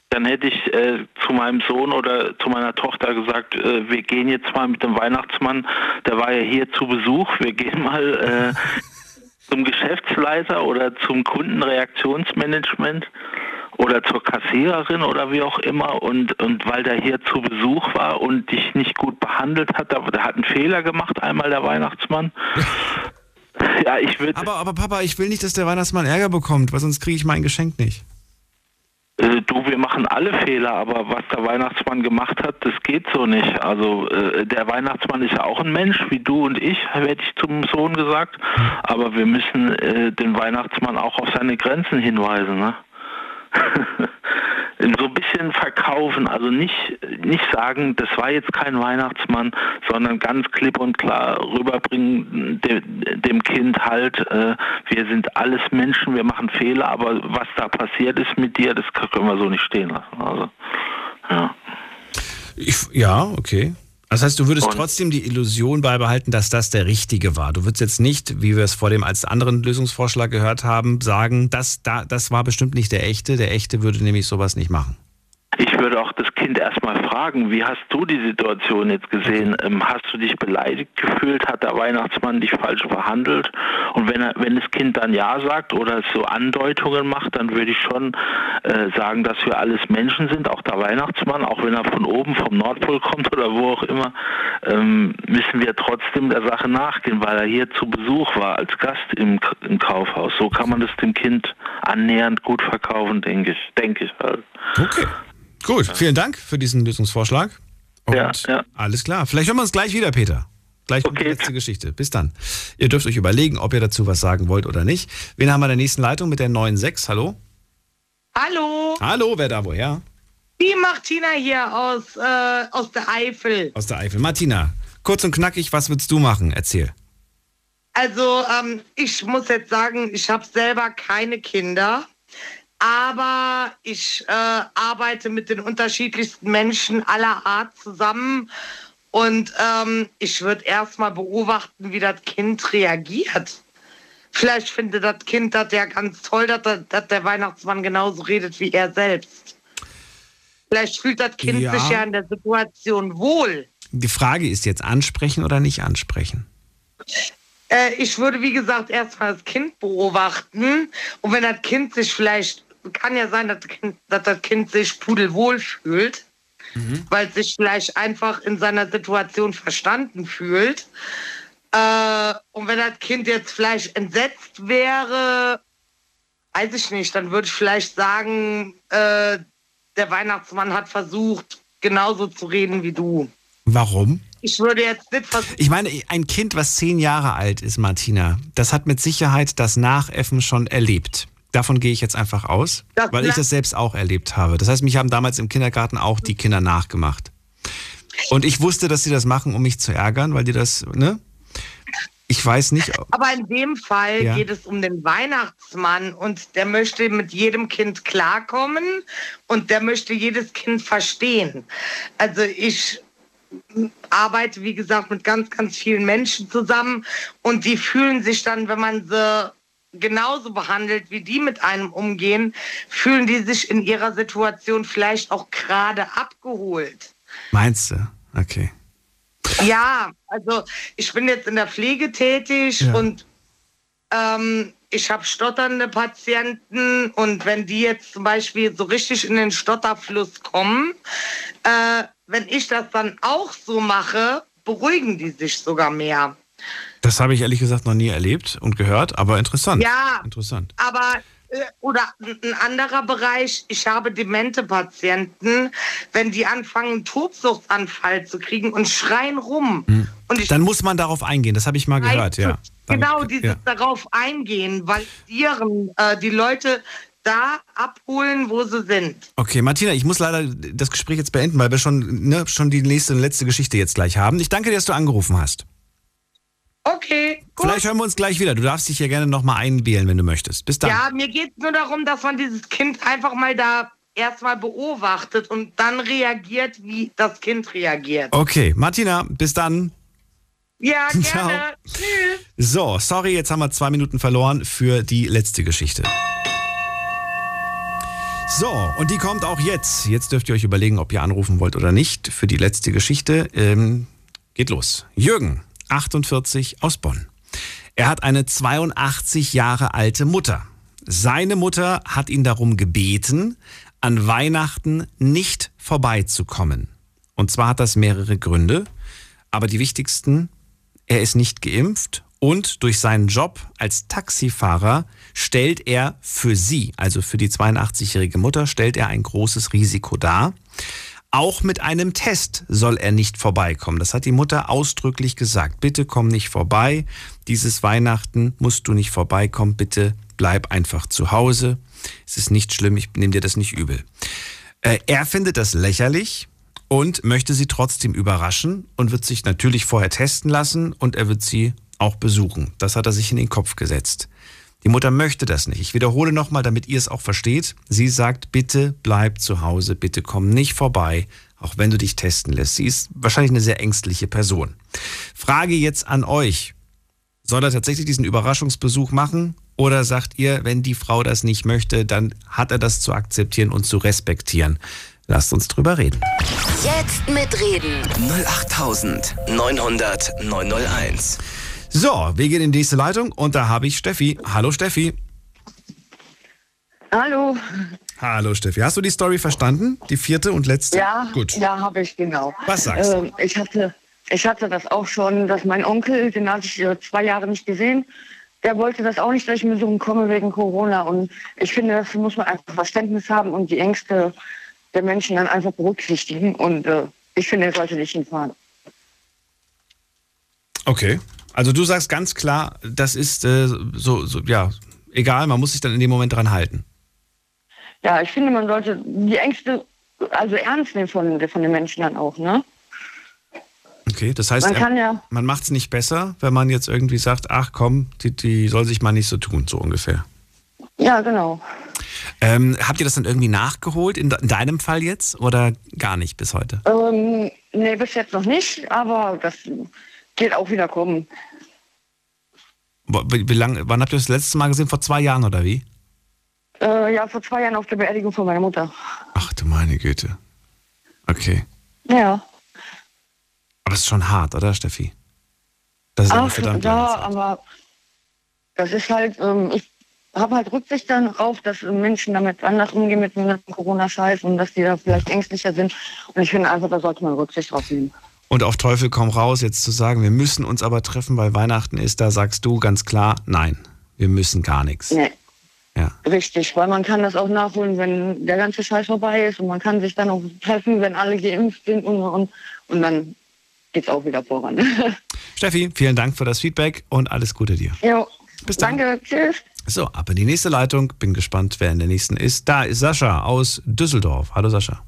Speaker 18: dann hätte ich äh, zu meinem Sohn oder zu meiner Tochter gesagt, äh, wir gehen jetzt mal mit dem Weihnachtsmann, der war ja hier zu Besuch, wir gehen mal äh, zum Geschäftsleiter oder zum Kundenreaktionsmanagement oder zur Kassiererin oder wie auch immer und, und weil der hier zu Besuch war und dich nicht gut behandelt hat, der, der hat einen Fehler gemacht, einmal der Weihnachtsmann. Ja, ich würde.
Speaker 3: Aber, aber Papa, ich will nicht, dass der Weihnachtsmann Ärger bekommt, weil sonst kriege ich mein Geschenk nicht.
Speaker 18: Äh, du, wir machen alle Fehler, aber was der Weihnachtsmann gemacht hat, das geht so nicht. Also äh, der Weihnachtsmann ist ja auch ein Mensch, wie du und ich, hätte ich zum Sohn gesagt. Aber wir müssen äh, den Weihnachtsmann auch auf seine Grenzen hinweisen. Ne? so ein bisschen verkaufen, also nicht, nicht sagen, das war jetzt kein Weihnachtsmann, sondern ganz klipp und klar rüberbringen de, dem Kind halt, äh, wir sind alles Menschen, wir machen Fehler, aber was da passiert ist mit dir, das können wir so nicht stehen lassen. Also, ja.
Speaker 3: Ich, ja, okay. Das heißt, du würdest trotzdem die Illusion beibehalten, dass das der richtige war. Du würdest jetzt nicht, wie wir es vor dem als anderen Lösungsvorschlag gehört haben, sagen, das, da, das war bestimmt nicht der echte. Der echte würde nämlich sowas nicht machen.
Speaker 18: Ich würde auch Kind erstmal fragen, wie hast du die Situation jetzt gesehen? Ähm, hast du dich beleidigt gefühlt? Hat der Weihnachtsmann dich falsch behandelt? Und wenn er, wenn das Kind dann Ja sagt oder so Andeutungen macht, dann würde ich schon äh, sagen, dass wir alles Menschen sind, auch der Weihnachtsmann, auch wenn er von oben vom Nordpol kommt oder wo auch immer, ähm, müssen wir trotzdem der Sache nachgehen, weil er hier zu Besuch war als Gast im, im Kaufhaus. So kann man das dem Kind annähernd gut verkaufen, denke ich. Denke ich halt.
Speaker 3: Okay. Gut, vielen Dank für diesen Lösungsvorschlag. Und
Speaker 18: Ja, ja.
Speaker 3: alles klar. Vielleicht hören wir uns gleich wieder, Peter. Gleich kommt die letzte Geschichte. Bis dann. Ihr dürft euch überlegen, ob ihr dazu was sagen wollt oder nicht. Wen haben wir in der nächsten Leitung mit der 9.6? Hallo?
Speaker 27: Hallo,
Speaker 3: Hallo, wer da woher?
Speaker 27: die Martina hier aus, äh, aus der Eifel.
Speaker 3: Aus der Eifel. Martina, kurz und knackig, was würdest du machen? Erzähl.
Speaker 27: Also ähm, ich muss jetzt sagen, ich habe selber keine Kinder, aber ich äh, arbeite mit den unterschiedlichsten Menschen aller Art zusammen Und ähm, ich würde erstmal beobachten, wie das Kind reagiert. Vielleicht findet das Kind das ja ganz toll, dass, der- dass der Weihnachtsmann genauso redet wie er selbst. Vielleicht fühlt das Kind
Speaker 3: Ja.
Speaker 27: sich ja in der Situation wohl.
Speaker 3: Die Frage ist jetzt ansprechen oder nicht ansprechen.
Speaker 27: Äh, ich würde, wie gesagt, erstmal das Kind beobachten. Und wenn das Kind sich vielleicht, kann ja sein, dass, das kind, dass das Kind sich pudelwohl fühlt, weil es sich vielleicht einfach in seiner Situation verstanden fühlt. Äh, und wenn das Kind jetzt vielleicht entsetzt wäre, weiß ich nicht, dann würde ich vielleicht sagen, äh, der Weihnachtsmann hat versucht, genauso zu reden wie du.
Speaker 3: Warum?
Speaker 27: Ich würde jetzt nicht versuchen.
Speaker 3: Ich meine, ein Kind, was zehn Jahre alt ist, Martina, das hat mit Sicherheit das Nachäffen schon erlebt. Davon gehe ich jetzt einfach aus,
Speaker 27: Das
Speaker 3: weil ich das selbst auch erlebt habe. Das heißt, mich haben damals im Kindergarten auch die Kinder nachgemacht. Und ich wusste, dass sie das machen, um mich zu ärgern, weil die das, ne? Ich weiß nicht.
Speaker 27: Aber in dem Fall
Speaker 3: Ja.
Speaker 27: geht es um den Weihnachtsmann und der möchte mit jedem Kind klarkommen und der möchte jedes Kind verstehen. Also ich arbeite, wie gesagt, mit ganz, ganz vielen Menschen zusammen und die fühlen sich dann, wenn man sie genauso behandelt, wie die mit einem umgehen, fühlen die sich in ihrer Situation vielleicht auch gerade abgeholt.
Speaker 3: Meinst du? Okay.
Speaker 27: Ja, also ich bin jetzt in der Pflege tätig
Speaker 3: Ja.
Speaker 27: und ähm, ich habe stotternde Patienten und wenn die jetzt zum Beispiel so richtig in den Stotterfluss kommen, äh, wenn ich das dann auch so mache, beruhigen die sich sogar mehr.
Speaker 3: Das habe ich ehrlich gesagt noch nie erlebt und gehört, aber interessant.
Speaker 27: Ja.
Speaker 3: Interessant.
Speaker 27: Aber äh, oder ein anderer Bereich, ich habe demente Patienten, wenn die anfangen, einen Tobsuchtsanfall zu kriegen und schreien rum.
Speaker 3: Dann muss man darauf eingehen, das habe ich mal gehört, ja.
Speaker 27: Genau, dieses
Speaker 3: ja.
Speaker 27: darauf eingehen, validieren, äh, die Leute da abholen, wo sie sind.
Speaker 3: Okay, Martina, ich muss leider das Gespräch jetzt beenden, weil wir schon, ne, schon die nächste letzte Geschichte jetzt gleich haben. Ich danke dir, dass du angerufen hast.
Speaker 27: Okay, gut.
Speaker 3: Vielleicht hören wir uns gleich wieder. Du darfst dich hier gerne nochmal einwählen, wenn du möchtest. Bis dann.
Speaker 27: Ja, mir geht es nur darum, dass man dieses Kind einfach mal da erstmal beobachtet und dann reagiert, wie das Kind reagiert.
Speaker 3: Okay, Martina, bis dann.
Speaker 27: Ja,
Speaker 3: Ciao.
Speaker 27: gerne. Tschüss.
Speaker 3: So, sorry, jetzt haben wir zwei Minuten verloren für die letzte Geschichte. So, und die kommt auch jetzt. Jetzt dürft ihr euch überlegen, ob ihr anrufen wollt oder nicht für die letzte Geschichte. Ähm, geht los. Jürgen, 48 aus Bonn. Er hat eine 82 Jahre alte Mutter. Seine Mutter hat ihn darum gebeten, an Weihnachten nicht vorbeizukommen. Und zwar hat das mehrere Gründe, aber die wichtigsten er ist nicht geimpft und durch seinen Job als Taxifahrer stellt er für sie, also für die 82-jährige Mutter, stellt er ein großes Risiko dar. Auch mit einem Test soll er nicht vorbeikommen. Das hat die Mutter ausdrücklich gesagt. Bitte komm nicht vorbei. Dieses Weihnachten musst du nicht vorbeikommen. Bitte bleib einfach zu Hause. Es ist nicht schlimm. Ich nehme dir das nicht übel. Äh, er findet das lächerlich und möchte sie trotzdem überraschen und wird sich natürlich vorher testen lassen und er wird sie auch besuchen. Das hat er sich in den Kopf gesetzt. Die Mutter möchte das nicht. Ich wiederhole nochmal, damit ihr es auch versteht. Sie sagt, bitte bleib zu Hause, bitte komm nicht vorbei, auch wenn du dich testen lässt. Sie ist wahrscheinlich eine sehr ängstliche Person. Frage jetzt an euch. Soll er tatsächlich diesen Überraschungsbesuch machen? Oder sagt ihr, wenn die Frau das nicht möchte, dann hat er das zu akzeptieren und zu respektieren? Lasst uns drüber reden.
Speaker 2: Jetzt mitreden.
Speaker 1: 08900 901.
Speaker 3: So, wir gehen in die nächste Leitung und da habe ich Steffi. Hallo Steffi.
Speaker 28: Hallo.
Speaker 3: Hallo Steffi. Hast du die Story verstanden? Die vierte und letzte?
Speaker 28: Ja,
Speaker 3: Gut.
Speaker 28: ja, habe ich genau.
Speaker 3: Was sagst du?
Speaker 28: Ähm, ich hatte, ich hatte das auch schon, dass mein Onkel, den hatte ich äh, zwei Jahre nicht gesehen, der wollte das auch nicht, dass ich besuchen komme wegen Corona. Und ich finde, das muss man einfach Verständnis haben und die Ängste der Menschen dann einfach berücksichtigen. Und äh, ich finde, er sollte nicht hinfahren.
Speaker 3: Okay. Also du sagst ganz klar, das ist äh, so, so, ja, egal, man muss sich dann in dem Moment dran halten.
Speaker 28: Ja, ich finde, man sollte die Ängste also ernst nehmen von, von den Menschen dann auch, ne?
Speaker 3: Okay, das heißt,
Speaker 28: Man kann ja-
Speaker 3: man macht es nicht besser, wenn man jetzt irgendwie sagt, ach komm, die, die soll sich mal nicht so tun, so ungefähr.
Speaker 28: Ja, genau.
Speaker 3: Ähm, habt ihr das dann irgendwie nachgeholt, in, in deinem Fall jetzt, oder gar nicht bis heute?
Speaker 28: Ähm, nee, bis jetzt noch nicht, aber das geht auch wieder kommen.
Speaker 3: Wie, wie lang, wann habt ihr das letzte Mal gesehen? Vor zwei Jahren oder wie?
Speaker 28: Äh, ja, vor zwei Jahren auf der Beerdigung von meiner Mutter.
Speaker 3: Ach du meine Güte. Okay.
Speaker 28: Ja.
Speaker 3: Aber es ist schon hart, oder Steffi? Das ist
Speaker 28: Ach,
Speaker 3: verdammt
Speaker 28: ja, aber das ist halt, ähm, ich habe halt Rücksicht darauf, dass Menschen damit anders umgehen mit dem Corona-Scheiß und dass die da vielleicht ängstlicher sind. Und ich finde einfach, da sollte man Rücksicht drauf nehmen.
Speaker 3: Und auf Teufel komm raus, jetzt zu sagen, wir müssen uns aber treffen, weil Weihnachten ist, da sagst du ganz klar, nein, wir müssen gar nichts.
Speaker 28: Nee.
Speaker 3: Ja.
Speaker 28: Richtig, weil man kann das auch nachholen, wenn der ganze Scheiß vorbei ist und man kann sich dann auch treffen, wenn alle geimpft sind und, und, und dann geht's auch wieder voran.
Speaker 3: Steffi, vielen Dank für das Feedback und alles Gute dir.
Speaker 28: jo,
Speaker 3: Bis dann.
Speaker 28: danke, tschüss.
Speaker 3: So, ab in die nächste Leitung. Bin gespannt, wer in der nächsten ist. Da ist Sascha aus Düsseldorf. Hallo Sascha.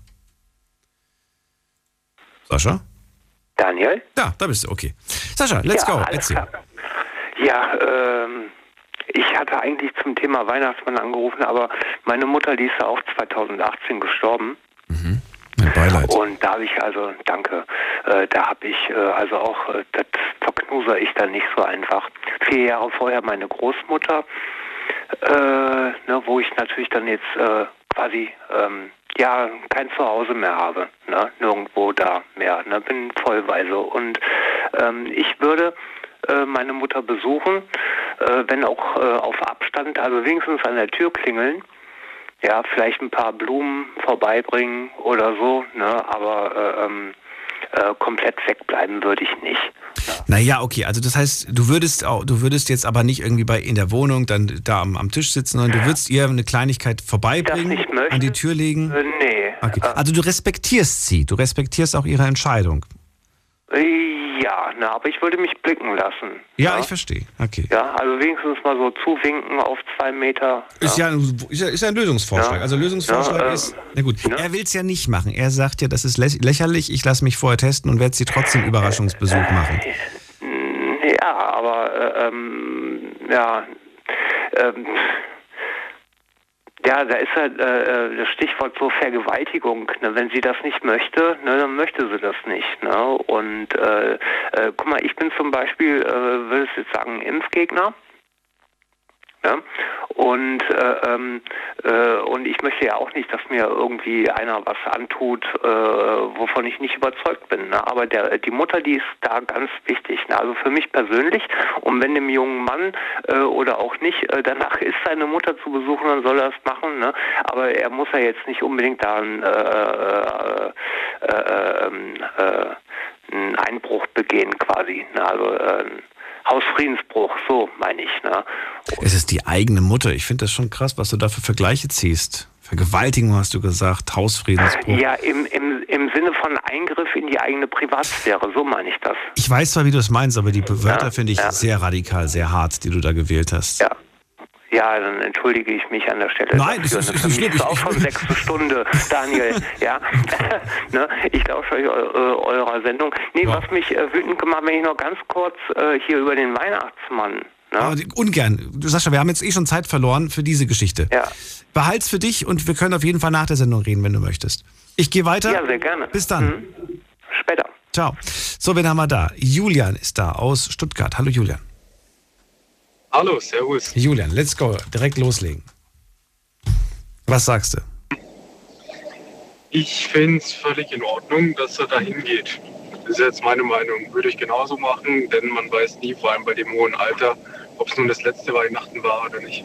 Speaker 3: Sascha?
Speaker 29: Daniel?
Speaker 3: Ja, da bist du. Okay. Sascha, let's
Speaker 29: Ja,
Speaker 3: go. Erzähl.
Speaker 29: klar. Ja, ähm, ich hatte eigentlich zum Thema Weihnachtsmann angerufen, aber meine Mutter, die ist ja auch 2018 gestorben.
Speaker 3: Mein Beileid.
Speaker 29: Und da habe ich also, danke, äh, da habe ich äh, also auch, äh, das verknuser ich dann nicht so einfach. Vier Jahre vorher meine Großmutter, äh, ne, wo ich natürlich dann jetzt äh, quasi ähm, ja kein Zuhause mehr habe, ne, nirgendwo da mehr, ne, bin vollweise. Und ähm, ich würde äh, meine Mutter besuchen, äh, wenn auch äh, auf Abstand, also wenigstens an der Tür klingeln ja, vielleicht ein paar Blumen vorbeibringen oder so, ne? aber äh, ähm, äh, komplett wegbleiben würde ich nicht.
Speaker 3: Naja, okay, also das heißt, du würdest auch, du würdest jetzt aber nicht irgendwie bei in der Wohnung dann da am, am Tisch sitzen, sondern du würdest ihr eine Kleinigkeit vorbeibringen, an die Tür legen.
Speaker 29: Äh, nee.
Speaker 3: Okay. Also du respektierst sie, du respektierst auch ihre Entscheidung.
Speaker 29: Ja, ne, aber ich würde mich blicken lassen.
Speaker 3: Ja, ich verstehe. Okay.
Speaker 29: Ja, also wenigstens mal so zuwinken auf zwei Meter.
Speaker 3: Ist ja, ein- ist ja, ist ja ein Lösungsvorschlag.
Speaker 29: Ja.
Speaker 3: Also Lösungsvorschlag
Speaker 29: Ja, äh,
Speaker 3: ist, na gut, er will es ja nicht machen. Er sagt ja, das ist lä- lächerlich, ich lasse mich vorher testen und werde sie trotzdem Überraschungsbesuch machen.
Speaker 29: Ja, aber äh, ähm, ja, ähm, ja, da ist halt äh, äh, das Stichwort so Vergewaltigung. Ne? Wenn sie das nicht möchte, ne, dann möchte sie das nicht. Ne? Und äh, äh, guck mal, ich bin zum Beispiel, äh, würde ich jetzt sagen, Impfgegner. Ja? Und, äh, ähm, äh, und ich möchte ja auch nicht, dass mir irgendwie einer was antut, äh, wovon ich nicht überzeugt bin. Ne? Aber der, die Mutter, die ist da ganz wichtig. Ne? Also für mich persönlich. Und wenn dem jungen Mann äh, oder auch nicht äh, danach ist, seine Mutter zu besuchen, dann soll er das machen. Ne? Aber er muss ja jetzt nicht unbedingt da einen, äh, äh, äh, ähm, äh, einen Einbruch begehen quasi. Ne? Also Hausfriedensbruch, so meine ich. Ne?
Speaker 3: Es ist die eigene Mutter. Ich finde das schon krass, was du da für Vergleiche ziehst. Vergewaltigung hast du gesagt, Hausfriedensbruch.
Speaker 29: Ja, im, im, im Sinne von Eingriff in die eigene Privatsphäre, so meine ich das.
Speaker 3: Ich weiß zwar, wie du es meinst, aber die Wörter
Speaker 29: Ja,
Speaker 3: finde ich
Speaker 29: ja.
Speaker 3: sehr radikal, sehr hart, die du da gewählt hast.
Speaker 29: Ja. Ja, dann entschuldige ich mich an der Stelle
Speaker 3: Nein,
Speaker 29: dafür.
Speaker 3: es ist-
Speaker 29: Ne,
Speaker 3: ist
Speaker 29: mich
Speaker 3: schlimm.
Speaker 29: ist auch schon sechste Stunde, Daniel. ja, ne? Ich lausche euch eu- eurer Sendung. Nee, was mich äh, wütend gemacht, wenn ich noch ganz kurz äh, hier über den Weihnachtsmann. Ne?
Speaker 3: Aber die- ungern. Sascha, wir haben jetzt eh schon Zeit verloren für diese Geschichte.
Speaker 29: Ja.
Speaker 3: Behalt's für dich und wir können auf jeden Fall nach der Sendung reden, wenn du möchtest. Ich gehe weiter.
Speaker 29: Ja, sehr gerne.
Speaker 3: Bis dann.
Speaker 29: Mhm. Später.
Speaker 3: Ciao. So, wen haben wir da? Julian ist da aus Stuttgart. Hallo Julian.
Speaker 30: Hallo, servus.
Speaker 3: Julian, let's go. Direkt loslegen. Was sagst du?
Speaker 30: Ich finde es völlig in Ordnung, dass er da hingeht. Das ist jetzt meine Meinung. Würde ich genauso machen, denn man weiß nie, vor allem bei dem hohen Alter, ob es nun das letzte Weihnachten war oder nicht.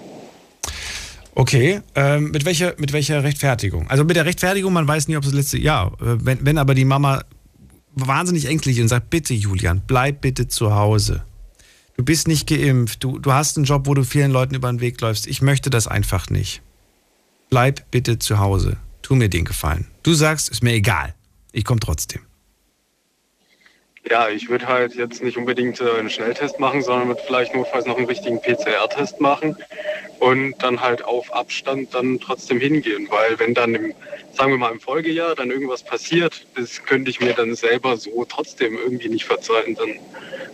Speaker 3: Okay, ähm, mit, welcher, mit welcher Rechtfertigung? Also mit der Rechtfertigung, man weiß nie, ob es das letzte Jahr. Äh, wenn, wenn aber die Mama wahnsinnig ängstlich ist und sagt, bitte Julian, bleib bitte zu Hause. Du bist nicht geimpft, du, du hast einen Job, wo du vielen Leuten über den Weg läufst. Ich möchte das einfach nicht. Bleib bitte zu Hause. Tu mir den Gefallen. Du sagst, ist mir egal. Ich komme trotzdem.
Speaker 30: Ja, ich würde halt jetzt nicht unbedingt äh, einen Schnelltest machen, sondern würde vielleicht notfalls noch einen richtigen PCR-Test machen und dann halt auf Abstand dann trotzdem hingehen. Weil wenn dann im, sagen wir mal im Folgejahr dann irgendwas passiert, das könnte ich mir dann selber so trotzdem irgendwie nicht verzeihen. Dann,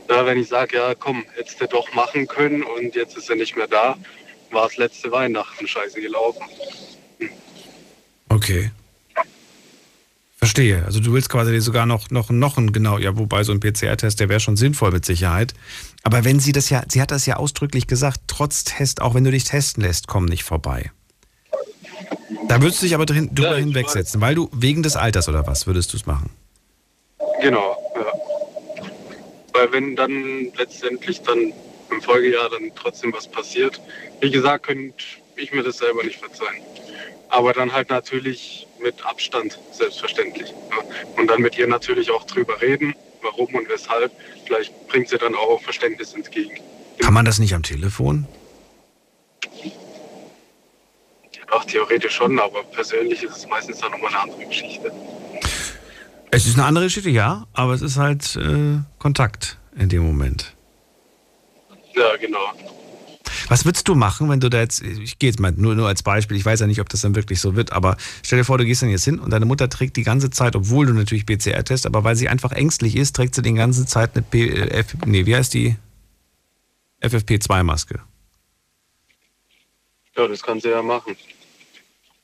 Speaker 30: na, wenn ich sage, ja komm, hättest du doch machen können und jetzt ist er nicht mehr da, war es letzte Weihnachten scheiße gelaufen.
Speaker 3: Okay. Ver Verstehe. Also du willst quasi sogar noch, noch, noch ein, genau, ja, wobei so ein PCR-Test, der wäre schon sinnvoll mit Sicherheit. Aber wenn sie das ja, sie hat das ja ausdrücklich gesagt, trotz Test, auch wenn du dich testen lässt, komm nicht vorbei. Da würdest du dich aber drin, drüber hinwegsetzen, weil du wegen des Alters oder was würdest du es machen?
Speaker 30: Genau, ja. Weil wenn dann letztendlich dann im Folgejahr dann trotzdem was passiert, wie gesagt, könnte ich mir das selber nicht verzeihen. Aber dann halt natürlich mit Abstand, selbstverständlich. Und dann mit ihr natürlich auch drüber reden, warum und weshalb. Vielleicht bringt sie dann auch Verständnis entgegen.
Speaker 3: Kann man das nicht am Telefon?
Speaker 30: Auch theoretisch schon, aber persönlich ist es meistens dann nochmal eine andere Geschichte.
Speaker 3: Es ist eine andere Geschichte, ja, aber es ist halt äh, Kontakt in dem Moment.
Speaker 30: Ja, genau.
Speaker 3: Was würdest du machen, wenn du da jetzt, ich gehe jetzt mal nur, nur als Beispiel, ich weiß ja nicht, ob das dann wirklich so wird, aber stell dir vor, du gehst dann jetzt hin und deine Mutter trägt die ganze Zeit, obwohl du natürlich PCR-Test, aber weil sie einfach ängstlich ist, trägt sie die ganze Zeit eine P, äh, F, nee, wie heißt die? FFP2-Maske.
Speaker 30: Ja, das kann sie ja machen.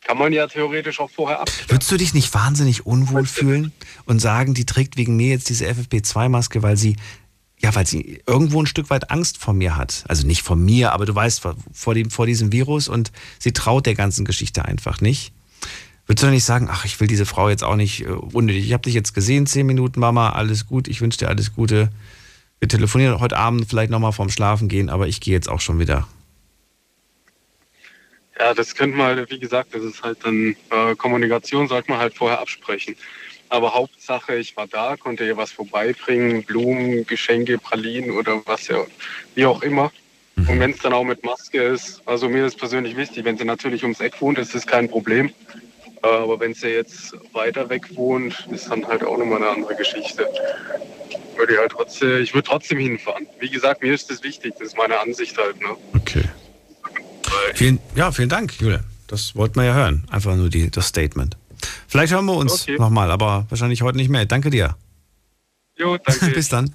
Speaker 30: Kann man ja theoretisch auch vorher ab.
Speaker 3: Würdest du dich nicht wahnsinnig unwohl fühlen und sagen, die trägt wegen mir jetzt diese FFP2-Maske, weil sie, ja, weil sie irgendwo ein Stück weit Angst vor mir hat? Also nicht vor mir, aber du weißt, vor, dem, vor diesem Virus und sie traut der ganzen Geschichte einfach nicht. Würdest du doch nicht sagen, ach, ich will diese Frau jetzt auch nicht äh, unnötig. Ich habe dich jetzt gesehen, zehn Minuten, Mama, alles gut, ich wünsche dir alles Gute. Wir telefonieren heute Abend vielleicht nochmal vorm Schlafen gehen, aber ich gehe jetzt auch schon wieder.
Speaker 30: Ja, das könnte man, wie gesagt, das ist halt dann äh, Kommunikation, sollte man halt vorher absprechen. Aber Hauptsache, ich war da, konnte ihr was vorbeibringen, Blumen, Geschenke, Pralinen oder was ja, wie auch immer. Und wenn es dann auch mit Maske ist, also mir ist persönlich wichtig, wenn sie natürlich ums Eck wohnt, ist das kein Problem. Aber wenn sie jetzt weiter weg wohnt, ist dann halt auch nochmal eine andere Geschichte. Würde ich halt trotzdem, ich würde trotzdem hinfahren. Wie gesagt, mir ist das wichtig, das ist meine Ansicht halt. Ne?
Speaker 3: Okay. Vielen, ja, vielen Dank, Julia. Das wollten wir ja hören. Einfach nur die, das Statement. Vielleicht hören wir uns
Speaker 30: Okay.
Speaker 3: nochmal, aber wahrscheinlich heute nicht mehr. Danke dir.
Speaker 30: Jo, danke.
Speaker 3: Bis dann.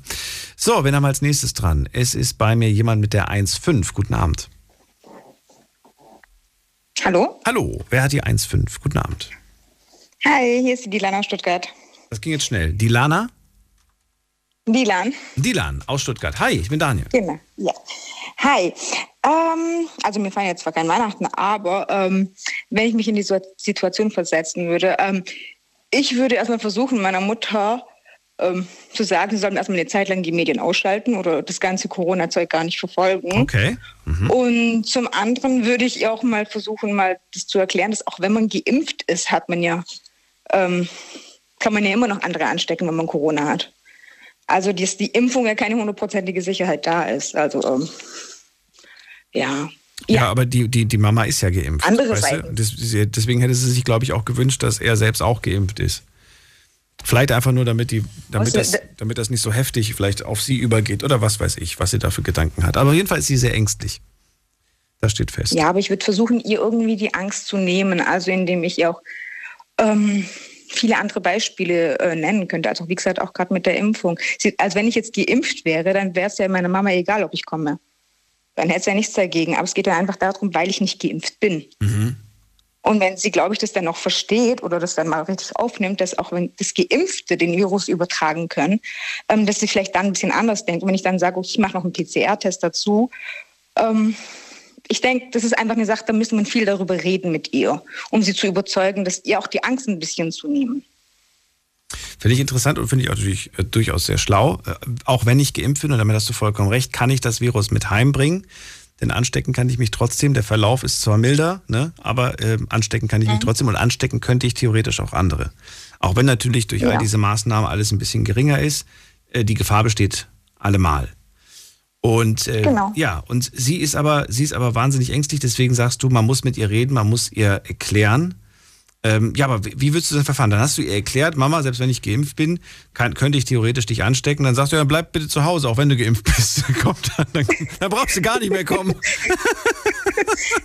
Speaker 3: So, wen haben wir als nächstes dran? Es ist bei mir jemand mit der 1.5. Guten Abend.
Speaker 31: Hallo?
Speaker 3: Hallo, wer hat die 1.5? Guten Abend.
Speaker 31: Hi, hier ist die Dilan aus Stuttgart.
Speaker 3: Das ging jetzt schnell. Dilana?
Speaker 31: Dilan.
Speaker 3: Dilan aus Stuttgart. Hi, ich bin Daniel.
Speaker 31: Genau, ja. Hi. Ähm, also mir feiern jetzt zwar kein Weihnachten, aber ähm, wenn ich mich in die So- Situation versetzen würde, ähm, ich würde erstmal versuchen, meiner Mutter ähm, zu sagen, sie sollen erstmal eine Zeit lang die Medien ausschalten oder das ganze Corona-Zeug gar nicht verfolgen.
Speaker 3: Okay.
Speaker 31: Und zum anderen würde ich ihr auch mal versuchen, mal das zu erklären, dass auch wenn man geimpft ist, hat man ja, ähm, kann man ja immer noch andere anstecken, wenn man Corona hat. Also dass die Impfung ja keine hundertprozentige Sicherheit da ist. Also ähm, ja.
Speaker 3: Ja, aber die, die, die Mama ist ja geimpft.
Speaker 31: Andere? Seite.
Speaker 3: Deswegen hätte sie sich, glaube ich, auch gewünscht, dass er selbst auch geimpft ist. Vielleicht einfach nur, damit, die, damit, das, damit das nicht so heftig vielleicht auf sie übergeht oder was weiß ich, was sie da für Gedanken hat. Aber jedenfalls ist sie sehr ängstlich. Das steht fest.
Speaker 31: Ja, aber ich würde versuchen, ihr irgendwie die Angst zu nehmen, also indem ich ihr auch ähm, viele andere Beispiele äh, nennen könnte. Also wie gesagt, auch gerade mit der Impfung. Sie, als wenn ich jetzt geimpft wäre, dann wäre es ja meiner Mama egal, ob ich komme. Dann hätte sie ja nichts dagegen. Aber es geht ja einfach darum, weil ich nicht geimpft bin. Und wenn sie, glaube ich, das dann noch versteht oder das dann mal richtig aufnimmt, dass auch wenn das Geimpfte den Virus übertragen können, ähm, dass sie vielleicht dann ein bisschen anders denkt. Und wenn ich dann sage, okay, ich mache noch einen PCR-Test dazu, ähm, ich denke, das ist einfach eine Sache, da müssen wir viel darüber reden mit ihr, um sie zu überzeugen, dass ihr auch die Angst ein bisschen zu nehmen.
Speaker 3: Finde ich interessant und finde ich auch natürlich, äh, durchaus sehr schlau. Äh, auch wenn ich geimpft bin, und damit hast du vollkommen recht, kann ich das Virus mit heimbringen. Denn anstecken kann ich mich trotzdem. Der Verlauf ist zwar milder, ne, aber äh, anstecken kann ich mich trotzdem und anstecken könnte ich theoretisch auch andere. Auch wenn natürlich durch all
Speaker 31: Ja.
Speaker 3: diese Maßnahmen alles ein bisschen geringer ist, äh, die Gefahr besteht allemal. Und äh,
Speaker 31: Genau.
Speaker 3: ja, und sie ist aber, sie ist aber wahnsinnig ängstlich, deswegen sagst du, man muss mit ihr reden, man muss ihr erklären. Ähm, ja, aber wie, wie würdest du denn verfahren? Dann hast du ihr erklärt, Mama, selbst wenn ich geimpft bin, kann, könnte ich theoretisch dich anstecken. Dann sagst du, ja, bleib bitte zu Hause, auch wenn du geimpft bist. Komm dann, dann, dann brauchst du gar nicht mehr kommen.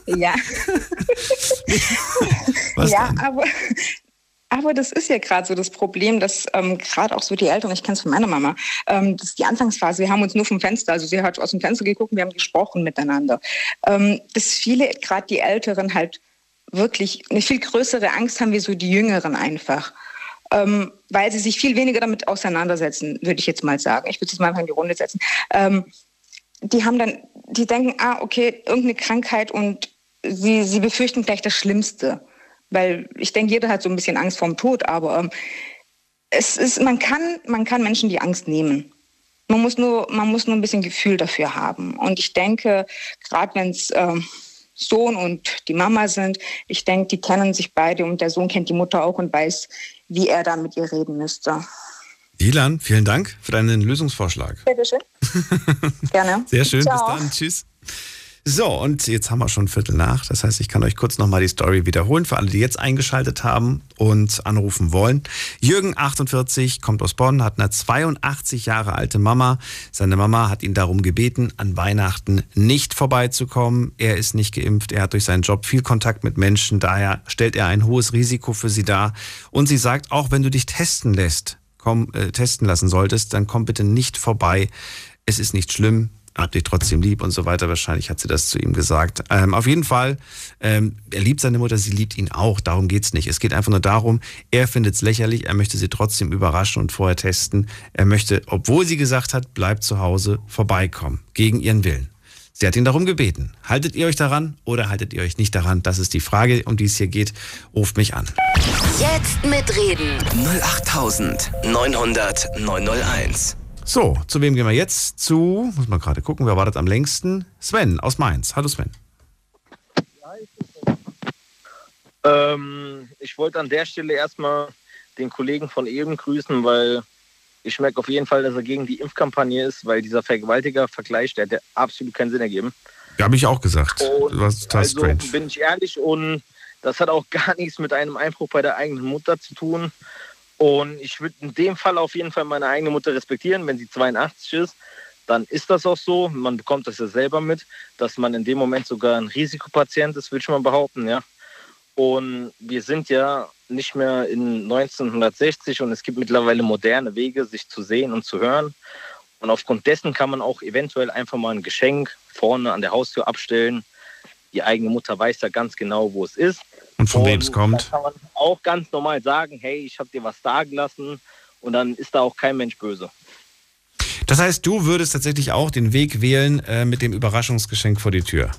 Speaker 31: Ja.
Speaker 3: Was
Speaker 31: ja, aber, aber das ist ja gerade so das Problem, dass ähm, gerade auch so die Eltern, ich kenne es von meiner Mama, ähm, das ist die Anfangsphase, wir haben uns nur vom Fenster, also sie hat aus dem Fenster geguckt wir haben gesprochen miteinander. Ähm, dass viele, gerade die Älteren halt wirklich eine viel größere Angst haben wie so die Jüngeren einfach. ähm, weil sie sich viel weniger damit auseinandersetzen, würde ich jetzt mal sagen. Ich würde es mal einfach in die Runde setzen. Ähm, die haben dann, die denken, ah, okay, irgendeine Krankheit und sie, sie befürchten gleich das Schlimmste. Weil ich denke, jeder hat so ein bisschen Angst vorm Tod, aber ähm, es ist, man kann, man kann Menschen die Angst nehmen. Man muss nur, man muss nur ein bisschen Gefühl dafür haben. Und ich denke, gerade wenn es ähm, Sohn und die Mama sind, ich denke, die kennen sich beide und der Sohn kennt die Mutter auch und weiß, wie er da mit ihr reden müsste.
Speaker 3: Ilan, vielen Dank für deinen Lösungsvorschlag.
Speaker 31: Bitte schön. Gerne.
Speaker 3: Sehr schön,
Speaker 31: Ciao.
Speaker 3: bis dann. Tschüss. So, und jetzt haben wir schon Viertel nach. Das heißt, ich kann euch kurz nochmal die Story wiederholen für alle, die jetzt eingeschaltet haben und anrufen wollen. Jürgen, 48, kommt aus Bonn, hat eine 82 Jahre alte Mama. Seine Mama hat ihn darum gebeten, an Weihnachten nicht vorbeizukommen. Er ist nicht geimpft, er hat durch seinen Job viel Kontakt mit Menschen, daher stellt er ein hohes Risiko für sie dar. Und sie sagt, auch wenn du dich testen lässt, komm, äh, testen lassen solltest, dann komm bitte nicht vorbei. Es ist nicht schlimm hab dich trotzdem lieb und so weiter. Wahrscheinlich hat sie das zu ihm gesagt. Ähm, auf jeden Fall, ähm, er liebt seine Mutter, sie liebt ihn auch. Darum geht's nicht. Es geht einfach nur darum, er findet es lächerlich, er möchte sie trotzdem überraschen und vorher testen. Er möchte, obwohl sie gesagt hat, bleibt zu Hause, vorbeikommen. Gegen ihren Willen. Sie hat ihn darum gebeten. Haltet ihr euch daran oder haltet ihr euch nicht daran? Das ist die Frage, um die es hier geht. Ruft mich an.
Speaker 2: Jetzt mitreden.
Speaker 1: 08900 901.
Speaker 3: So, zu wem gehen wir jetzt? Zu, muss man gerade gucken, wer wartet am längsten? Sven aus Mainz. Hallo Sven.
Speaker 21: Ähm, ich wollte an der Stelle erstmal den Kollegen von eben grüßen, weil ich merke auf jeden Fall, dass er gegen die Impfkampagne ist, weil dieser Vergewaltiger-Vergleich, der hat ja absolut keinen Sinn ergeben.
Speaker 3: Ja, habe ich auch gesagt.
Speaker 21: Und
Speaker 3: Du warst total
Speaker 21: also
Speaker 3: strange.
Speaker 21: bin ich ehrlich und das hat auch gar nichts mit einem Einbruch bei der eigenen Mutter zu tun. Und ich würde in dem Fall auf jeden Fall meine eigene Mutter respektieren, wenn sie 82 ist. Dann ist das auch so. Man bekommt das ja selber mit, dass man in dem Moment sogar ein Risikopatient ist, würde ich mal behaupten, ja. Und wir sind ja nicht mehr in 1960 und es gibt mittlerweile moderne Wege, sich zu sehen und zu hören. Und aufgrund dessen kann man auch eventuell einfach mal ein Geschenk vorne an der Haustür abstellen. Die eigene Mutter weiß ja ganz genau, wo es ist.
Speaker 3: Und von wem es
Speaker 21: Da
Speaker 3: kommt.
Speaker 21: kann man auch ganz normal sagen, hey, ich habe dir was dagelassen und dann ist da auch kein Mensch böse.
Speaker 3: Das heißt, du würdest tatsächlich auch den Weg wählen äh, mit dem Überraschungsgeschenk vor die Tür.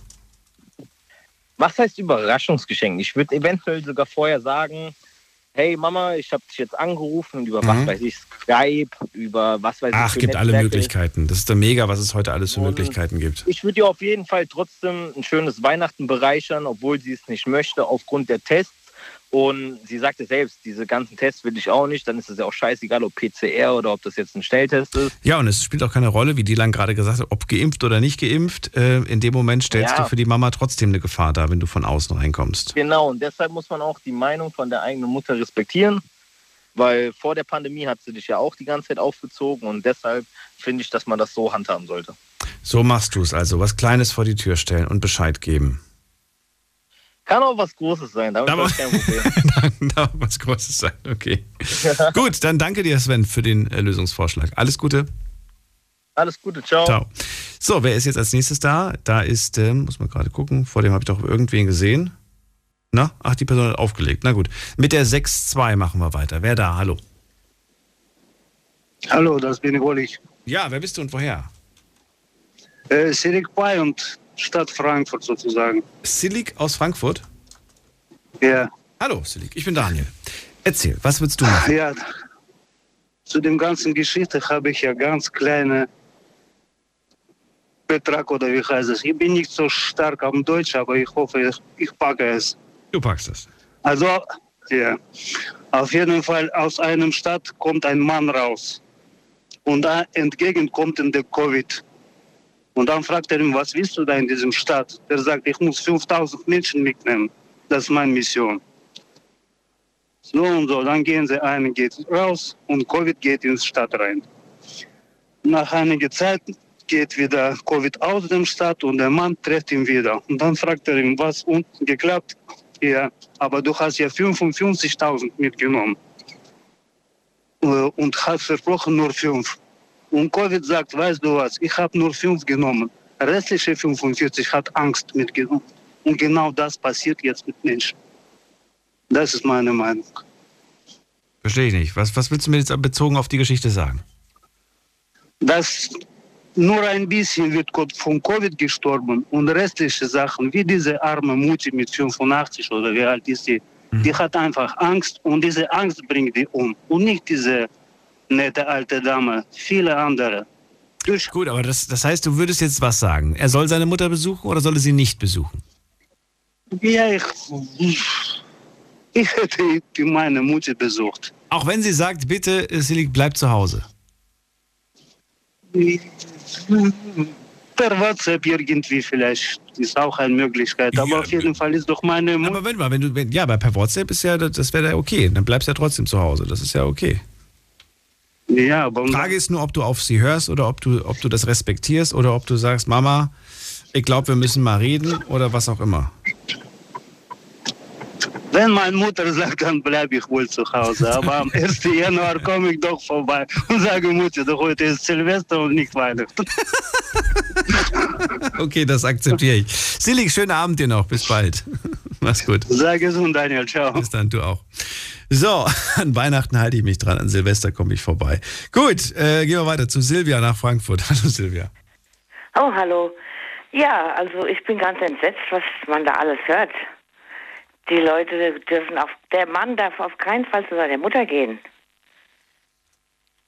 Speaker 21: Was heißt Überraschungsgeschenk? Ich würde eventuell sogar vorher sagen, hey Mama, ich habe dich jetzt angerufen über
Speaker 3: Mhm.
Speaker 21: was weiß ich, Skype, über was weiß ich.
Speaker 3: Ach, gibt alle
Speaker 21: Netzwerke.
Speaker 3: Möglichkeiten. Das ist doch mega, was es heute alles für Möglichkeiten gibt.
Speaker 21: Ich würde ihr auf jeden Fall trotzdem ein schönes Weihnachten bereichern, obwohl sie es nicht möchte, aufgrund der Tests. Und sie sagte selbst, diese ganzen Tests will ich auch nicht. Dann ist es ja auch scheißegal, ob PCR oder ob das jetzt ein Schnelltest ist.
Speaker 3: Ja, und es spielt auch keine Rolle, wie Dylan gerade gesagt hat, ob geimpft oder nicht geimpft. Äh, in dem Moment stellst
Speaker 21: Ja.
Speaker 3: du für die Mama trotzdem eine Gefahr dar, wenn du von außen reinkommst.
Speaker 21: Genau, und deshalb muss man auch die Meinung von der eigenen Mutter respektieren. Weil vor der Pandemie hat sie dich ja auch die ganze Zeit aufgezogen und deshalb finde ich, dass man das so handhaben sollte.
Speaker 3: So machst du es also. Was Kleines vor die Tür stellen und Bescheid geben.
Speaker 21: Kann auch was Großes sein, damit ich kein Problem.
Speaker 3: da was Großes sein, okay. Gut, dann danke dir, Sven, für den äh, Lösungsvorschlag. Alles Gute.
Speaker 21: Alles Gute, ciao.
Speaker 3: Ciao. So, wer ist jetzt als nächstes da? Da ist, ähm, muss man gerade gucken, vor dem habe ich doch irgendwen gesehen. Na, ach, die Person hat aufgelegt. Na gut. Mit der 6-2 machen wir weiter. Wer da? Hallo.
Speaker 32: Hallo, das bin wohl ich.
Speaker 3: Ja, wer bist du und woher?
Speaker 32: Äh, Sirik Pai und Stadt Frankfurt sozusagen.
Speaker 3: Silik aus Frankfurt?
Speaker 32: Ja.
Speaker 3: Hallo, Silik. Ich bin Daniel. Erzähl, was willst du machen?
Speaker 32: Ja, zu dem ganzen Geschichte habe ich ja ganz kleine Betrag oder wie heißt es. Ich bin nicht so stark am Deutsch, aber ich hoffe, ich, ich packe es.
Speaker 3: Du packst es.
Speaker 32: Also, ja. Auf jeden Fall aus einem Stadt kommt ein Mann raus. Und da entgegen kommt ihm der Covid. Und dann fragt er ihn, was willst du da in diesem Stadt? Der sagt, ich muss 5000 Menschen mitnehmen. Das ist meine Mission. So und so, dann gehen sie, einer geht raus und Covid geht ins Stadt rein. Nach einiger Zeit geht wieder Covid aus dem Stadt und der Mann trifft ihn wieder. Und dann fragt er ihn, was unten geklappt? Ja, aber du hast ja 55.000 mitgenommen Äh, und hast versprochen nur fünf. Und Covid sagt, weißt du was, ich habe nur fünf genommen. Restliche 45 hat Angst mitgenommen. Und genau das passiert jetzt mit Menschen. Das ist meine Meinung.
Speaker 3: Verstehe ich nicht. Was, was willst du mir jetzt bezogen auf die Geschichte sagen?
Speaker 32: dass nur ein bisschen wird Gott von Covid gestorben und restliche Sachen, wie diese arme Mutti mit 85 oder wie alt ist die, die hat einfach Angst und diese Angst bringt die um und nicht diese nette alte Dame, viele andere.
Speaker 3: Gut, aber das, das heißt, du würdest jetzt was sagen. Er soll seine Mutter besuchen oder soll er sie nicht besuchen?
Speaker 32: Ja, ich, ich hätte meine Mutter besucht.
Speaker 3: Auch wenn sie sagt, bitte, Silik, bleib zu Hause.
Speaker 32: Per WhatsApp irgendwie vielleicht ist auch eine Möglichkeit. Aber auf jeden Fall ist doch meine Mutter.
Speaker 3: Aber wenn mal, wenn du, wenn, ja, aber per WhatsApp ist ja, das wäre ja okay. Dann bleibst du ja trotzdem zu Hause. Das ist ja okay.
Speaker 32: Ja, aber.
Speaker 3: Die Frage ist nur, ob du auf sie hörst oder ob du, ob du das respektierst oder ob du sagst, Mama, ich glaube, wir müssen mal reden oder was auch immer.
Speaker 32: Wenn meine Mutter sagt, dann bleibe ich wohl zu Hause. Aber am 1. Januar komme ich doch vorbei und sage, Mutter, doch heute ist Silvester und nicht Weihnachten.
Speaker 3: Okay, das akzeptiere ich. Silik, schönen Abend dir noch. Bis bald. Mach's gut.
Speaker 32: Sei gesund, Daniel. Ciao.
Speaker 3: Bis dann, du auch. So, an Weihnachten halte ich mich dran, an Silvester komme ich vorbei. Gut, äh, gehen wir weiter zu Silvia nach Frankfurt. Hallo Silvia.
Speaker 33: Oh, hallo. Ja, also ich bin ganz entsetzt, was man da alles hört. Die Leute dürfen auf, der Mann darf auf keinen Fall zu seiner Mutter gehen.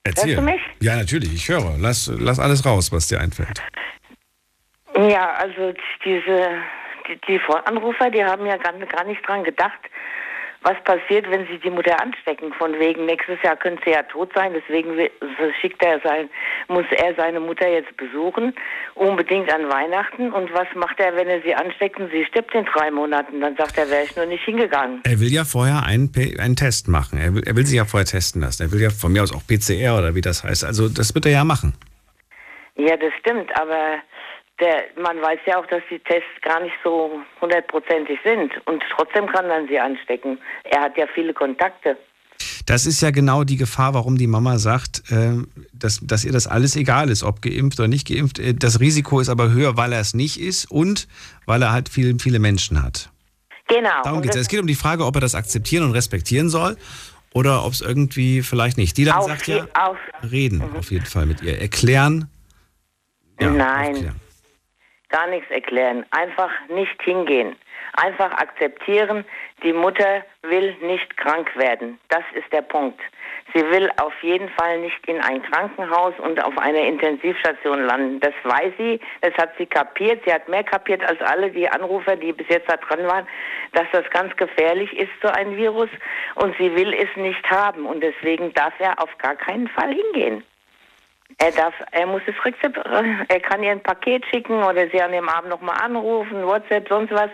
Speaker 3: Erzähl.
Speaker 33: Hörst du mich?
Speaker 3: Ja, natürlich, ich höre. Lass, lass alles raus, was dir einfällt.
Speaker 33: Ja, also diese, die, die Voranrufer, die haben ja gar, gar nicht dran gedacht, was passiert, wenn sie die Mutter anstecken. Von wegen nächstes Jahr könnte sie ja tot sein, deswegen schickt er sein, muss er seine Mutter jetzt besuchen, unbedingt an Weihnachten. Und was macht er, wenn er sie ansteckt und sie stirbt in drei Monaten? Dann sagt er, wäre ich nur nicht hingegangen.
Speaker 3: Er will ja vorher einen, einen Test machen. Er will, er will sich ja vorher testen lassen. Er will ja von mir aus auch PCR oder wie das heißt. Also das wird er ja machen.
Speaker 33: Ja, das stimmt, aber der, man weiß ja auch, dass die Tests gar nicht so hundertprozentig sind. Und trotzdem kann man sie anstecken. Er hat ja viele Kontakte.
Speaker 3: Das ist ja genau die Gefahr, warum die Mama sagt, äh, dass, dass ihr das alles egal ist, ob geimpft oder nicht geimpft. Äh, Das Risiko ist aber höher, weil er es nicht ist und weil er halt viele, viele Menschen hat.
Speaker 33: Genau.
Speaker 3: Darum geht es. Es geht um die Frage, ob er das akzeptieren und respektieren soll oder ob es irgendwie vielleicht nicht. Die dann sagt ja,
Speaker 33: auf-
Speaker 3: reden auf jeden Fall mit ihr. Erklären. Ja,
Speaker 33: Nein,
Speaker 3: aufklären.
Speaker 33: Gar nichts erklären. Einfach nicht hingehen. Einfach akzeptieren, die Mutter will nicht krank werden. Das ist der Punkt. Sie will auf jeden Fall nicht in ein Krankenhaus und auf einer Intensivstation landen. Das weiß sie, das hat sie kapiert. Sie hat mehr kapiert als alle die Anrufer, die bis jetzt da dran waren, dass das ganz gefährlich ist, so ein Virus. Und sie will es nicht haben. Und deswegen darf er auf gar keinen Fall hingehen. Er darf, er muss das Rezept, er kann ihr ein Paket schicken oder sie an dem Abend nochmal anrufen, WhatsApp, sonst was.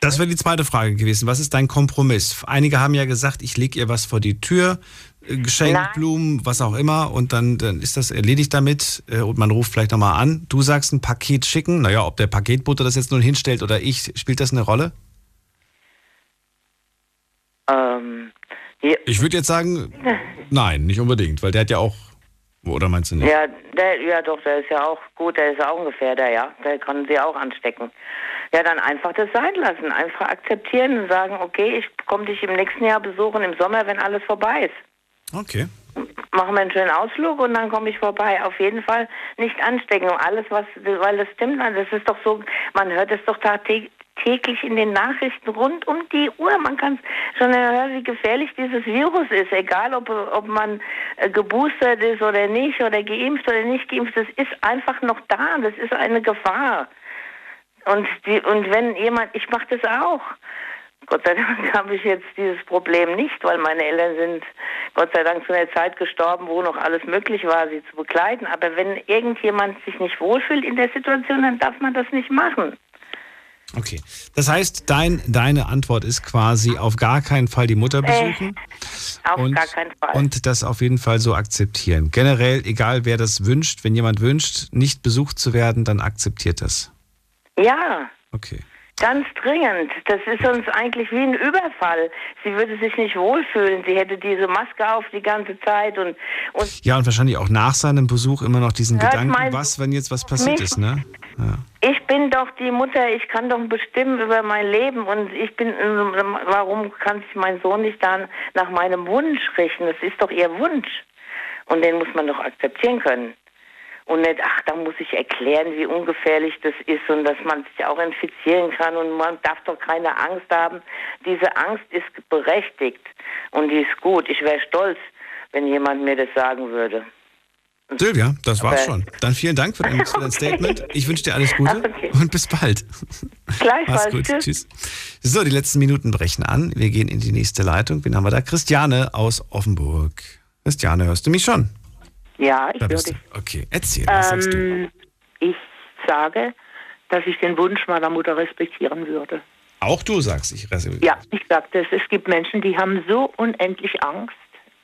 Speaker 3: Das wäre die zweite Frage gewesen. Was ist dein Kompromiss? Einige haben ja gesagt, ich lege ihr was vor die Tür, äh, Geschenk,
Speaker 33: Nein.
Speaker 3: Blumen, was auch immer, und dann, dann ist das erledigt damit äh, und man ruft vielleicht nochmal an. Du sagst ein Paket schicken. Naja, ob der Paketbote das jetzt nun hinstellt oder ich, spielt das eine Rolle?
Speaker 33: Ähm, ja,
Speaker 3: Ich würde jetzt sagen, nein, nicht unbedingt, weil der hat ja auch. Oder meinst du nicht?
Speaker 33: ja, der, ja doch, der ist ja auch gut, der ist ja auch ein Gefährder, ja. Der kann sie auch anstecken. Ja, dann einfach das sein lassen. Einfach akzeptieren und sagen, okay, ich komme dich im nächsten Jahr besuchen im Sommer, wenn alles vorbei ist.
Speaker 3: Okay.
Speaker 33: Machen wir einen schönen Ausflug und dann komme ich vorbei. Auf jeden Fall nicht anstecken. Und alles, was, weil das stimmt, das ist doch so, man hört es doch tagtäglich täglich in den Nachrichten rund um die Uhr. Man kann schon hören, wie gefährlich dieses Virus ist. Egal, ob, ob man äh, geboostert ist oder nicht oder geimpft oder nicht geimpft. Das ist einfach noch da. Das ist eine Gefahr. Und, die, und wenn jemand, ich mache das auch. Gott sei Dank habe ich jetzt dieses Problem nicht, weil meine Eltern sind Gott sei Dank zu einer Zeit gestorben, wo noch alles möglich war, sie zu begleiten. Aber wenn irgendjemand sich nicht wohlfühlt in der Situation, dann darf man das nicht machen.
Speaker 3: Okay. Das heißt, dein, deine Antwort ist quasi auf gar keinen Fall die Mutter besuchen.
Speaker 33: Auf
Speaker 3: und,
Speaker 33: gar keinen Fall.
Speaker 3: Und das auf jeden Fall so akzeptieren. Generell, egal wer das wünscht, wenn jemand wünscht, nicht besucht zu werden, dann akzeptiert das.
Speaker 33: Ja.
Speaker 3: Okay.
Speaker 33: Ganz dringend. Das ist uns eigentlich wie ein Überfall. Sie würde sich nicht wohlfühlen. Sie hätte diese Maske auf die ganze Zeit und, und
Speaker 3: Ja, und wahrscheinlich auch nach seinem Besuch immer noch diesen Gedanken, was, wenn jetzt was passiert ist, ne? Ja.
Speaker 33: ich bin doch die Mutter, ich kann doch bestimmen über mein Leben und ich bin, warum kann sich mein Sohn nicht dann nach meinem Wunsch richten? Das ist doch ihr Wunsch. Und den muss man doch akzeptieren können. Und nicht, ach, da muss ich erklären, wie ungefährlich das ist und dass man sich auch infizieren kann und man darf doch keine Angst haben. Diese Angst ist berechtigt und die ist gut. Ich wäre stolz, wenn jemand mir das sagen würde.
Speaker 3: Silvia, das war's
Speaker 33: Okay.
Speaker 3: schon. Dann vielen Dank für dein, dein Statement. Ich wünsche dir alles Gute und bis bald.
Speaker 33: Gleichfalls.
Speaker 3: Gut.
Speaker 33: Tschüss.
Speaker 3: Tschüss. So, die letzten Minuten brechen an. Wir gehen in die nächste Leitung. Wen haben wir da? Christiane aus Offenburg. Christiane, hörst du mich schon?
Speaker 34: Ja, ich
Speaker 3: Da du. Okay, erzähl.
Speaker 34: Ähm, ich sage, dass ich den Wunsch meiner Mutter respektieren würde.
Speaker 3: Auch du sagst, ich reserviere.
Speaker 34: Ja, ich sage das. Es gibt Menschen, die haben so unendlich Angst.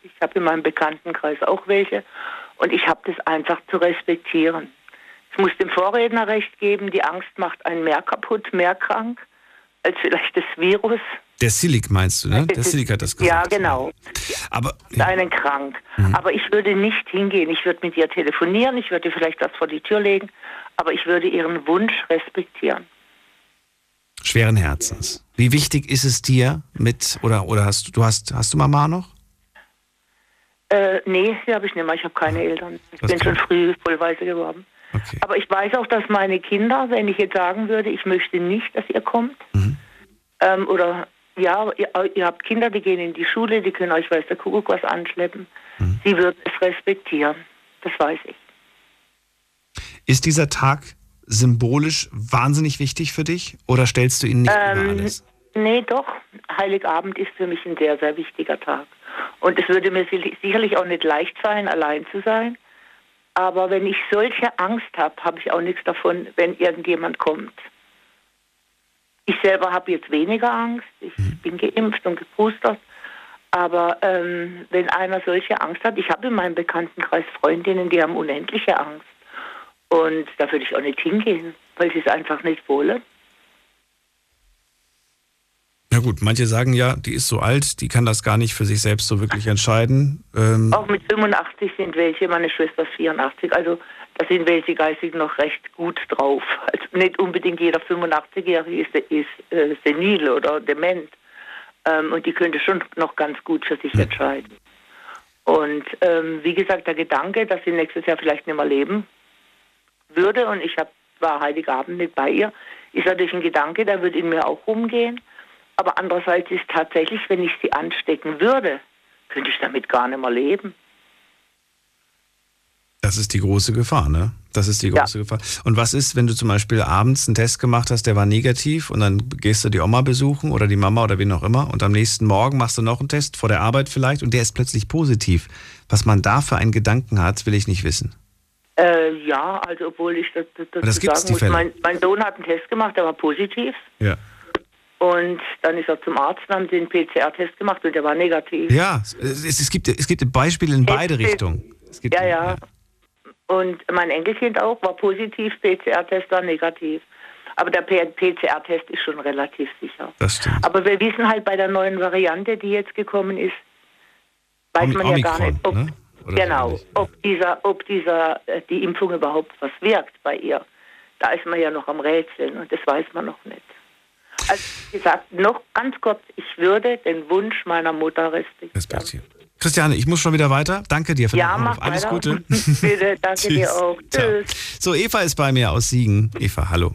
Speaker 34: Ich habe in meinem Bekanntenkreis auch welche. Und ich habe das einfach zu respektieren. Ich muss dem Vorredner recht geben, die Angst macht einen mehr kaputt, mehr krank, als vielleicht das Virus.
Speaker 3: Der Silik meinst du, ne? Der Silik hat das
Speaker 34: Ja,
Speaker 3: gesagt.
Speaker 34: genau.
Speaker 3: Aber
Speaker 34: Ist einen krank.
Speaker 3: Mhm.
Speaker 34: Aber ich würde nicht hingehen. Ich würde mit ihr telefonieren, ich würde vielleicht was vor die Tür legen, aber ich würde ihren Wunsch respektieren.
Speaker 3: schweren Herzens. Wie wichtig ist es dir mit oder oder hast du hast hast du Mama noch?
Speaker 34: Äh, nee, die habe ich nicht mehr. Ich habe keine Eltern. Ich
Speaker 3: Das
Speaker 34: bin schon früh vollweise geworden. Aber ich weiß auch, dass meine Kinder, wenn ich jetzt sagen würde, ich möchte nicht, dass ihr kommt, ähm, oder ja, ihr, ihr habt Kinder, die gehen in die Schule, die können euch, weiß der Kuckuck, was anschleppen. Sie wird es respektieren. Das weiß ich.
Speaker 3: Ist dieser Tag symbolisch wahnsinnig wichtig für dich oder stellst du ihn nicht über
Speaker 34: Ähm,
Speaker 3: alles?
Speaker 34: nee, doch. Heiligabend ist für mich ein sehr, sehr wichtiger Tag. Und es würde mir sicherlich- sicherlich auch nicht leicht fallen, allein zu sein. Aber wenn ich solche Angst habe, habe ich auch nichts davon, wenn irgendjemand kommt. Ich selber habe jetzt weniger Angst. Ich bin geimpft und geboostert. Aber ähm, wenn einer solche Angst hat, ich habe in meinem Bekanntenkreis Freundinnen, die haben unendliche Angst. Und da würde ich auch nicht hingehen, weil sie es einfach nicht wollen.
Speaker 3: Na gut, manche sagen ja, die ist so alt, die kann das gar nicht für sich selbst so wirklich entscheiden. Ähm,
Speaker 34: Auch mit 85 sind welche, meine Schwester ist 84, also da sind welche geistig noch recht gut drauf. Also nicht unbedingt jeder 85-Jährige ist, ist äh, senil oder dement. Ähm, und die könnte schon noch ganz gut für sich entscheiden. Und ähm, wie gesagt, der Gedanke, dass sie nächstes Jahr vielleicht nicht mehr leben würde und ich hab, war Heiligabend nicht bei ihr, ist natürlich ein Gedanke, der würde in mir auch rumgehen. Aber andererseits ist tatsächlich, wenn ich sie anstecken würde, könnte ich damit gar nicht mehr leben.
Speaker 3: das ist die große Gefahr, ne? Das ist die große Gefahr. Und was ist, wenn du zum Beispiel abends einen Test gemacht hast, der war negativ und dann gehst du die Oma besuchen oder die Mama oder wen auch immer und am nächsten Morgen machst du noch einen Test vor der Arbeit vielleicht und der ist plötzlich positiv. Was man da für einen Gedanken hat, will ich nicht wissen.
Speaker 34: Äh, ja, also obwohl ich das, das,
Speaker 3: das
Speaker 34: sagen muss, mein, mein Sohn hat einen Test gemacht, der war positiv.
Speaker 3: Ja.
Speaker 34: Und dann ist er zum Arzt und haben den PCR-Test gemacht und der war negativ.
Speaker 3: Ja, es, es, gibt, es gibt Beispiele in beide
Speaker 34: Es
Speaker 3: Richtungen. Gibt,
Speaker 34: ja, ja. Und mein Enkelkind auch war positiv, PCR-Test war negativ. Aber der PCR-Test ist schon relativ sicher.
Speaker 3: Das stimmt.
Speaker 34: Aber wir wissen halt bei der neuen Variante, die jetzt gekommen ist, weiß
Speaker 3: Omi-
Speaker 34: man ja gar nicht, ob,
Speaker 3: ne?
Speaker 34: Genau, ob dieser, ob dieser, äh, die Impfung überhaupt was wirkt bei ihr. Da ist man ja noch am Rätseln und das weiß man noch nicht. Also wie gesagt, noch ganz kurz, ich würde den Wunsch meiner Mutter respektieren.
Speaker 3: Christiane, ich muss schon wieder weiter. Danke dir für
Speaker 34: Ja,
Speaker 3: den Anruf. Alles
Speaker 34: weiter.
Speaker 3: Gute.
Speaker 34: Bitte, danke dir auch. Tschüss.
Speaker 3: So, Eva ist bei mir aus Siegen. Eva, hallo.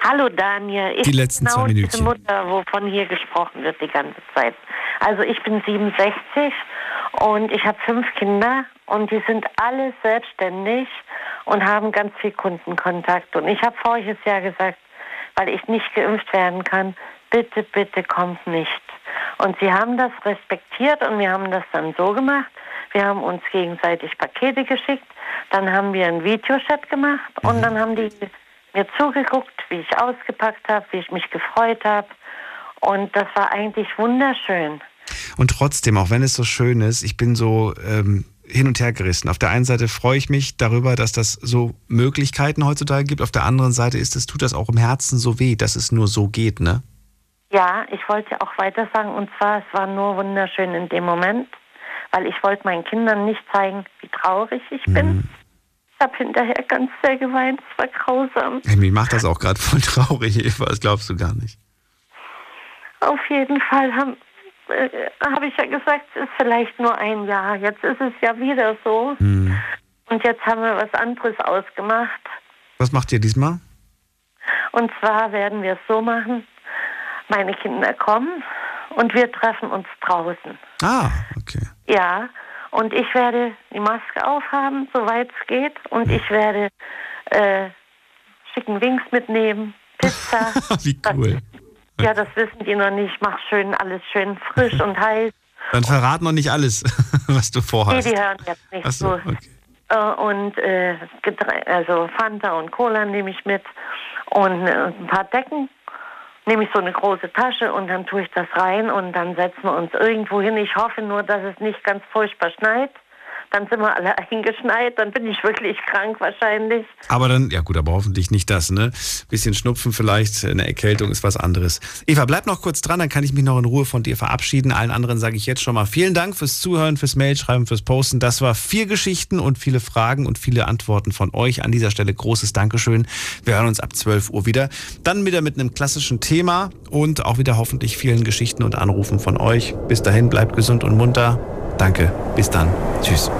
Speaker 35: Hallo Daniel, ich
Speaker 3: Die letzten
Speaker 35: bin
Speaker 3: zwei
Speaker 35: genau
Speaker 3: Minütchen.
Speaker 35: diese Mutter, wovon hier gesprochen wird die ganze Zeit. Also ich bin 67 und ich habe fünf Kinder und die sind alle selbstständig und haben ganz viel Kundenkontakt. Und ich habe voriges Jahr gesagt, weil ich nicht geimpft werden kann, bitte, bitte kommt nicht. Und sie haben das respektiert und wir haben das dann so gemacht. Wir haben uns gegenseitig Pakete geschickt, dann haben wir einen Videochat gemacht und dann haben die mir zugeguckt, wie ich ausgepackt habe, wie ich mich gefreut habe. Und das war eigentlich wunderschön.
Speaker 3: Und trotzdem, auch wenn es so schön ist, ich bin so, ähm, hin und her gerissen. Auf der einen Seite freue ich mich darüber, dass das so Möglichkeiten heutzutage gibt. Auf der anderen Seite ist es, tut das auch im Herzen so weh, dass es nur so geht, ne?
Speaker 35: Ja, ich wollte auch weiter sagen, und zwar, es war nur wunderschön in dem Moment, weil ich wollte meinen Kindern nicht zeigen, wie traurig ich bin. Ich habe hinterher ganz sehr geweint, es war grausam.
Speaker 3: Hey, mich macht das auch gerade voll traurig, Eva, das glaubst du gar nicht.
Speaker 35: Auf jeden Fall haben, äh, habe ich ja gesagt, es ist vielleicht nur ein Jahr. Jetzt ist es ja wieder so. Und jetzt haben wir was anderes ausgemacht.
Speaker 3: Was macht ihr diesmal?
Speaker 35: Und zwar werden wir es so machen, meine Kinder kommen und wir treffen uns draußen.
Speaker 3: Ah, okay.
Speaker 35: Ja, und ich werde die Maske aufhaben, soweit es geht. Und ich werde äh, Chicken Wings mitnehmen, Pizza.
Speaker 3: Wie cool.
Speaker 35: Ja, das wissen die noch nicht. Mach schön alles schön frisch und heiß.
Speaker 3: Dann verrat noch nicht alles, was du
Speaker 35: Nee,
Speaker 3: vorhast.
Speaker 35: die hören jetzt nicht
Speaker 3: Ach so,
Speaker 35: so. Äh, und äh, also Fanta und Cola nehme ich mit und äh, ein paar Decken. Nehme ich so eine große Tasche und dann tue ich das rein und dann setzen wir uns irgendwo hin. Ich hoffe nur, dass es nicht ganz furchtbar schneit. Dann sind wir alle eingeschneit, dann bin ich wirklich krank wahrscheinlich.
Speaker 3: Aber dann, ja gut, aber hoffentlich nicht das, ne? Bisschen Schnupfen vielleicht, eine Erkältung ist was anderes. Eva, bleib noch kurz dran, dann kann ich mich noch in Ruhe von dir verabschieden. Allen anderen sage ich jetzt schon mal vielen Dank fürs Zuhören, fürs Mailschreiben, fürs Posten. Das war vier Geschichten und viele Fragen und viele Antworten von euch. An dieser Stelle großes Dankeschön. Wir hören uns ab 12 Uhr wieder. Dann wieder mit einem klassischen Thema und auch wieder hoffentlich vielen Geschichten und Anrufen von euch. Bis dahin, bleibt gesund und munter. Danke, bis dann. Tschüss.